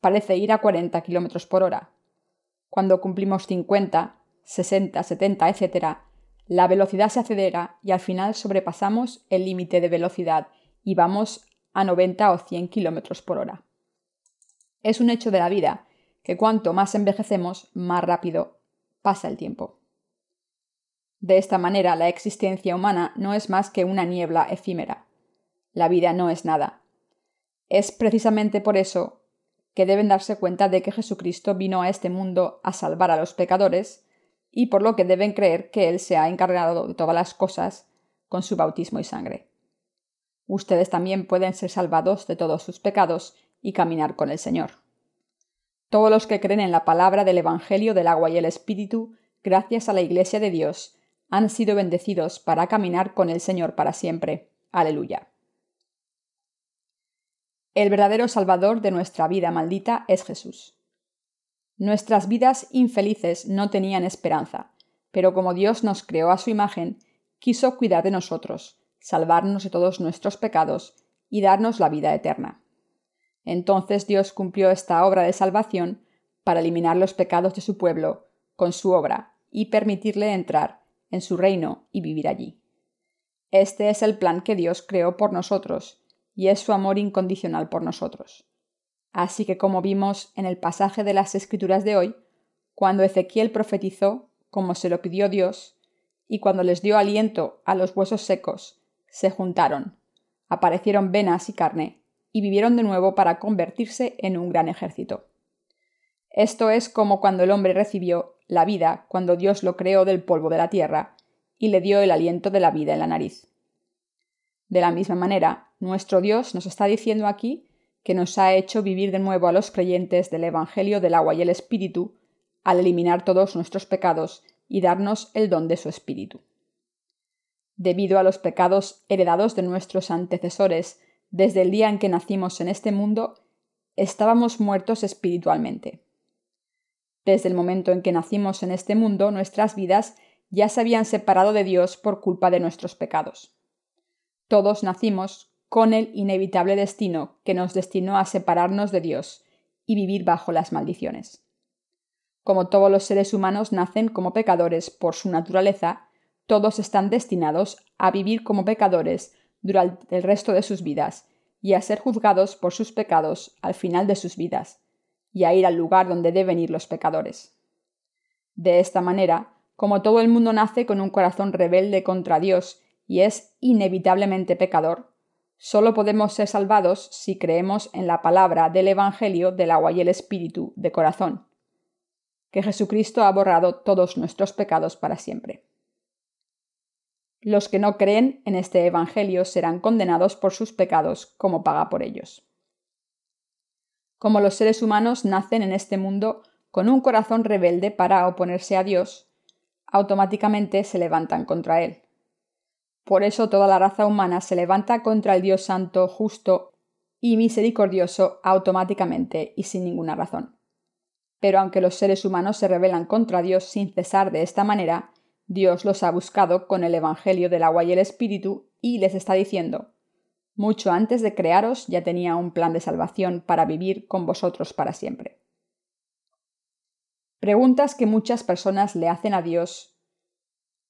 parece ir a 40 km por hora. Cuando cumplimos 50, 60, 70, etc., la velocidad se acelera y al final sobrepasamos el límite de velocidad y vamos a 90 o 100 km por hora. Es un hecho de la vida que cuanto más envejecemos, más rápido pasa el tiempo. De esta manera, la existencia humana no es más que una niebla efímera. La vida no es nada. Es precisamente por eso que deben darse cuenta de que Jesucristo vino a este mundo a salvar a los pecadores y por lo que deben creer que Él se ha encargado de todas las cosas con su bautismo y sangre. Ustedes también pueden ser salvados de todos sus pecados y caminar con el Señor. Todos los que creen en la palabra del Evangelio del agua y el Espíritu, gracias a la Iglesia de Dios, han sido bendecidos para caminar con el Señor para siempre. Aleluya. El verdadero Salvador de nuestra vida maldita es Jesús. Nuestras vidas infelices no tenían esperanza, pero como Dios nos creó a su imagen, quiso cuidar de nosotros, salvarnos de todos nuestros pecados y darnos la vida eterna. Entonces Dios cumplió esta obra de salvación para eliminar los pecados de su pueblo con su obra y permitirle entrar en su reino y vivir allí. Este es el plan que Dios creó por nosotros y es su amor incondicional por nosotros. Así que como vimos en el pasaje de las Escrituras de hoy, cuando Ezequiel profetizó, como se lo pidió Dios, y cuando les dio aliento a los huesos secos, se juntaron, aparecieron venas y carne, y vivieron de nuevo para convertirse en un gran ejército. Esto es como cuando el hombre recibió la vida cuando Dios lo creó del polvo de la tierra y le dio el aliento de la vida en la nariz. De la misma manera, nuestro Dios nos está diciendo aquí que nos ha hecho vivir de nuevo a los creyentes del Evangelio del agua y el Espíritu, al eliminar todos nuestros pecados y darnos el don de su Espíritu. Debido a los pecados heredados de nuestros antecesores desde el día en que nacimos en este mundo, estábamos muertos espiritualmente. Desde el momento en que nacimos en este mundo, nuestras vidas ya se habían separado de Dios por culpa de nuestros pecados. Todos nacimos con el inevitable destino que nos destinó a separarnos de Dios y vivir bajo las maldiciones. Como todos los seres humanos nacen como pecadores por su naturaleza, todos están destinados a vivir como pecadores durante el resto de sus vidas y a ser juzgados por sus pecados al final de sus vidas, y a ir al lugar donde deben ir los pecadores. De esta manera, como todo el mundo nace con un corazón rebelde contra Dios y es inevitablemente pecador, Solo podemos ser salvados si creemos en la palabra del Evangelio del agua y el Espíritu de corazón, que Jesucristo ha borrado todos nuestros pecados para siempre. Los que no creen en este Evangelio serán condenados por sus pecados como paga por ellos. Como los seres humanos nacen en este mundo con un corazón rebelde para oponerse a Dios, automáticamente se levantan contra Él. Por eso toda la raza humana se levanta contra el Dios Santo, justo y misericordioso automáticamente y sin ninguna razón. Pero aunque los seres humanos se rebelan contra Dios sin cesar de esta manera, Dios los ha buscado con el Evangelio del agua y el Espíritu y les está diciendo mucho antes de crearos ya tenía un plan de salvación para vivir con vosotros para siempre. Preguntas que muchas personas le hacen a Dios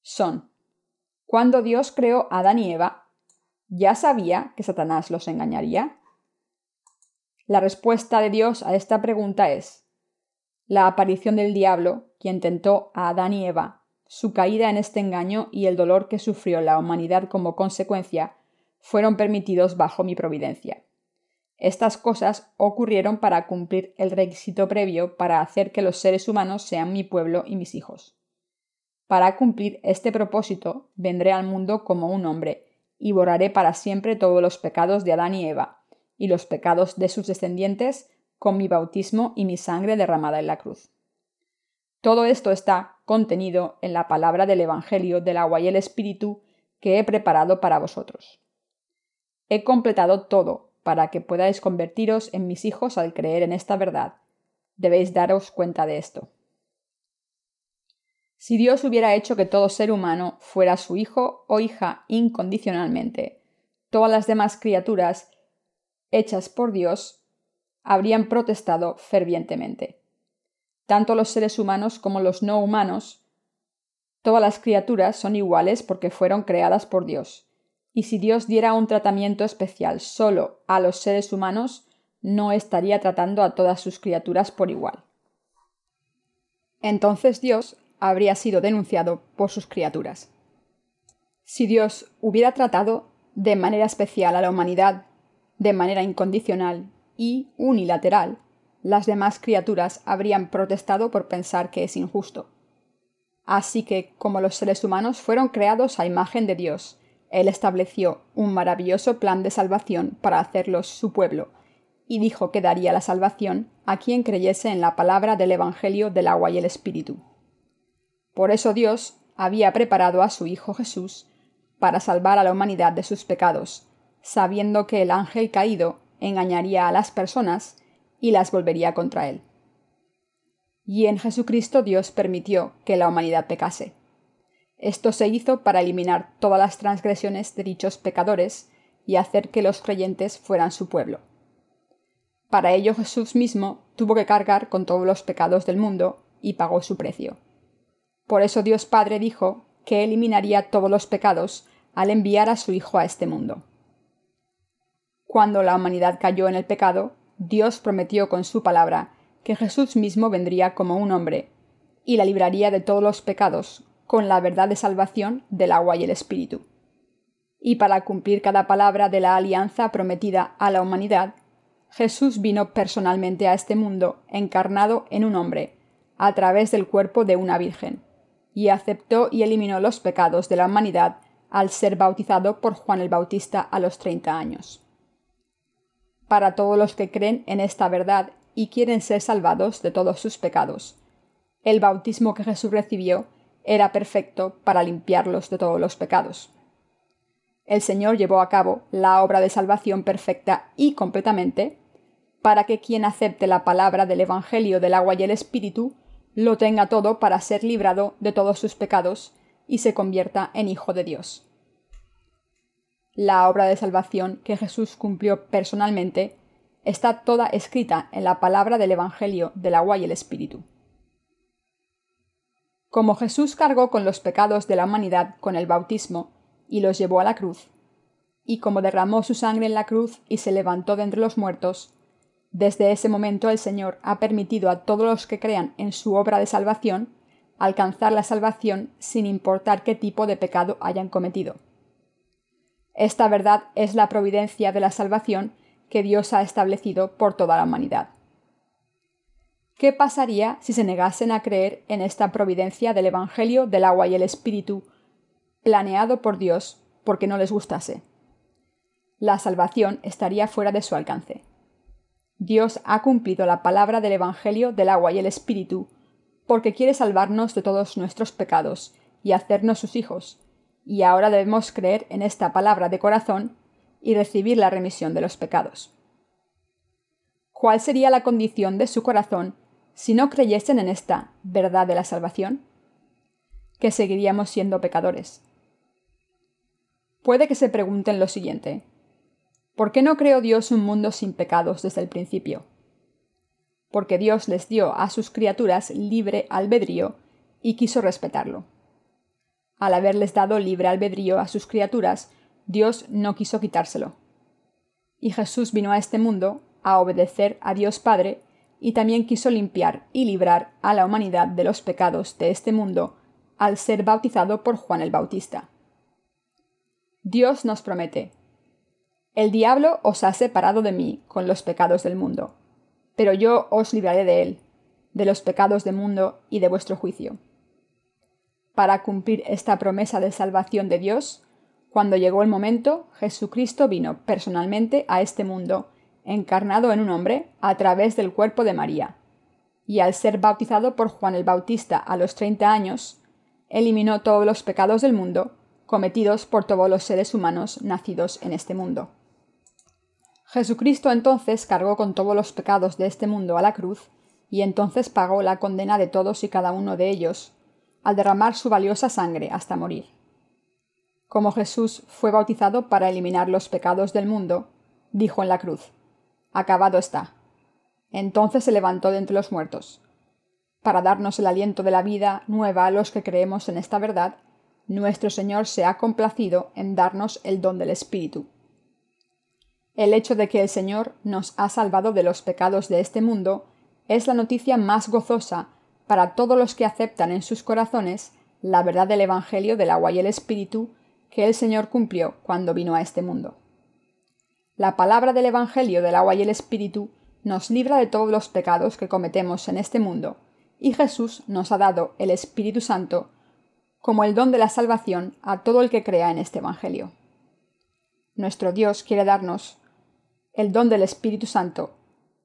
son ¿Cuándo Dios creó a Adán y Eva, ¿ya sabía que Satanás los engañaría? La respuesta de Dios a esta pregunta es la aparición del diablo, quien tentó a Adán y Eva, su caída en este engaño y el dolor que sufrió la humanidad como consecuencia, fueron permitidos bajo mi providencia. Estas cosas ocurrieron para cumplir el requisito previo para hacer que los seres humanos sean mi pueblo y mis hijos. Para cumplir este propósito, vendré al mundo como un hombre, y borraré para siempre todos los pecados de Adán y Eva, y los pecados de sus descendientes, con mi bautismo y mi sangre derramada en la cruz. Todo esto está contenido en la palabra del Evangelio del agua y el Espíritu que he preparado para vosotros. He completado todo para que podáis convertiros en mis hijos al creer en esta verdad. Debéis daros cuenta de esto. Si Dios hubiera hecho que todo ser humano fuera su hijo o hija incondicionalmente, todas las demás criaturas hechas por Dios habrían protestado fervientemente. Tanto los seres humanos como los no humanos, todas las criaturas son iguales porque fueron creadas por Dios y si Dios diera un tratamiento especial solo a los seres humanos, no estaría tratando a todas sus criaturas por igual. Entonces Dios habría sido denunciado por sus criaturas. Si Dios hubiera tratado de manera especial a la humanidad, de manera incondicional y unilateral, las demás criaturas habrían protestado por pensar que es injusto. Así que, como los seres humanos fueron creados a imagen de Dios, él estableció un maravilloso plan de salvación para hacerlos su pueblo, y dijo que daría la salvación a quien creyese en la palabra del Evangelio del agua y el Espíritu. Por eso Dios había preparado a su Hijo Jesús para salvar a la humanidad de sus pecados, sabiendo que el ángel caído engañaría a las personas y las volvería contra él. Y en Jesucristo Dios permitió que la humanidad pecase. Esto se hizo para eliminar todas las transgresiones de dichos pecadores y hacer que los creyentes fueran su pueblo. Para ello Jesús mismo tuvo que cargar con todos los pecados del mundo y pagó su precio. Por eso Dios Padre dijo que eliminaría todos los pecados al enviar a su Hijo a este mundo. Cuando la humanidad cayó en el pecado, Dios prometió con su palabra que Jesús mismo vendría como un hombre y la libraría de todos los pecados con la verdad de salvación del agua y el Espíritu. Y para cumplir cada palabra de la alianza prometida a la humanidad, Jesús vino personalmente a este mundo encarnado en un hombre, a través del cuerpo de una virgen, y aceptó y eliminó los pecados de la humanidad al ser bautizado por Juan el Bautista a los treinta años. Para todos los que creen en esta verdad y quieren ser salvados de todos sus pecados, el bautismo que Jesús recibió era perfecto para limpiarlos de todos los pecados. El Señor llevó a cabo la obra de salvación perfecta y completamente, para que quien acepte la palabra del Evangelio del agua y el Espíritu lo tenga todo para ser librado de todos sus pecados y se convierta en hijo de Dios. La obra de salvación que Jesús cumplió personalmente está toda escrita en la palabra del Evangelio del agua y el Espíritu. Como Jesús cargó con los pecados de la humanidad con el bautismo y los llevó a la cruz, y como derramó su sangre en la cruz y se levantó de entre los muertos, desde ese momento el Señor ha permitido a todos los que crean en su obra de salvación alcanzar la salvación sin importar qué tipo de pecado hayan cometido. Esta verdad es la providencia de la salvación que Dios ha establecido por toda la humanidad. ¿Qué pasaría si se negasen a creer en esta providencia del Evangelio del agua y el Espíritu, planeado por Dios porque no les gustase? La salvación estaría fuera de su alcance. Dios ha cumplido la palabra del Evangelio del agua y el Espíritu, porque quiere salvarnos de todos nuestros pecados y hacernos sus hijos, y ahora debemos creer en esta palabra de corazón y recibir la remisión de los pecados. ¿Cuál sería la condición de su corazón si no creyesen en esta verdad de la salvación? Que seguiríamos siendo pecadores. Puede que se pregunten lo siguiente. ¿Por qué no creó Dios un mundo sin pecados desde el principio? Porque Dios les dio a sus criaturas libre albedrío y quiso respetarlo. Al haberles dado libre albedrío a sus criaturas, Dios no quiso quitárselo. Y Jesús vino a este mundo a obedecer a Dios Padre y también quiso limpiar y librar a la humanidad de los pecados de este mundo al ser bautizado por Juan el Bautista. Dios nos promete, El diablo os ha separado de mí con los pecados del mundo, pero yo os libraré de él, de los pecados del mundo y de vuestro juicio. Para cumplir esta promesa de salvación de Dios, cuando llegó el momento, Jesucristo vino personalmente a este mundo, encarnado en un hombre, a través del cuerpo de María. Y al ser bautizado por Juan el Bautista a los treinta años, eliminó todos los pecados del mundo cometidos por todos los seres humanos nacidos en este mundo. Jesucristo entonces cargó con todos los pecados de este mundo a la cruz, y entonces pagó la condena de todos y cada uno de ellos, al derramar su valiosa sangre hasta morir. Como Jesús fue bautizado para eliminar los pecados del mundo, dijo en la cruz, Acabado está. Entonces se levantó de entre los muertos. Para darnos el aliento de la vida nueva a los que creemos en esta verdad, nuestro Señor se ha complacido en darnos el don del Espíritu. El hecho de que el Señor nos ha salvado de los pecados de este mundo es la noticia más gozosa para todos los que aceptan en sus corazones la verdad del Evangelio del agua y el Espíritu que el Señor cumplió cuando vino a este mundo. La palabra del Evangelio del agua y el Espíritu nos libra de todos los pecados que cometemos en este mundo, y Jesús nos ha dado el Espíritu Santo como el don de la salvación a todo el que crea en este Evangelio. Nuestro Dios quiere darnos el don del Espíritu Santo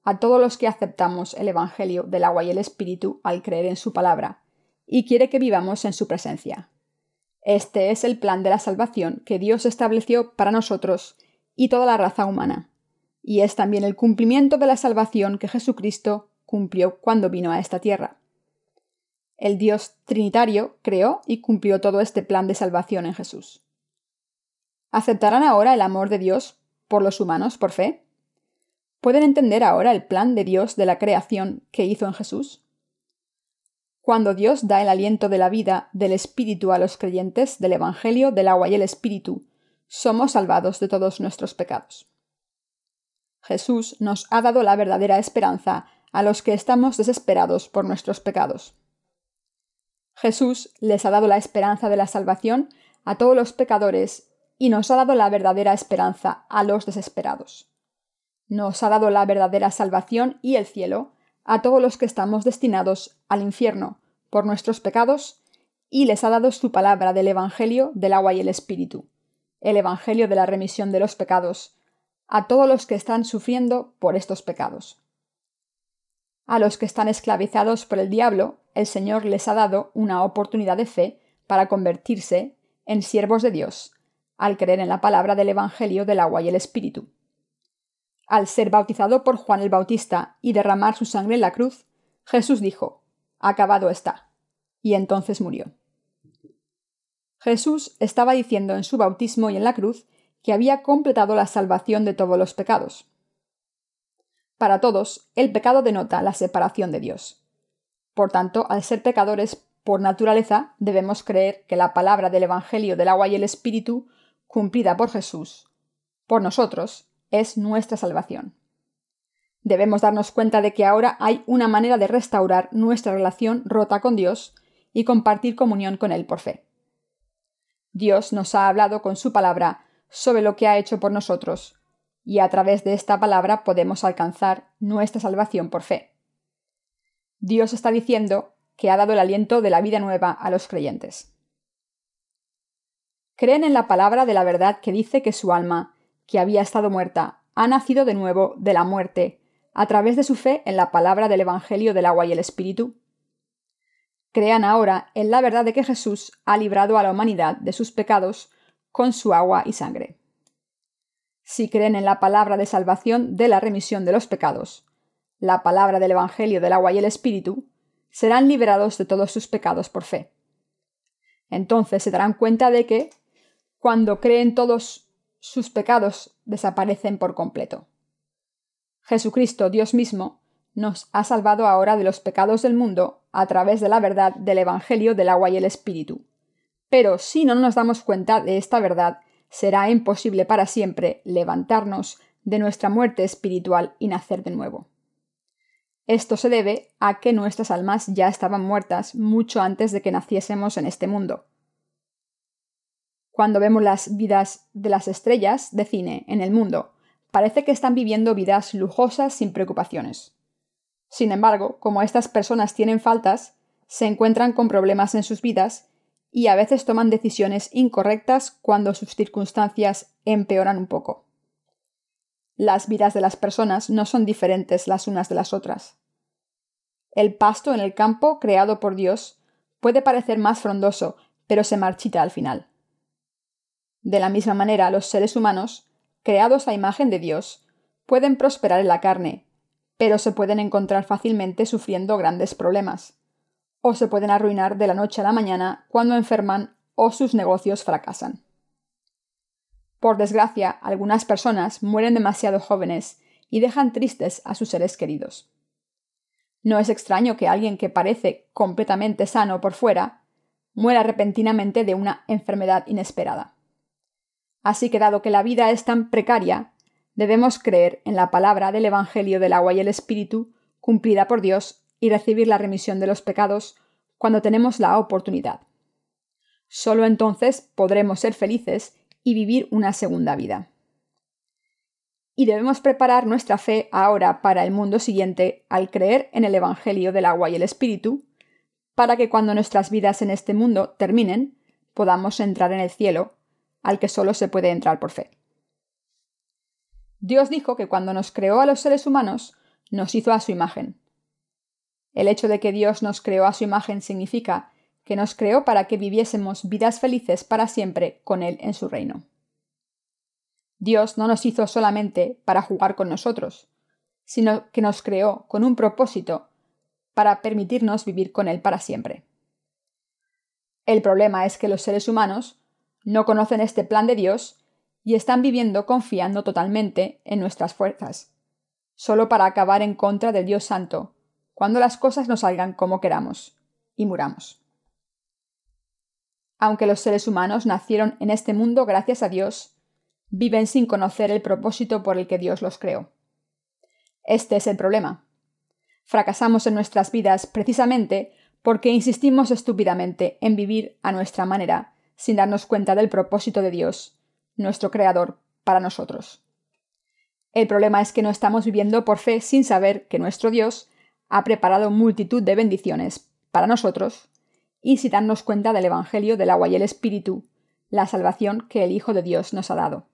a todos los que aceptamos el Evangelio del agua y el Espíritu al creer en su palabra, y quiere que vivamos en su presencia. Este es el plan de la salvación que Dios estableció para nosotros y toda la raza humana, y es también el cumplimiento de la salvación que Jesucristo cumplió cuando vino a esta tierra. El Dios Trinitario creó y cumplió todo este plan de salvación en Jesús. ¿Aceptarán ahora el amor de Dios por los humanos por fe? ¿Pueden entender ahora el plan de Dios de la creación que hizo en Jesús? Cuando Dios da el aliento de la vida del Espíritu a los creyentes del Evangelio del agua y el Espíritu, somos salvados de todos nuestros pecados. Jesús nos ha dado la verdadera esperanza a los que estamos desesperados por nuestros pecados. Jesús les ha dado la esperanza de la salvación a todos los pecadores y nos ha dado la verdadera esperanza a los desesperados. Nos ha dado la verdadera salvación y el cielo a todos los que estamos destinados al infierno por nuestros pecados y les ha dado su palabra del Evangelio del agua y el Espíritu, el Evangelio de la remisión de los pecados, a todos los que están sufriendo por estos pecados. A los que están esclavizados por el diablo, el Señor les ha dado una oportunidad de fe para convertirse en siervos de Dios, al creer en la palabra del Evangelio del agua y el Espíritu. Al ser bautizado por Juan el Bautista y derramar su sangre en la cruz, Jesús dijo, Acabado está. Y entonces murió. Jesús estaba diciendo en su bautismo y en la cruz que había completado la salvación de todos los pecados. Para todos, el pecado denota la separación de Dios. Por tanto, al ser pecadores por naturaleza, debemos creer que la palabra del Evangelio del agua y el Espíritu, cumplida por Jesús, por nosotros, es nuestra salvación. Debemos darnos cuenta de que ahora hay una manera de restaurar nuestra relación rota con Dios y compartir comunión con Él por fe. Dios nos ha hablado con su palabra sobre lo que ha hecho por nosotros, y a través de esta palabra podemos alcanzar nuestra salvación por fe. Dios está diciendo que ha dado el aliento de la vida nueva a los creyentes. Creen en la palabra de la verdad que dice que su alma, que había estado muerta, ha nacido de nuevo de la muerte, a través de su fe en la palabra del Evangelio del agua y el Espíritu. crean ahora en la verdad de que Jesús ha librado a la humanidad de sus pecados con su agua y sangre. Si creen en la palabra de salvación de la remisión de los pecados, la palabra del Evangelio del agua y el Espíritu, serán liberados de todos sus pecados por fe. Entonces se darán cuenta de que, cuando creen todos sus pecados, desaparecen por completo. Jesucristo, Dios mismo, nos ha salvado ahora de los pecados del mundo a través de la verdad del Evangelio del agua y el Espíritu. Pero si no nos damos cuenta de esta verdad, será imposible para siempre levantarnos de nuestra muerte espiritual y nacer de nuevo. Esto se debe a que nuestras almas ya estaban muertas mucho antes de que naciésemos en este mundo. Cuando vemos las vidas de las estrellas de cine en el mundo, parece que están viviendo vidas lujosas sin preocupaciones. Sin embargo, como estas personas tienen faltas, se encuentran con problemas en sus vidas y a veces toman decisiones incorrectas cuando sus circunstancias empeoran un poco. Las vidas de las personas no son diferentes las unas de las otras. El pasto en el campo creado por Dios puede parecer más frondoso, pero se marchita al final. De la misma manera, los seres humanos creados a imagen de Dios, pueden prosperar en la carne, pero se pueden encontrar fácilmente sufriendo grandes problemas, o se pueden arruinar de la noche a la mañana cuando enferman o sus negocios fracasan. Por desgracia, algunas personas mueren demasiado jóvenes y dejan tristes a sus seres queridos. No es extraño que alguien que parece completamente sano por fuera muera repentinamente de una enfermedad inesperada. Así que dado que la vida es tan precaria, debemos creer en la palabra del Evangelio del agua y el Espíritu, cumplida por Dios, y recibir la remisión de los pecados cuando tenemos la oportunidad. Solo entonces podremos ser felices y vivir una segunda vida. Y debemos preparar nuestra fe ahora para el mundo siguiente al creer en el Evangelio del agua y el Espíritu, para que cuando nuestras vidas en este mundo terminen, podamos entrar en el cielo al que solo se puede entrar por fe. Dios dijo que cuando nos creó a los seres humanos, nos hizo a su imagen. El hecho de que Dios nos creó a su imagen significa que nos creó para que viviésemos vidas felices para siempre con Él en su reino. Dios no nos hizo solamente para jugar con nosotros, sino que nos creó con un propósito para permitirnos vivir con Él para siempre. El problema es que los seres humanos no conocen este plan de Dios y están viviendo confiando totalmente en nuestras fuerzas, solo para acabar en contra del Dios Santo, cuando las cosas no salgan como queramos y muramos. Aunque los seres humanos nacieron en este mundo gracias a Dios, viven sin conocer el propósito por el que Dios los creó. Este es el problema. Fracasamos en nuestras vidas precisamente porque insistimos estúpidamente en vivir a nuestra manera sin darnos cuenta del propósito de Dios, nuestro Creador, para nosotros. El problema es que no estamos viviendo por fe sin saber que nuestro Dios ha preparado multitud de bendiciones para nosotros y sin darnos cuenta del Evangelio del agua y el Espíritu, la salvación que el Hijo de Dios nos ha dado.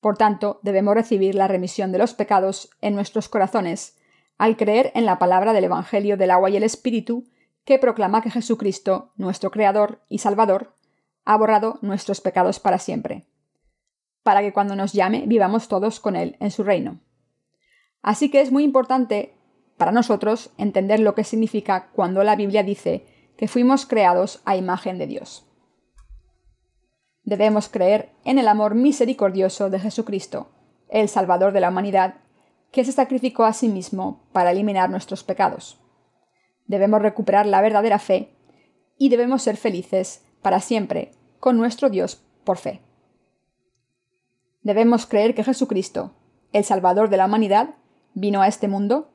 Por tanto, debemos recibir la remisión de los pecados en nuestros corazones al creer en la palabra del Evangelio del agua y el Espíritu que proclama que Jesucristo, nuestro Creador y Salvador, ha borrado nuestros pecados para siempre, para que cuando nos llame vivamos todos con Él en su reino. Así que es muy importante para nosotros entender lo que significa cuando la Biblia dice que fuimos creados a imagen de Dios. Debemos creer en el amor misericordioso de Jesucristo, el Salvador de la humanidad, que se sacrificó a sí mismo para eliminar nuestros pecados. Debemos recuperar la verdadera fe y debemos ser felices para siempre con nuestro Dios por fe. Debemos creer que Jesucristo, el Salvador de la humanidad, vino a este mundo,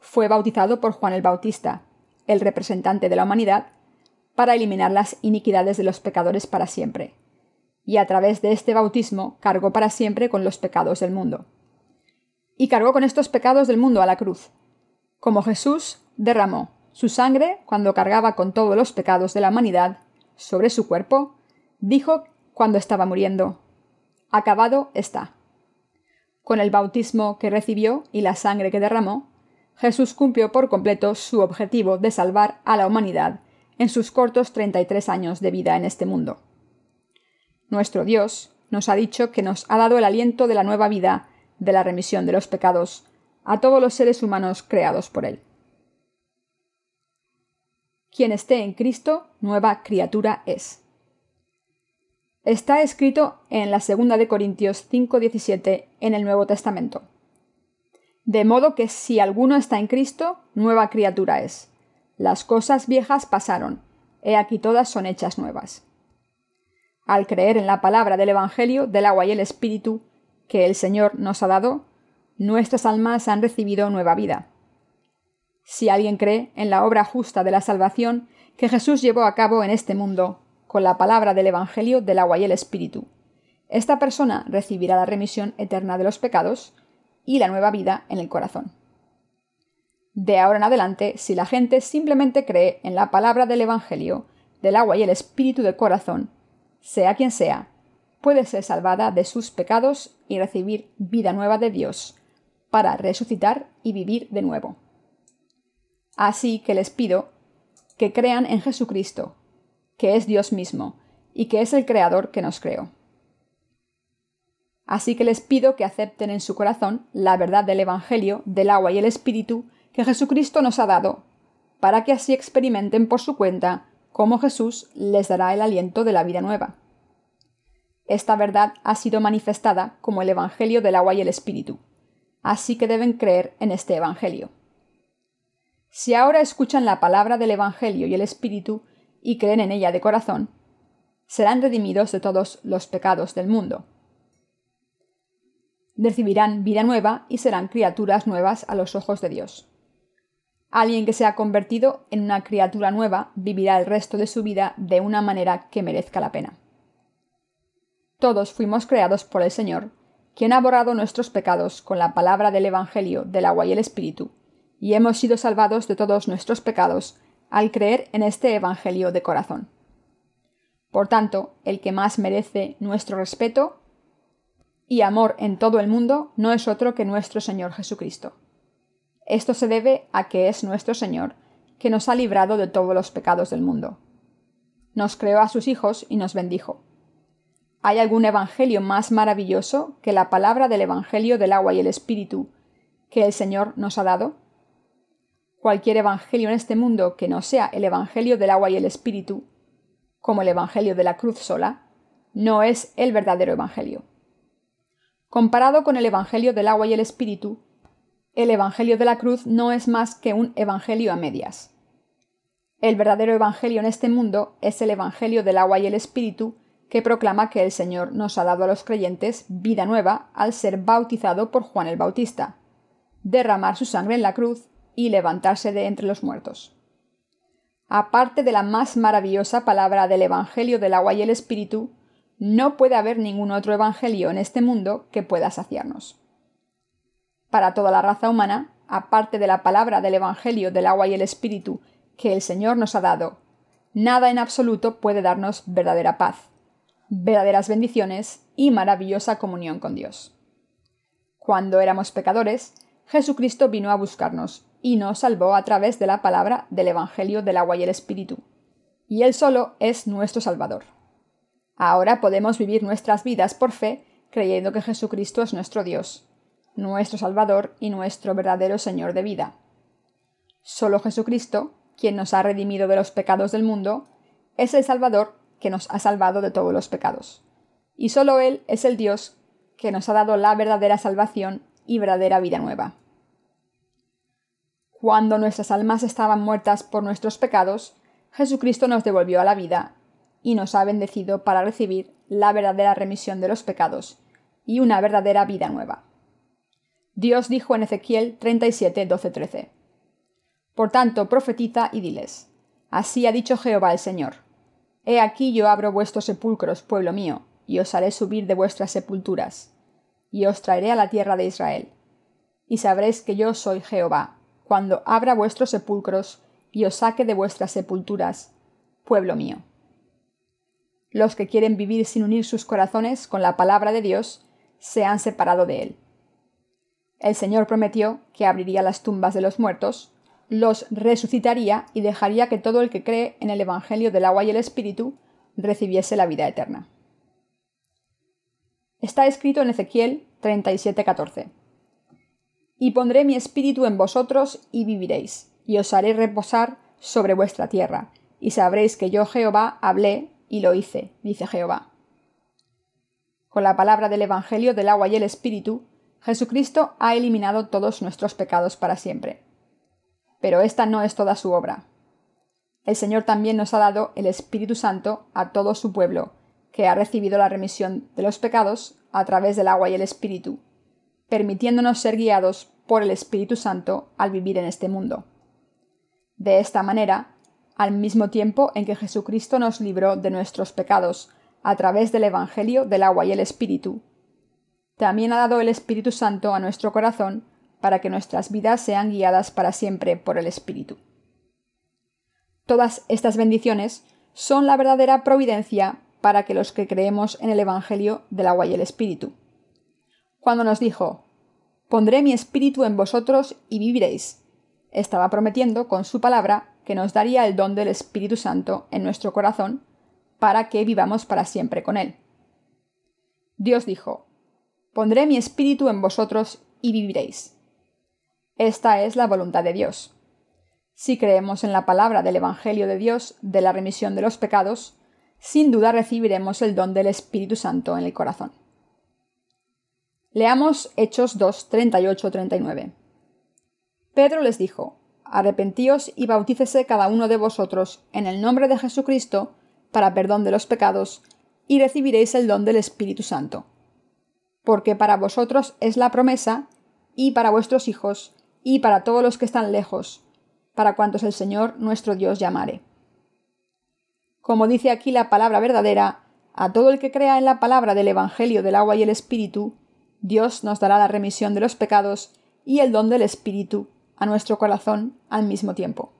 fue bautizado por Juan el Bautista, el representante de la humanidad, para eliminar las iniquidades de los pecadores para siempre, y a través de este bautismo cargó para siempre con los pecados del mundo. Y cargó con estos pecados del mundo a la cruz, como Jesús derramó su sangre, cuando cargaba con todos los pecados de la humanidad sobre su cuerpo, dijo cuando estaba muriendo, Acabado está. Con el bautismo que recibió y la sangre que derramó, Jesús cumplió por completo su objetivo de salvar a la humanidad en sus cortos 33 años de vida en este mundo. Nuestro Dios nos ha dicho que nos ha dado el aliento de la nueva vida, de la remisión de los pecados, a todos los seres humanos creados por Él. Quien esté en Cristo, nueva criatura es. Está escrito en la segunda de Corintios 5:17 en el Nuevo Testamento. De modo que si alguno está en Cristo, nueva criatura es. Las cosas viejas pasaron, he aquí todas son hechas nuevas. Al creer en la palabra del Evangelio del agua y el Espíritu que el Señor nos ha dado, nuestras almas han recibido nueva vida. Si alguien cree en la obra justa de la salvación que Jesús llevó a cabo en este mundo, con la palabra del Evangelio del agua y el Espíritu, esta persona recibirá la remisión eterna de los pecados y la nueva vida en el corazón. De ahora en adelante, si la gente simplemente cree en la palabra del Evangelio, del agua y el Espíritu del corazón, sea quien sea, puede ser salvada de sus pecados y recibir vida nueva de Dios, para resucitar y vivir de nuevo. Así que les pido que crean en Jesucristo, que es Dios mismo, y que es el Creador que nos creó. Así que les pido que acepten en su corazón la verdad del Evangelio, del agua y el Espíritu que Jesucristo nos ha dado, para que así experimenten por su cuenta cómo Jesús les dará el aliento de la vida nueva. Esta verdad ha sido manifestada como el Evangelio del agua y el Espíritu, así que deben creer en este Evangelio. Si ahora escuchan la palabra del Evangelio y el Espíritu y creen en ella de corazón, serán redimidos de todos los pecados del mundo recibirán vida nueva y serán criaturas nuevas a los ojos de Dios. Alguien que se ha convertido en una criatura nueva vivirá el resto de su vida de una manera que merezca la pena. Todos fuimos creados por el Señor, quien ha borrado nuestros pecados con la palabra del Evangelio del agua y el Espíritu, y hemos sido salvados de todos nuestros pecados al creer en este Evangelio de corazón. Por tanto, el que más merece nuestro respeto y amor en todo el mundo no es otro que nuestro Señor Jesucristo. Esto se debe a que es nuestro Señor, que nos ha librado de todos los pecados del mundo. Nos creó a sus hijos y nos bendijo. ¿Hay algún evangelio más maravilloso que la palabra del Evangelio del agua y el Espíritu que el Señor nos ha dado? Cualquier evangelio en este mundo que no sea el Evangelio del agua y el Espíritu, como el Evangelio de la cruz sola, no es el verdadero Evangelio. Comparado con el Evangelio del agua y el Espíritu, el Evangelio de la cruz no es más que un Evangelio a medias. El verdadero Evangelio en este mundo es el Evangelio del agua y el Espíritu, que proclama que el Señor nos ha dado a los creyentes vida nueva al ser bautizado por Juan el Bautista, derramar su sangre en la cruz y levantarse de entre los muertos. Aparte de la más maravillosa palabra del Evangelio del agua y el Espíritu, no puede haber ningún otro evangelio en este mundo que pueda saciarnos. Para toda la raza humana, aparte de la palabra del Evangelio del agua y el Espíritu que el Señor nos ha dado, nada en absoluto puede darnos verdadera paz, verdaderas bendiciones y maravillosa comunión con Dios. Cuando éramos pecadores, Jesucristo vino a buscarnos y nos salvó a través de la palabra del Evangelio del agua y el Espíritu, y Él solo es nuestro Salvador. Ahora podemos vivir nuestras vidas por fe, creyendo que Jesucristo es nuestro Dios, nuestro Salvador y nuestro verdadero Señor de vida. Solo Jesucristo, quien nos ha redimido de los pecados del mundo, es el Salvador que nos ha salvado de todos los pecados. Y solo Él es el Dios que nos ha dado la verdadera salvación y verdadera vida nueva. Cuando nuestras almas estaban muertas por nuestros pecados, Jesucristo nos devolvió a la vida y nos ha bendecido para recibir la verdadera remisión de los pecados y una verdadera vida nueva. Dios dijo en Ezequiel 37, 12, 13. Por tanto, profetiza y diles, Así ha dicho Jehová el Señor. He aquí yo abro vuestros sepulcros, pueblo mío, y os haré subir de vuestras sepulturas, y os traeré a la tierra de Israel. Y sabréis que yo soy Jehová, cuando abra vuestros sepulcros, y os saque de vuestras sepulturas, pueblo mío. Los que quieren vivir sin unir sus corazones con la palabra de Dios se han separado de él. El Señor prometió que abriría las tumbas de los muertos, los resucitaría y dejaría que todo el que cree en el Evangelio del agua y el Espíritu recibiese la vida eterna. Está escrito en Ezequiel 37:14. Y pondré mi espíritu en vosotros y viviréis, y os haré reposar sobre vuestra tierra, y sabréis que yo Jehová hablé y lo hice, dice Jehová. Con la palabra del Evangelio del agua y el Espíritu, Jesucristo ha eliminado todos nuestros pecados para siempre. Pero esta no es toda su obra. El Señor también nos ha dado el Espíritu Santo a todo su pueblo, que ha recibido la remisión de los pecados a través del agua y el Espíritu, permitiéndonos ser guiados por el Espíritu Santo al vivir en este mundo. De esta manera, al mismo tiempo en que Jesucristo nos libró de nuestros pecados a través del Evangelio del agua y el Espíritu, también ha dado el Espíritu Santo a nuestro corazón para que nuestras vidas sean guiadas para siempre por el Espíritu. Todas estas bendiciones son la verdadera providencia para que los que creemos en el Evangelio del agua y el Espíritu. Cuando nos dijo, Pondré mi Espíritu en vosotros y viviréis, estaba prometiendo con su palabra que nos daría el don del Espíritu Santo en nuestro corazón para que vivamos para siempre con Él. Dios dijo, Pondré mi espíritu en vosotros y viviréis. Esta es la voluntad de Dios. Si creemos en la palabra del Evangelio de Dios de la remisión de los pecados, sin duda recibiremos el don del Espíritu Santo en el corazón. Leamos Hechos 2, 38-39. Pedro les dijo, Arrepentíos y bautícese cada uno de vosotros en el nombre de Jesucristo para perdón de los pecados, y recibiréis el don del Espíritu Santo porque para vosotros es la promesa, y para vuestros hijos, y para todos los que están lejos, para cuantos el Señor nuestro Dios llamare. Como dice aquí la palabra verdadera, a todo el que crea en la palabra del Evangelio del agua y el Espíritu, Dios nos dará la remisión de los pecados y el don del Espíritu a nuestro corazón al mismo tiempo.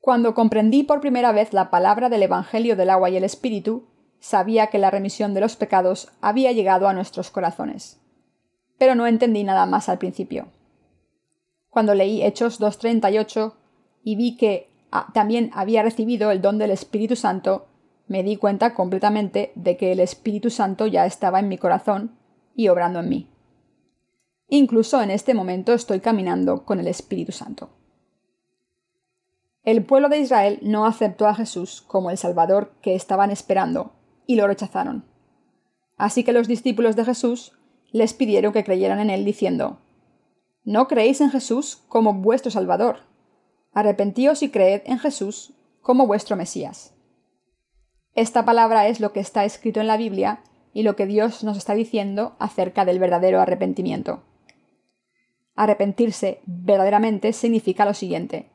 Cuando comprendí por primera vez la palabra del Evangelio del agua y el Espíritu, sabía que la remisión de los pecados había llegado a nuestros corazones. Pero no entendí nada más al principio. Cuando leí Hechos 2.38 y vi que ah, también había recibido el don del Espíritu Santo, me di cuenta completamente de que el Espíritu Santo ya estaba en mi corazón y obrando en mí. Incluso en este momento estoy caminando con el Espíritu Santo. El pueblo de Israel no aceptó a Jesús como el Salvador que estaban esperando y lo rechazaron. Así que los discípulos de Jesús les pidieron que creyeran en él, diciendo No creéis en Jesús como vuestro Salvador. Arrepentíos y creed en Jesús como vuestro Mesías. Esta palabra es lo que está escrito en la Biblia y lo que Dios nos está diciendo acerca del verdadero arrepentimiento. Arrepentirse verdaderamente significa lo siguiente.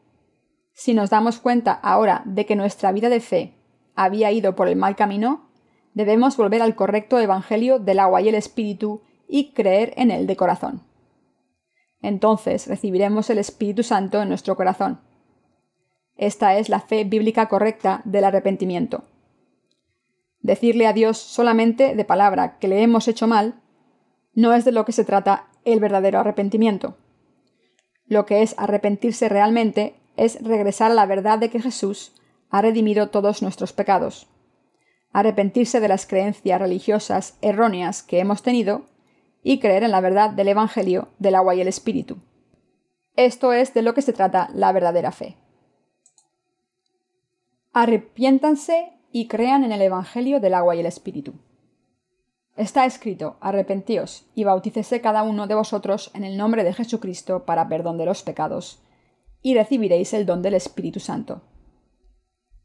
Si nos damos cuenta ahora de que nuestra vida de fe había ido por el mal camino, debemos volver al correcto Evangelio del agua y el Espíritu y creer en él de corazón. Entonces recibiremos el Espíritu Santo en nuestro corazón. Esta es la fe bíblica correcta del arrepentimiento. Decirle a Dios solamente de palabra que le hemos hecho mal no es de lo que se trata el verdadero arrepentimiento. Lo que es arrepentirse realmente es regresar a la verdad de que Jesús ha redimido todos nuestros pecados arrepentirse de las creencias religiosas erróneas que hemos tenido y creer en la verdad del Evangelio del agua y el Espíritu. Esto es de lo que se trata la verdadera fe. Arrepiéntanse y crean en el Evangelio del agua y el Espíritu. Está escrito, arrepentíos y bautícese cada uno de vosotros en el nombre de Jesucristo para perdón de los pecados, y recibiréis el don del Espíritu Santo.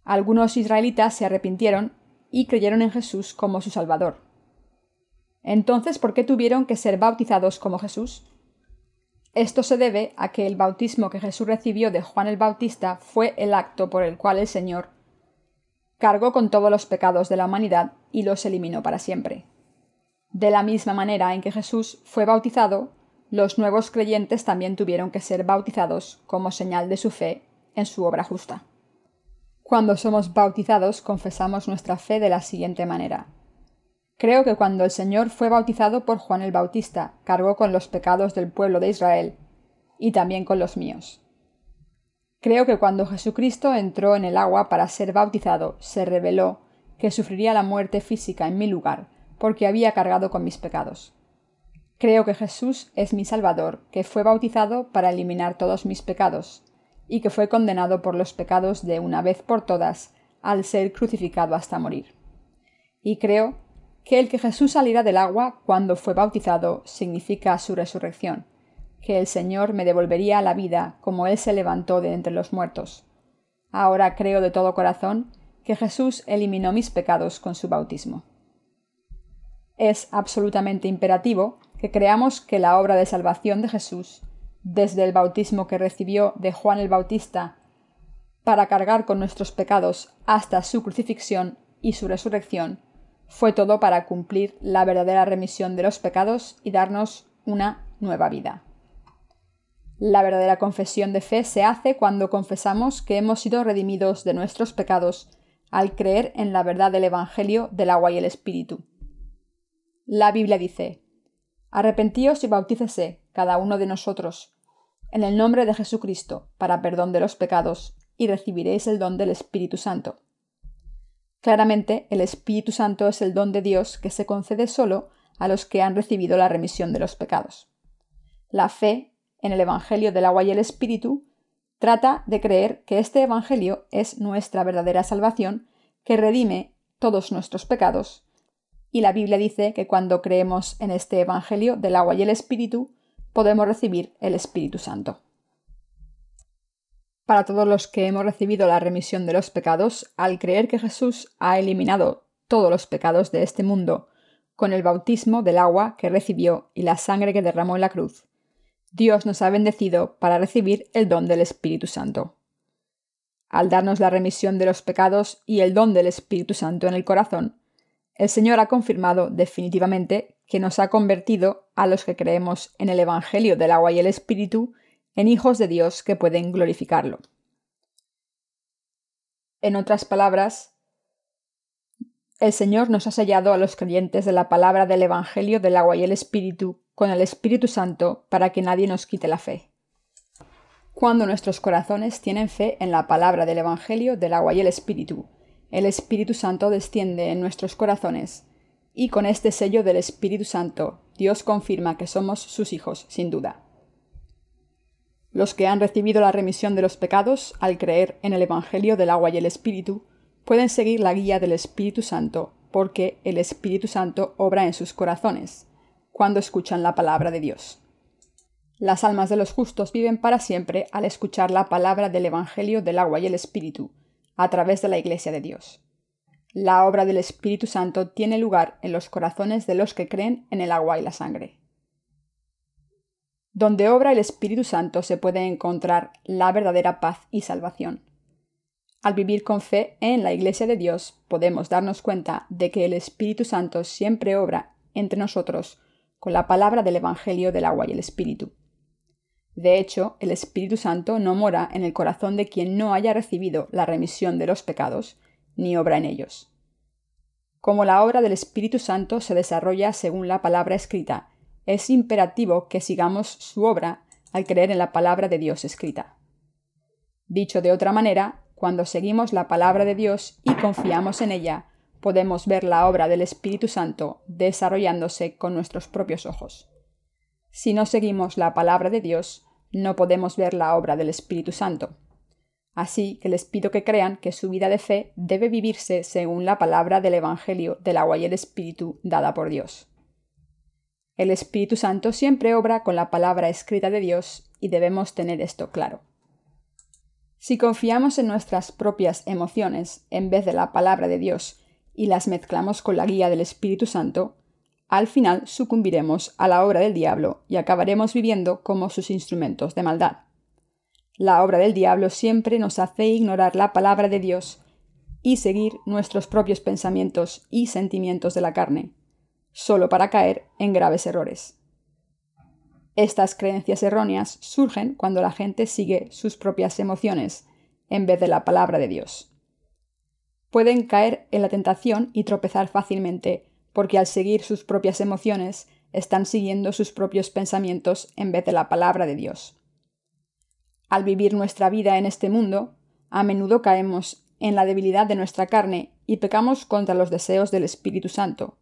Algunos israelitas se arrepintieron y creyeron en Jesús como su Salvador. Entonces, ¿por qué tuvieron que ser bautizados como Jesús? Esto se debe a que el bautismo que Jesús recibió de Juan el Bautista fue el acto por el cual el Señor cargó con todos los pecados de la humanidad y los eliminó para siempre. De la misma manera en que Jesús fue bautizado, los nuevos creyentes también tuvieron que ser bautizados como señal de su fe en su obra justa. Cuando somos bautizados confesamos nuestra fe de la siguiente manera. Creo que cuando el Señor fue bautizado por Juan el Bautista, cargó con los pecados del pueblo de Israel y también con los míos. Creo que cuando Jesucristo entró en el agua para ser bautizado, se reveló que sufriría la muerte física en mi lugar, porque había cargado con mis pecados. Creo que Jesús es mi Salvador, que fue bautizado para eliminar todos mis pecados, y que fue condenado por los pecados de una vez por todas al ser crucificado hasta morir. Y creo que el que Jesús saliera del agua cuando fue bautizado significa su resurrección, que el Señor me devolvería la vida como Él se levantó de entre los muertos. Ahora creo de todo corazón que Jesús eliminó mis pecados con su bautismo. Es absolutamente imperativo que creamos que la obra de salvación de Jesús, desde el bautismo que recibió de Juan el Bautista, para cargar con nuestros pecados hasta su crucifixión y su resurrección, fue todo para cumplir la verdadera remisión de los pecados y darnos una nueva vida. La verdadera confesión de fe se hace cuando confesamos que hemos sido redimidos de nuestros pecados al creer en la verdad del Evangelio del agua y el Espíritu. La Biblia dice, Arrepentíos y bautícese cada uno de nosotros en el nombre de Jesucristo para perdón de los pecados y recibiréis el don del Espíritu Santo. Claramente, el Espíritu Santo es el don de Dios que se concede solo a los que han recibido la remisión de los pecados. La fe en el Evangelio del agua y el Espíritu trata de creer que este Evangelio es nuestra verdadera salvación que redime todos nuestros pecados y la Biblia dice que cuando creemos en este Evangelio del agua y el Espíritu, podemos recibir el Espíritu Santo. Para todos los que hemos recibido la remisión de los pecados, al creer que Jesús ha eliminado todos los pecados de este mundo con el bautismo del agua que recibió y la sangre que derramó en la cruz, Dios nos ha bendecido para recibir el don del Espíritu Santo. Al darnos la remisión de los pecados y el don del Espíritu Santo en el corazón, el Señor ha confirmado definitivamente que nos ha convertido a los que creemos en el Evangelio del agua y el Espíritu en hijos de Dios que pueden glorificarlo. En otras palabras, el Señor nos ha sellado a los creyentes de la palabra del Evangelio del agua y el Espíritu con el Espíritu Santo para que nadie nos quite la fe. Cuando nuestros corazones tienen fe en la palabra del Evangelio del agua y el Espíritu, el Espíritu Santo desciende en nuestros corazones, y con este sello del Espíritu Santo, Dios confirma que somos sus hijos, sin duda. Los que han recibido la remisión de los pecados al creer en el Evangelio del agua y el Espíritu, pueden seguir la guía del Espíritu Santo, porque el Espíritu Santo obra en sus corazones, cuando escuchan la palabra de Dios. Las almas de los justos viven para siempre al escuchar la palabra del Evangelio del agua y el Espíritu, a través de la Iglesia de Dios. La obra del Espíritu Santo tiene lugar en los corazones de los que creen en el agua y la sangre. Donde obra el Espíritu Santo se puede encontrar la verdadera paz y salvación. Al vivir con fe en la Iglesia de Dios, podemos darnos cuenta de que el Espíritu Santo siempre obra entre nosotros con la palabra del Evangelio del agua y el Espíritu. De hecho, el Espíritu Santo no mora en el corazón de quien no haya recibido la remisión de los pecados, ni obra en ellos. Como la obra del Espíritu Santo se desarrolla según la palabra escrita, es imperativo que sigamos su obra al creer en la palabra de Dios escrita. Dicho de otra manera, cuando seguimos la palabra de Dios y confiamos en ella, podemos ver la obra del Espíritu Santo desarrollándose con nuestros propios ojos. Si no seguimos la palabra de Dios, no podemos ver la obra del Espíritu Santo. Así que les pido que crean que su vida de fe debe vivirse según la palabra del Evangelio del agua y el Espíritu dada por Dios. El Espíritu Santo siempre obra con la palabra escrita de Dios y debemos tener esto claro. Si confiamos en nuestras propias emociones en vez de la palabra de Dios y las mezclamos con la guía del Espíritu Santo, al final sucumbiremos a la obra del diablo y acabaremos viviendo como sus instrumentos de maldad. La obra del diablo siempre nos hace ignorar la palabra de Dios y seguir nuestros propios pensamientos y sentimientos de la carne, solo para caer en graves errores. Estas creencias erróneas surgen cuando la gente sigue sus propias emociones en vez de la palabra de Dios. Pueden caer en la tentación y tropezar fácilmente porque al seguir sus propias emociones están siguiendo sus propios pensamientos en vez de la palabra de Dios. Al vivir nuestra vida en este mundo, a menudo caemos en la debilidad de nuestra carne y pecamos contra los deseos del Espíritu Santo.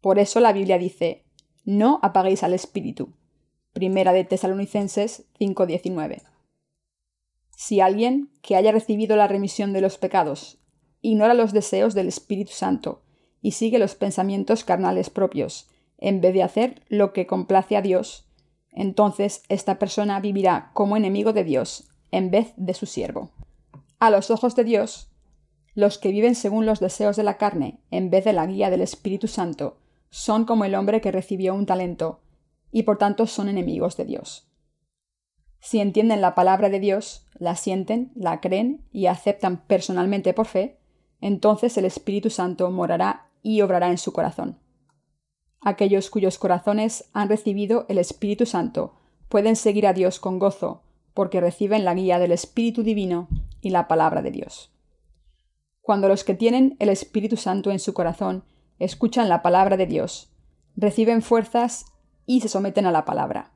Por eso la Biblia dice, no apaguéis al Espíritu. Primera de Tesalonicenses 5:19. Si alguien que haya recibido la remisión de los pecados ignora los deseos del Espíritu Santo y sigue los pensamientos carnales propios, en vez de hacer lo que complace a Dios, entonces esta persona vivirá como enemigo de Dios en vez de su siervo. A los ojos de Dios, los que viven según los deseos de la carne en vez de la guía del Espíritu Santo son como el hombre que recibió un talento y por tanto son enemigos de Dios. Si entienden la palabra de Dios, la sienten, la creen y aceptan personalmente por fe, entonces el Espíritu Santo morará y obrará en su corazón. Aquellos cuyos corazones han recibido el Espíritu Santo pueden seguir a Dios con gozo, porque reciben la guía del Espíritu Divino y la palabra de Dios. Cuando los que tienen el Espíritu Santo en su corazón escuchan la palabra de Dios, reciben fuerzas y se someten a la palabra.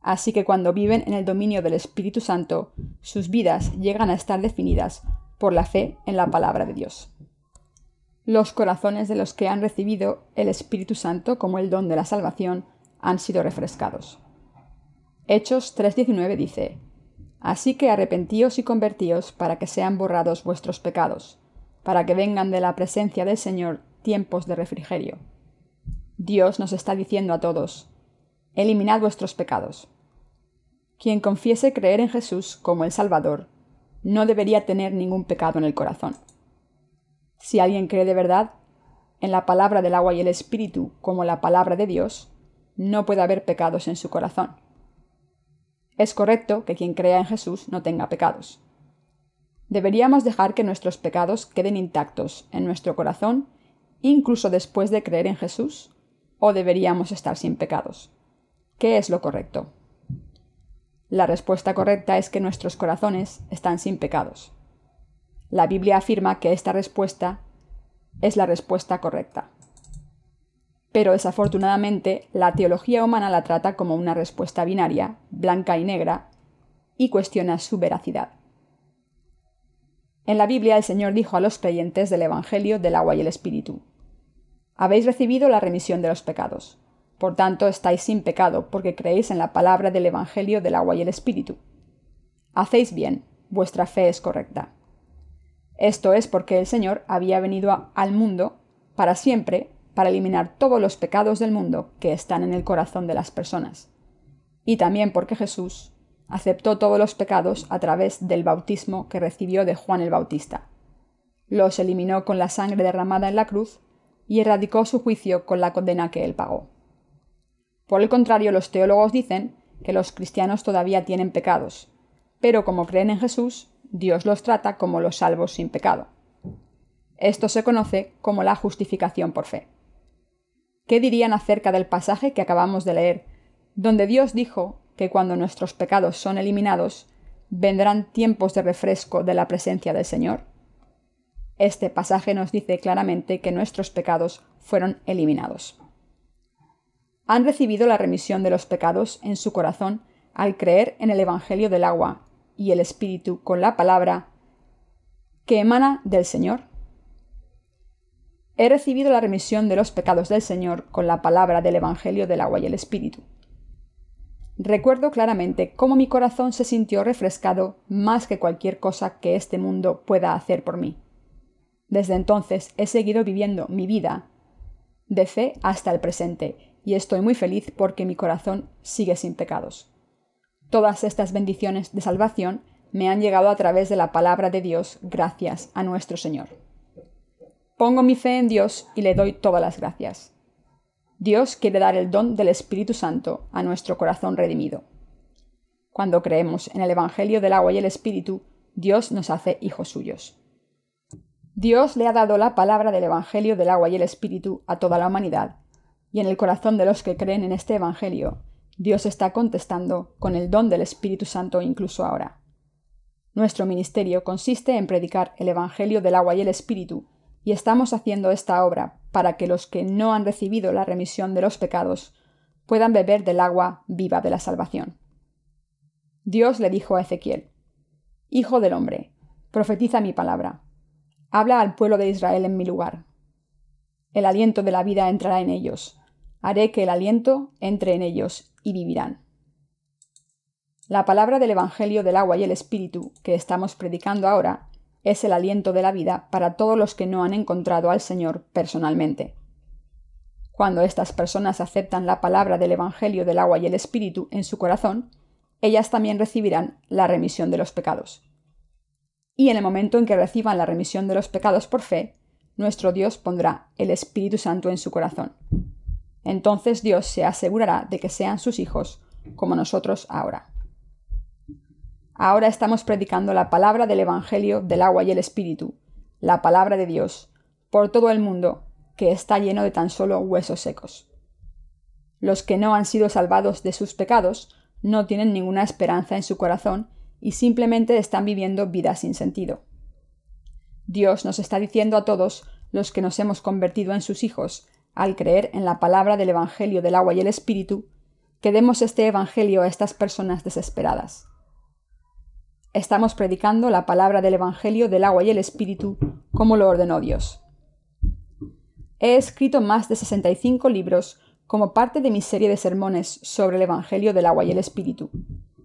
Así que cuando viven en el dominio del Espíritu Santo, sus vidas llegan a estar definidas por la fe en la palabra de Dios los corazones de los que han recibido el Espíritu Santo como el don de la salvación han sido refrescados. Hechos 3:19 dice, Así que arrepentíos y convertíos para que sean borrados vuestros pecados, para que vengan de la presencia del Señor tiempos de refrigerio. Dios nos está diciendo a todos, eliminad vuestros pecados. Quien confiese creer en Jesús como el Salvador, no debería tener ningún pecado en el corazón. Si alguien cree de verdad en la palabra del agua y el espíritu como la palabra de Dios, no puede haber pecados en su corazón. Es correcto que quien crea en Jesús no tenga pecados. Deberíamos dejar que nuestros pecados queden intactos en nuestro corazón incluso después de creer en Jesús, o deberíamos estar sin pecados. ¿Qué es lo correcto? La respuesta correcta es que nuestros corazones están sin pecados. La Biblia afirma que esta respuesta es la respuesta correcta. Pero desafortunadamente la teología humana la trata como una respuesta binaria, blanca y negra, y cuestiona su veracidad. En la Biblia el Señor dijo a los creyentes del Evangelio del agua y el Espíritu, Habéis recibido la remisión de los pecados. Por tanto, estáis sin pecado, porque creéis en la palabra del Evangelio del agua y el Espíritu. Hacéis bien, vuestra fe es correcta. Esto es porque el Señor había venido al mundo para siempre para eliminar todos los pecados del mundo que están en el corazón de las personas. Y también porque Jesús aceptó todos los pecados a través del bautismo que recibió de Juan el Bautista. Los eliminó con la sangre derramada en la cruz y erradicó su juicio con la condena que él pagó. Por el contrario, los teólogos dicen que los cristianos todavía tienen pecados, pero como creen en Jesús, Dios los trata como los salvos sin pecado. Esto se conoce como la justificación por fe. ¿Qué dirían acerca del pasaje que acabamos de leer, donde Dios dijo que cuando nuestros pecados son eliminados, vendrán tiempos de refresco de la presencia del Señor? Este pasaje nos dice claramente que nuestros pecados fueron eliminados. Han recibido la remisión de los pecados en su corazón al creer en el Evangelio del agua y el Espíritu con la palabra que emana del Señor? He recibido la remisión de los pecados del Señor con la palabra del Evangelio del agua y el Espíritu. Recuerdo claramente cómo mi corazón se sintió refrescado más que cualquier cosa que este mundo pueda hacer por mí. Desde entonces he seguido viviendo mi vida de fe hasta el presente y estoy muy feliz porque mi corazón sigue sin pecados. Todas estas bendiciones de salvación me han llegado a través de la palabra de Dios gracias a nuestro Señor. Pongo mi fe en Dios y le doy todas las gracias. Dios quiere dar el don del Espíritu Santo a nuestro corazón redimido. Cuando creemos en el Evangelio del agua y el Espíritu, Dios nos hace hijos suyos. Dios le ha dado la palabra del Evangelio del agua y el Espíritu a toda la humanidad, y en el corazón de los que creen en este Evangelio Dios está contestando con el don del Espíritu Santo incluso ahora. Nuestro ministerio consiste en predicar el Evangelio del agua y el Espíritu y estamos haciendo esta obra para que los que no han recibido la remisión de los pecados puedan beber del agua viva de la salvación. Dios le dijo a Ezequiel, Hijo del hombre, profetiza mi palabra. Habla al pueblo de Israel en mi lugar. El aliento de la vida entrará en ellos. Haré que el aliento entre en ellos y vivirán. La palabra del Evangelio del agua y el Espíritu que estamos predicando ahora es el aliento de la vida para todos los que no han encontrado al Señor personalmente. Cuando estas personas aceptan la palabra del Evangelio del agua y el Espíritu en su corazón, ellas también recibirán la remisión de los pecados. Y en el momento en que reciban la remisión de los pecados por fe, nuestro Dios pondrá el Espíritu Santo en su corazón. Entonces Dios se asegurará de que sean sus hijos, como nosotros ahora. Ahora estamos predicando la palabra del Evangelio del agua y el Espíritu, la palabra de Dios, por todo el mundo, que está lleno de tan solo huesos secos. Los que no han sido salvados de sus pecados no tienen ninguna esperanza en su corazón y simplemente están viviendo vidas sin sentido. Dios nos está diciendo a todos los que nos hemos convertido en sus hijos, al creer en la palabra del Evangelio del agua y el Espíritu, que demos este Evangelio a estas personas desesperadas. Estamos predicando la palabra del Evangelio del agua y el Espíritu como lo ordenó Dios. He escrito más de 65 libros como parte de mi serie de sermones sobre el Evangelio del agua y el Espíritu,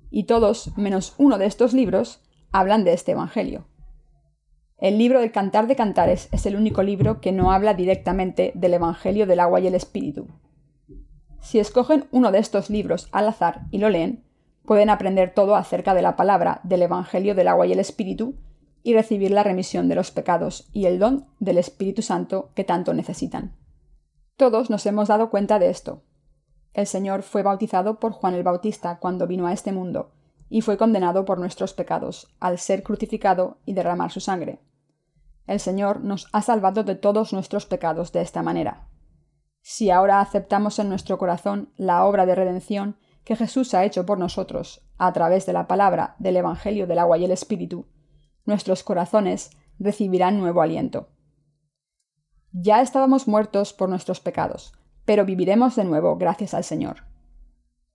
y todos, menos uno de estos libros, hablan de este Evangelio. El libro del Cantar de Cantares es el único libro que no habla directamente del Evangelio del agua y el Espíritu. Si escogen uno de estos libros al azar y lo leen, pueden aprender todo acerca de la palabra del Evangelio del agua y el Espíritu y recibir la remisión de los pecados y el don del Espíritu Santo que tanto necesitan. Todos nos hemos dado cuenta de esto. El Señor fue bautizado por Juan el Bautista cuando vino a este mundo, y fue condenado por nuestros pecados, al ser crucificado y derramar su sangre. El Señor nos ha salvado de todos nuestros pecados de esta manera. Si ahora aceptamos en nuestro corazón la obra de redención que Jesús ha hecho por nosotros a través de la palabra del Evangelio del agua y el Espíritu, nuestros corazones recibirán nuevo aliento. Ya estábamos muertos por nuestros pecados, pero viviremos de nuevo gracias al Señor.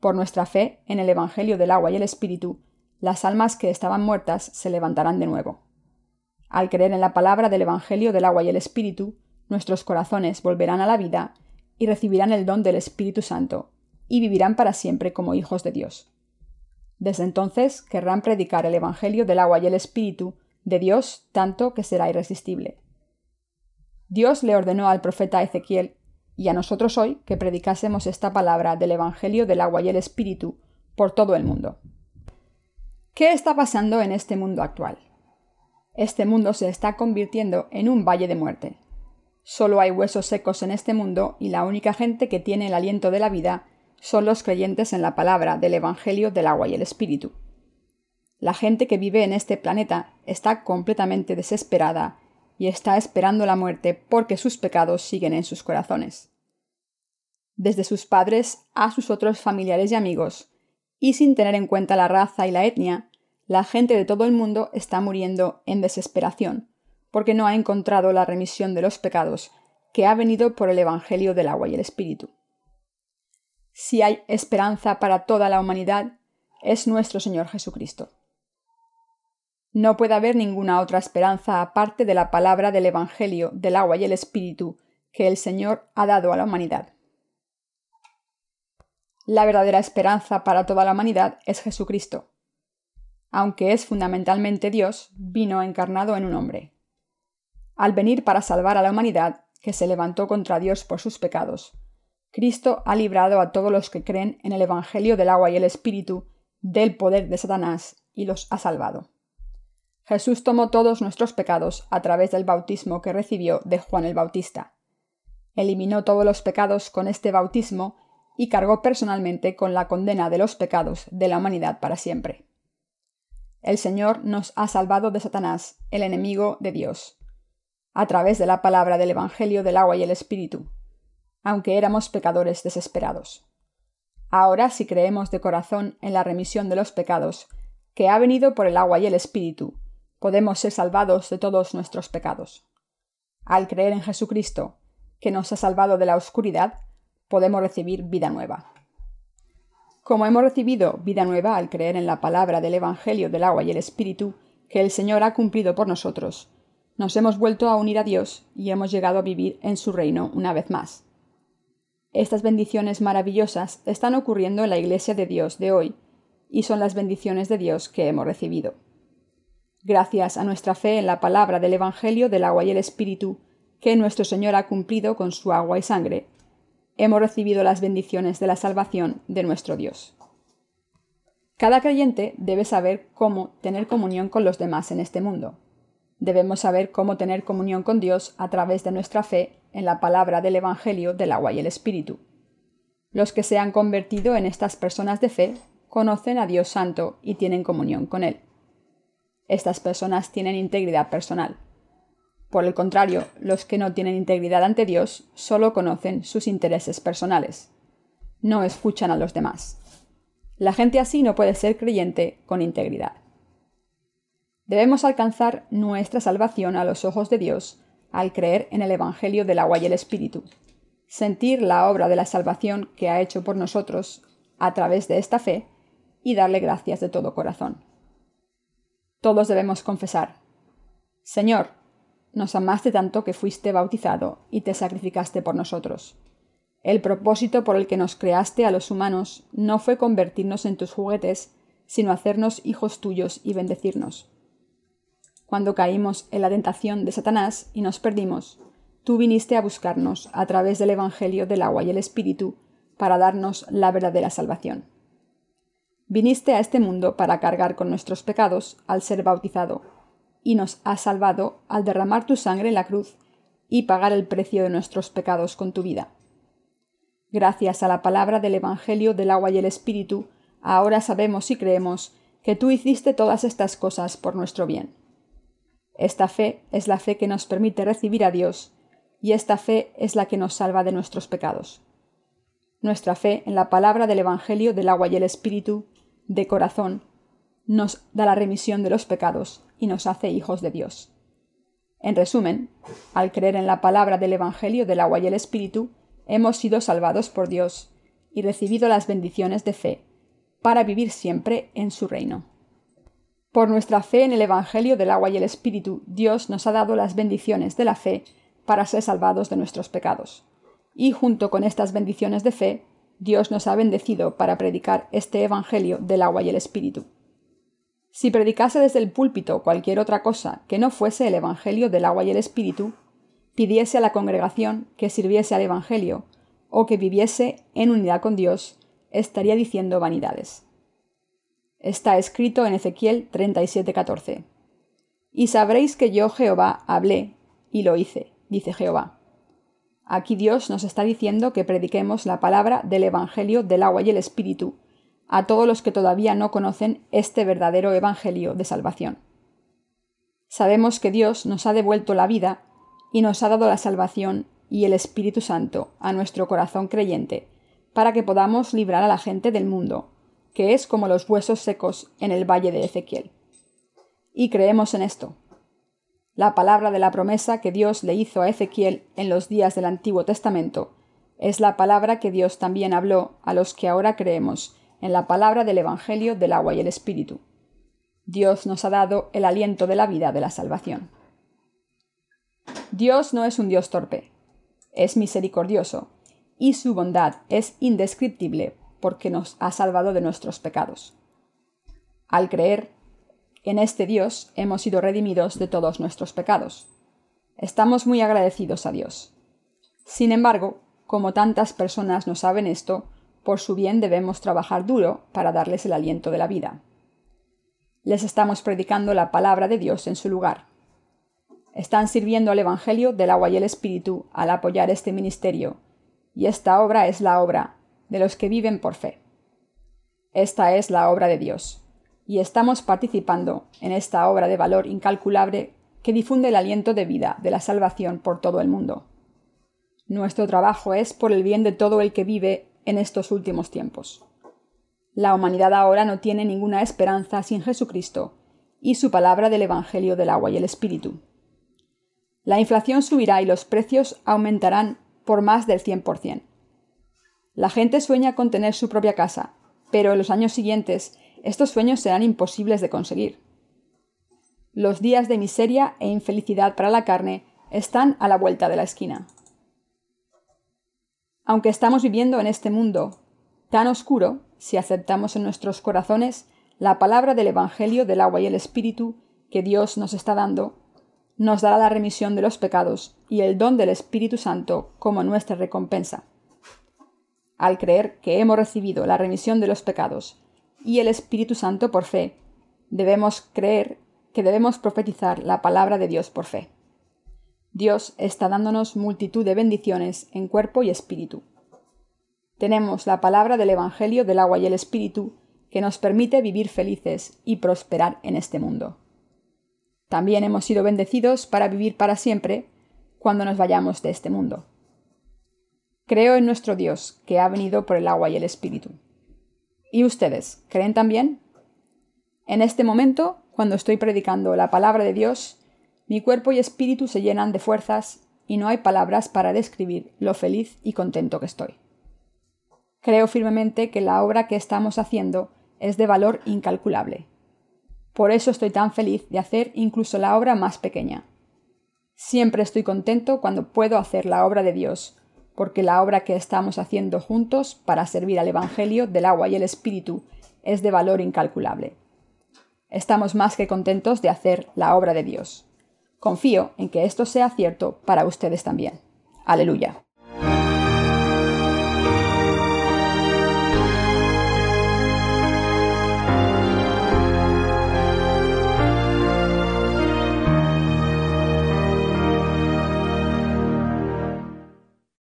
Por nuestra fe en el Evangelio del agua y el Espíritu, las almas que estaban muertas se levantarán de nuevo. Al creer en la palabra del Evangelio del agua y el Espíritu, nuestros corazones volverán a la vida y recibirán el don del Espíritu Santo, y vivirán para siempre como hijos de Dios. Desde entonces querrán predicar el Evangelio del agua y el Espíritu de Dios tanto que será irresistible. Dios le ordenó al profeta Ezequiel y a nosotros hoy que predicásemos esta palabra del Evangelio del agua y el Espíritu por todo el mundo. ¿Qué está pasando en este mundo actual? Este mundo se está convirtiendo en un valle de muerte. Solo hay huesos secos en este mundo y la única gente que tiene el aliento de la vida son los creyentes en la palabra del Evangelio del agua y el Espíritu. La gente que vive en este planeta está completamente desesperada y está esperando la muerte porque sus pecados siguen en sus corazones. Desde sus padres a sus otros familiares y amigos, y sin tener en cuenta la raza y la etnia, la gente de todo el mundo está muriendo en desesperación, porque no ha encontrado la remisión de los pecados que ha venido por el Evangelio del agua y el Espíritu si hay esperanza para toda la humanidad, es nuestro Señor Jesucristo. No puede haber ninguna otra esperanza aparte de la palabra del Evangelio del agua y el Espíritu que el Señor ha dado a la humanidad. La verdadera esperanza para toda la humanidad es Jesucristo. Aunque es fundamentalmente Dios, vino encarnado en un hombre. Al venir para salvar a la humanidad, que se levantó contra Dios por sus pecados, Cristo ha librado a todos los que creen en el Evangelio del agua y el Espíritu del poder de Satanás y los ha salvado. Jesús tomó todos nuestros pecados a través del bautismo que recibió de Juan el Bautista. Eliminó todos los pecados con este bautismo y cargó personalmente con la condena de los pecados de la humanidad para siempre. El Señor nos ha salvado de Satanás, el enemigo de Dios, a través de la palabra del Evangelio del agua y el Espíritu, aunque éramos pecadores desesperados. Ahora, si creemos de corazón en la remisión de los pecados, que ha venido por el agua y el Espíritu, podemos ser salvados de todos nuestros pecados. Al creer en Jesucristo, que nos ha salvado de la oscuridad, podemos recibir vida nueva. Como hemos recibido vida nueva al creer en la palabra del Evangelio del agua y el Espíritu que el Señor ha cumplido por nosotros, nos hemos vuelto a unir a Dios y hemos llegado a vivir en su reino una vez más. Estas bendiciones maravillosas están ocurriendo en la Iglesia de Dios de hoy y son las bendiciones de Dios que hemos recibido. Gracias a nuestra fe en la palabra del Evangelio del agua y el Espíritu, que nuestro Señor ha cumplido con su agua y sangre, hemos recibido las bendiciones de la salvación de nuestro Dios. Cada creyente debe saber cómo tener comunión con los demás en este mundo. Debemos saber cómo tener comunión con Dios a través de nuestra fe en la palabra del Evangelio del agua y el Espíritu. Los que se han convertido en estas personas de fe conocen a Dios Santo y tienen comunión con Él. Estas personas tienen integridad personal. Por el contrario, los que no tienen integridad ante Dios solo conocen sus intereses personales. No escuchan a los demás. La gente así no puede ser creyente con integridad. Debemos alcanzar nuestra salvación a los ojos de Dios al creer en el Evangelio del agua y el Espíritu, sentir la obra de la salvación que ha hecho por nosotros a través de esta fe y darle gracias de todo corazón. Todos debemos confesar, Señor, nos amaste tanto que fuiste bautizado y te sacrificaste por nosotros. El propósito por el que nos creaste a los humanos no fue convertirnos en tus juguetes, sino hacernos hijos tuyos y bendecirnos. Cuando caímos en la tentación de Satanás y nos perdimos, tú viniste a buscarnos a través del Evangelio del agua y el Espíritu para darnos la verdadera salvación. Viniste a este mundo para cargar con nuestros pecados al ser bautizado y nos has salvado al derramar tu sangre en la cruz y pagar el precio de nuestros pecados con tu vida. Gracias a la palabra del Evangelio del agua y el Espíritu, ahora sabemos y creemos que tú hiciste todas estas cosas por nuestro bien. Esta fe es la fe que nos permite recibir a Dios, y esta fe es la que nos salva de nuestros pecados. Nuestra fe en la palabra del Evangelio del agua y el Espíritu, de corazón, nos da la remisión de los pecados y nos hace hijos de Dios. En resumen, al creer en la palabra del Evangelio del agua y el Espíritu, hemos sido salvados por Dios y recibido las bendiciones de fe, para vivir siempre en su reino. Por nuestra fe en el Evangelio del agua y el Espíritu, Dios nos ha dado las bendiciones de la fe para ser salvados de nuestros pecados. Y junto con estas bendiciones de fe, Dios nos ha bendecido para predicar este Evangelio del agua y el Espíritu. Si predicase desde el púlpito cualquier otra cosa que no fuese el Evangelio del agua y el Espíritu, pidiese a la congregación que sirviese al Evangelio o que viviese en unidad con Dios, estaría diciendo vanidades. Está escrito en Ezequiel 37:14. Y sabréis que yo Jehová hablé y lo hice, dice Jehová. Aquí Dios nos está diciendo que prediquemos la palabra del Evangelio del agua y el Espíritu, a todos los que todavía no conocen este verdadero Evangelio de salvación. Sabemos que Dios nos ha devuelto la vida y nos ha dado la salvación y el Espíritu Santo a nuestro corazón creyente, para que podamos librar a la gente del mundo, que es como los huesos secos en el valle de Ezequiel. Y creemos en esto. La palabra de la promesa que Dios le hizo a Ezequiel en los días del Antiguo Testamento es la palabra que Dios también habló a los que ahora creemos en la palabra del Evangelio del agua y el Espíritu. Dios nos ha dado el aliento de la vida de la salvación. Dios no es un Dios torpe, es misericordioso, y su bondad es indescriptible porque nos ha salvado de nuestros pecados. Al creer en este Dios hemos sido redimidos de todos nuestros pecados. Estamos muy agradecidos a Dios. Sin embargo, como tantas personas no saben esto, por su bien debemos trabajar duro para darles el aliento de la vida. Les estamos predicando la palabra de Dios en su lugar. Están sirviendo al Evangelio del agua y el Espíritu al apoyar este ministerio, y esta obra es la obra de los que viven por fe. Esta es la obra de Dios, y estamos participando en esta obra de valor incalculable que difunde el aliento de vida de la salvación por todo el mundo. Nuestro trabajo es por el bien de todo el que vive en estos últimos tiempos. La humanidad ahora no tiene ninguna esperanza sin Jesucristo y su palabra del Evangelio del agua y el Espíritu. La inflación subirá y los precios aumentarán por más del 100%. La gente sueña con tener su propia casa, pero en los años siguientes estos sueños serán imposibles de conseguir. Los días de miseria e infelicidad para la carne están a la vuelta de la esquina. Aunque estamos viviendo en este mundo tan oscuro, si aceptamos en nuestros corazones la palabra del Evangelio del agua y el Espíritu que Dios nos está dando, nos dará la remisión de los pecados y el don del Espíritu Santo como nuestra recompensa. Al creer que hemos recibido la remisión de los pecados y el Espíritu Santo por fe, debemos creer que debemos profetizar la palabra de Dios por fe. Dios está dándonos multitud de bendiciones en cuerpo y espíritu. Tenemos la palabra del Evangelio del agua y el Espíritu que nos permite vivir felices y prosperar en este mundo. También hemos sido bendecidos para vivir para siempre cuando nos vayamos de este mundo. Creo en nuestro Dios, que ha venido por el agua y el Espíritu. ¿Y ustedes creen también? En este momento, cuando estoy predicando la palabra de Dios, mi cuerpo y espíritu se llenan de fuerzas y no hay palabras para describir lo feliz y contento que estoy. Creo firmemente que la obra que estamos haciendo es de valor incalculable. Por eso estoy tan feliz de hacer incluso la obra más pequeña. Siempre estoy contento cuando puedo hacer la obra de Dios, porque la obra que estamos haciendo juntos para servir al Evangelio del agua y el Espíritu es de valor incalculable. Estamos más que contentos de hacer la obra de Dios. Confío en que esto sea cierto para ustedes también. Aleluya.